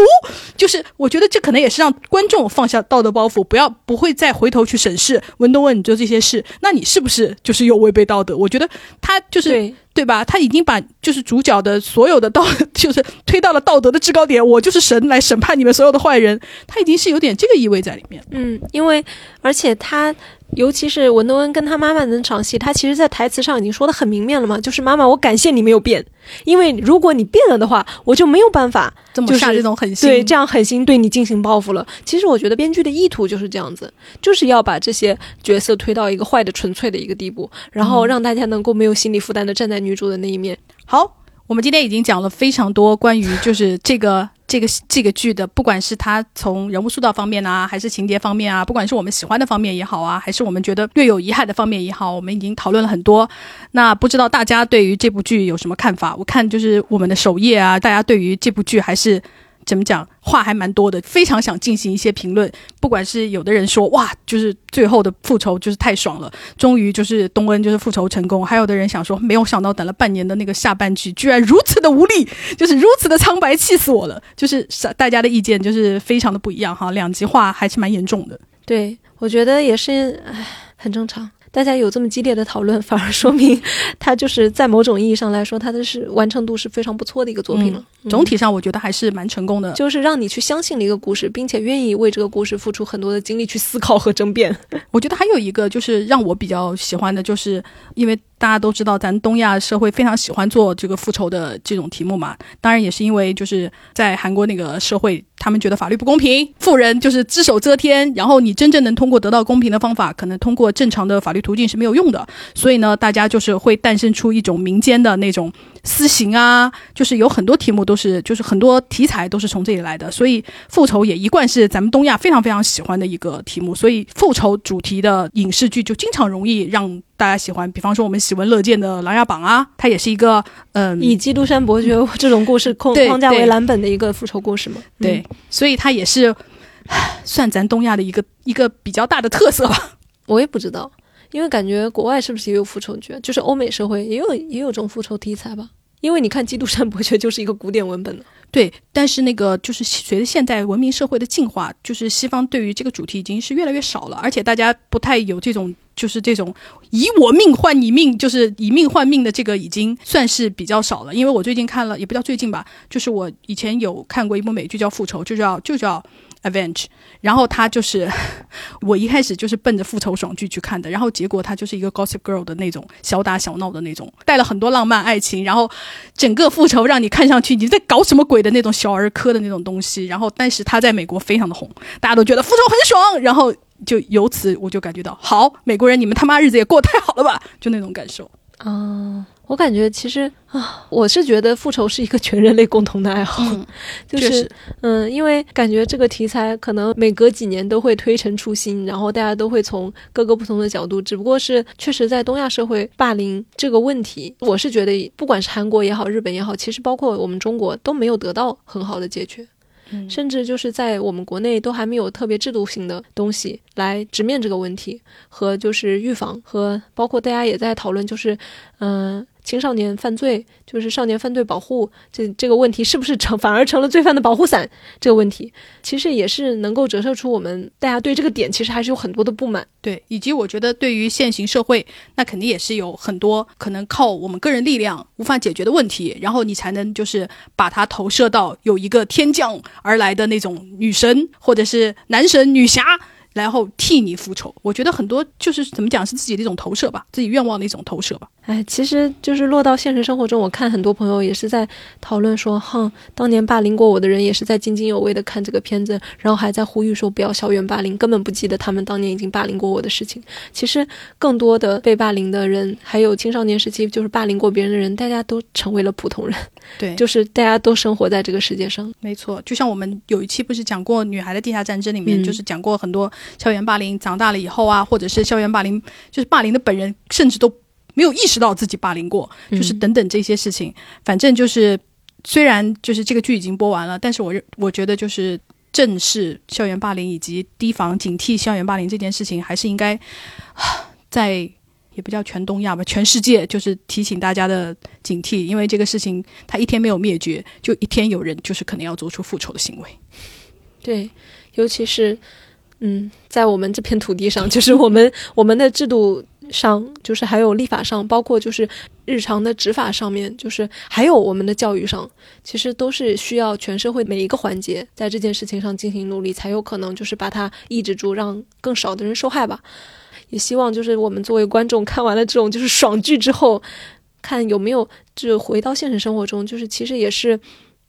就是我觉得这可能也是让观众放下道德包袱，不要不会再回头去审视文东问你做这些事，那你是不是就是有违背道德？我觉得他就是，对吧？他已经把就是主角的所有的道，就是推到了道德的制高点。我就是神来审判你们所有的坏人，他已经是有点这个意味在里面。嗯，因为而且他。尤其是文东恩跟他妈妈的那场戏，他其实，在台词上已经说的很明面了嘛，就是妈妈，我感谢你没有变，因为如果你变了的话，我就没有办法就是这么下这种狠心，对这样狠心对你进行报复了。其实我觉得编剧的意图就是这样子，就是要把这些角色推到一个坏的纯粹的一个地步，然后让大家能够没有心理负担的站在女主的那一面。好，我们今天已经讲了非常多关于就是这个这个这个剧的，不管是它从人物塑造方面啊，还是情节方面啊，不管是我们喜欢的方面也好啊，还是我们觉得略有遗憾的方面也好，我们已经讨论了很多。那不知道大家对于这部剧有什么看法？我看就是我们的首页啊，大家对于这部剧还是。怎么讲？话还蛮多的，非常想进行一些评论。不管是有的人说哇，就是最后的复仇就是太爽了，终于就是东恩就是复仇成功；还有的人想说，没有想到等了半年的那个下半句居然如此的无力，就是如此的苍白，气死我了。就是大家的意见就是非常的不一样哈，两极化还是蛮严重的。对我觉得也是，唉，很正常。大家有这么激烈的讨论，反而说明 它就是在某种意义上来说，它的是完成度是非常不错的一个作品了。嗯总体上我觉得还是蛮成功的。就是让你去相信了一个故事，并且愿意为这个故事付出很多的精力去思考和争辩。我觉得还有一个就是让我比较喜欢的，就是因为大家都知道咱东亚社会非常喜欢做这个复仇的这种题目嘛，当然也是因为就是在韩国那个社会他们觉得法律不公平，富人就是只手遮天，然后你真正能通过得到公平的方法，可能通过正常的法律途径是没有用的。所以呢，大家就是会诞生出一种民间的那种私刑啊，就是有很多题目都是，就是很多题材都是从这里来的。所以复仇也一贯是咱们东亚非常非常喜欢的一个题目，所以复仇主题的影视剧就经常容易让大家喜欢。比方说我们喜闻乐见的《琅琊榜》啊，它也是一个嗯以基督山伯爵这种故事框框架为蓝本的一个复仇故事嘛。对，所以它也是算咱东亚的一个一个比较大的特色吧。我也不知道，因为感觉国外是不是也有复仇剧？就是欧美社会也有也有这种复仇题材吧？因为你看《基督山伯爵》就是一个古典文本的，对，但是那个就是随着现代文明社会的进化，就是西方对于这个主题已经是越来越少了，而且大家不太有这种就是这种以我命换你命，就是以命换命的这个已经算是比较少了。因为我最近看了，也不叫最近吧，就是我以前有看过一部美剧叫《复仇》，就叫就叫。Avenge，然后他就是我一开始就是奔着复仇爽剧去看的，然后结果他就是一个 Gossip Girl 的那种小打小闹的那种，带了很多浪漫爱情，然后整个复仇让你看上去你在搞什么鬼的那种小儿科的那种东西，然后但是他在美国非常的红，大家都觉得复仇很爽，然后就由此我就感觉到，好，美国人你们他妈日子也过得太好了吧，就那种感受。啊，我感觉其实啊，我是觉得复仇是一个全人类共同的爱好，嗯，就是嗯，因为感觉这个题材可能每隔几年都会推陈出新，然后大家都会从各个不同的角度，只不过是确实在东亚社会霸凌这个问题，我是觉得不管是韩国也好，日本也好，其实包括我们中国都没有得到很好的解决。嗯甚至就是在我们国内都还没有特别制度性的东西来直面这个问题，和就是预防和包括大家也在讨论，就是嗯、青少年犯罪，就是少年犯罪保护这这个问题是不是成反而成了罪犯的保护伞这个问题，其实也是能够折射出我们大家对这个点其实还是有很多的不满。对，以及我觉得对于现行社会，那肯定也是有很多可能靠我们个人力量无法解决的问题，然后你才能就是把它投射到有一个天降而来的那种女神或者是男神女侠。然后替你复仇，我觉得很多就是怎么讲是自己的一种投射吧，自己愿望的一种投射吧。哎，其实就是落到现实生活中，我看很多朋友也是在讨论说，哼，当年霸凌过我的人也是在津津有味的看这个片子，然后还在呼吁说不要校园霸凌，根本不记得他们当年已经霸凌过我的事情。其实更多的被霸凌的人，还有青少年时期就是霸凌过别人的人，大家都成为了普通人，对，就是大家都生活在这个世界上。没错，就像我们有一期不是讲过《女孩的地下战争》里面，嗯就是讲过很多校园霸凌长大了以后啊，或者是校园霸凌，就是霸凌的本人甚至都没有意识到自己霸凌过，就是嗯等等这些事情。反正就是，虽然就是这个剧已经播完了，但是我认我觉得就是正视校园霸凌以及提防警惕校园霸凌这件事情，还是应该啊在。也不叫全东亚吧，全世界就是提醒大家的警惕，因为这个事情它一天没有灭绝，就一天有人就是可能要做出复仇的行为。对，尤其是嗯，在我们这片土地上，就是我们我们的制度上，就是还有立法上，包括就是日常的执法上面，就是还有我们的教育上，其实都是需要全社会每一个环节在这件事情上进行努力，才有可能就是把它抑制住，让更少的人受害吧。也希望就是我们作为观众看完了这种就是爽剧之后，看有没有就回到现实生活中，就是其实也是。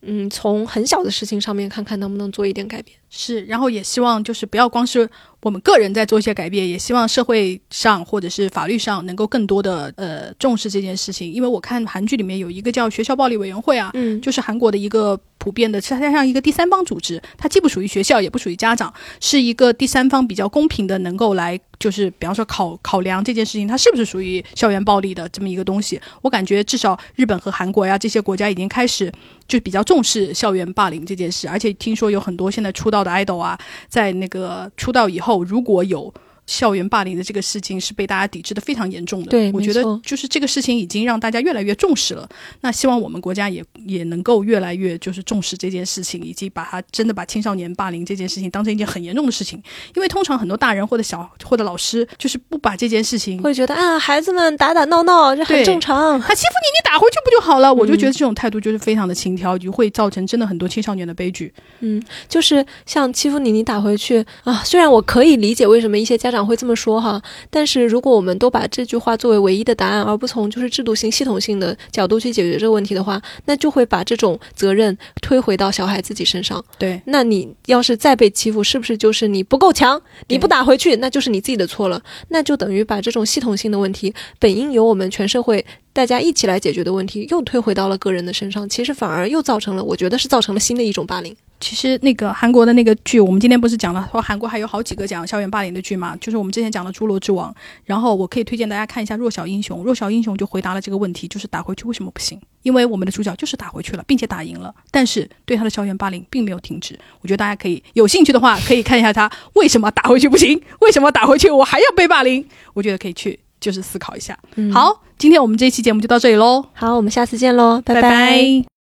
嗯，从很小的事情上面看看能不能做一点改变。是，然后也希望就是不要光是我们个人在做一些改变，也希望社会上或者是法律上能够更多的呃重视这件事情。因为我看韩剧里面有一个叫学校暴力委员会啊，嗯就是韩国的一个普遍的，它像一个第三方组织，它既不属于学校，也不属于家长，是一个第三方比较公平的，能够来就是比方说考考量这件事情它是不是属于校园暴力的这么一个东西。我感觉至少日本和韩国呀这些国家已经开始就比较重视校园霸凌这件事，而且听说有很多现在出道的 idol 啊，在那个出道以后，如果有校园霸凌的这个事情是被大家抵制的非常严重的。对我觉得就是这个事情已经让大家越来越重视了。那希望我们国家也也能够越来越就是重视这件事情，以及把它真的把青少年霸凌这件事情当成一件很严重的事情。因为通常很多大人或者小或者老师就是不把这件事情。会觉得啊，孩子们打打闹闹这很正常。他欺负你，你打回去不就好了？我就嗯觉得这种态度就是非常的轻佻，就会造成真的很多青少年的悲剧。嗯，就是像欺负你，你打回去啊。虽然我可以理解为什么一些家长长会这么说哈。但是如果我们都把这句话作为唯一的答案，而不从就是制度性、系统性的角度去解决这个问题的话，那就会把这种责任推回到小孩自己身上。对，那你要是再被欺负，是不是就是你不够强？你不打回去，那就是你自己的错了。那就等于把这种系统性的问题，本应由我们全社会大家一起来解决的问题，又推回到了个人的身上。其实反而又造成了，我觉得是造成了新的一种霸凌。其实那个韩国的那个剧，我们今天不是讲了说韩国还有好几个讲校园霸凌的剧嘛？就是我们之前讲的《侏罗之王》，然后我可以推荐大家看一下《弱小英雄》。《弱小英雄》就回答了这个问题，就是打回去为什么不行？因为我们的主角就是打回去了，并且打赢了，但是对他的校园霸凌并没有停止。我觉得大家可以有兴趣的话，可以看一下他为什么打回去不行，为什么打回去我还要被霸凌？我觉得可以去就是思考一下。嗯，好，今天我们这期节目就到这里喽，好，我们下次见喽，拜拜拜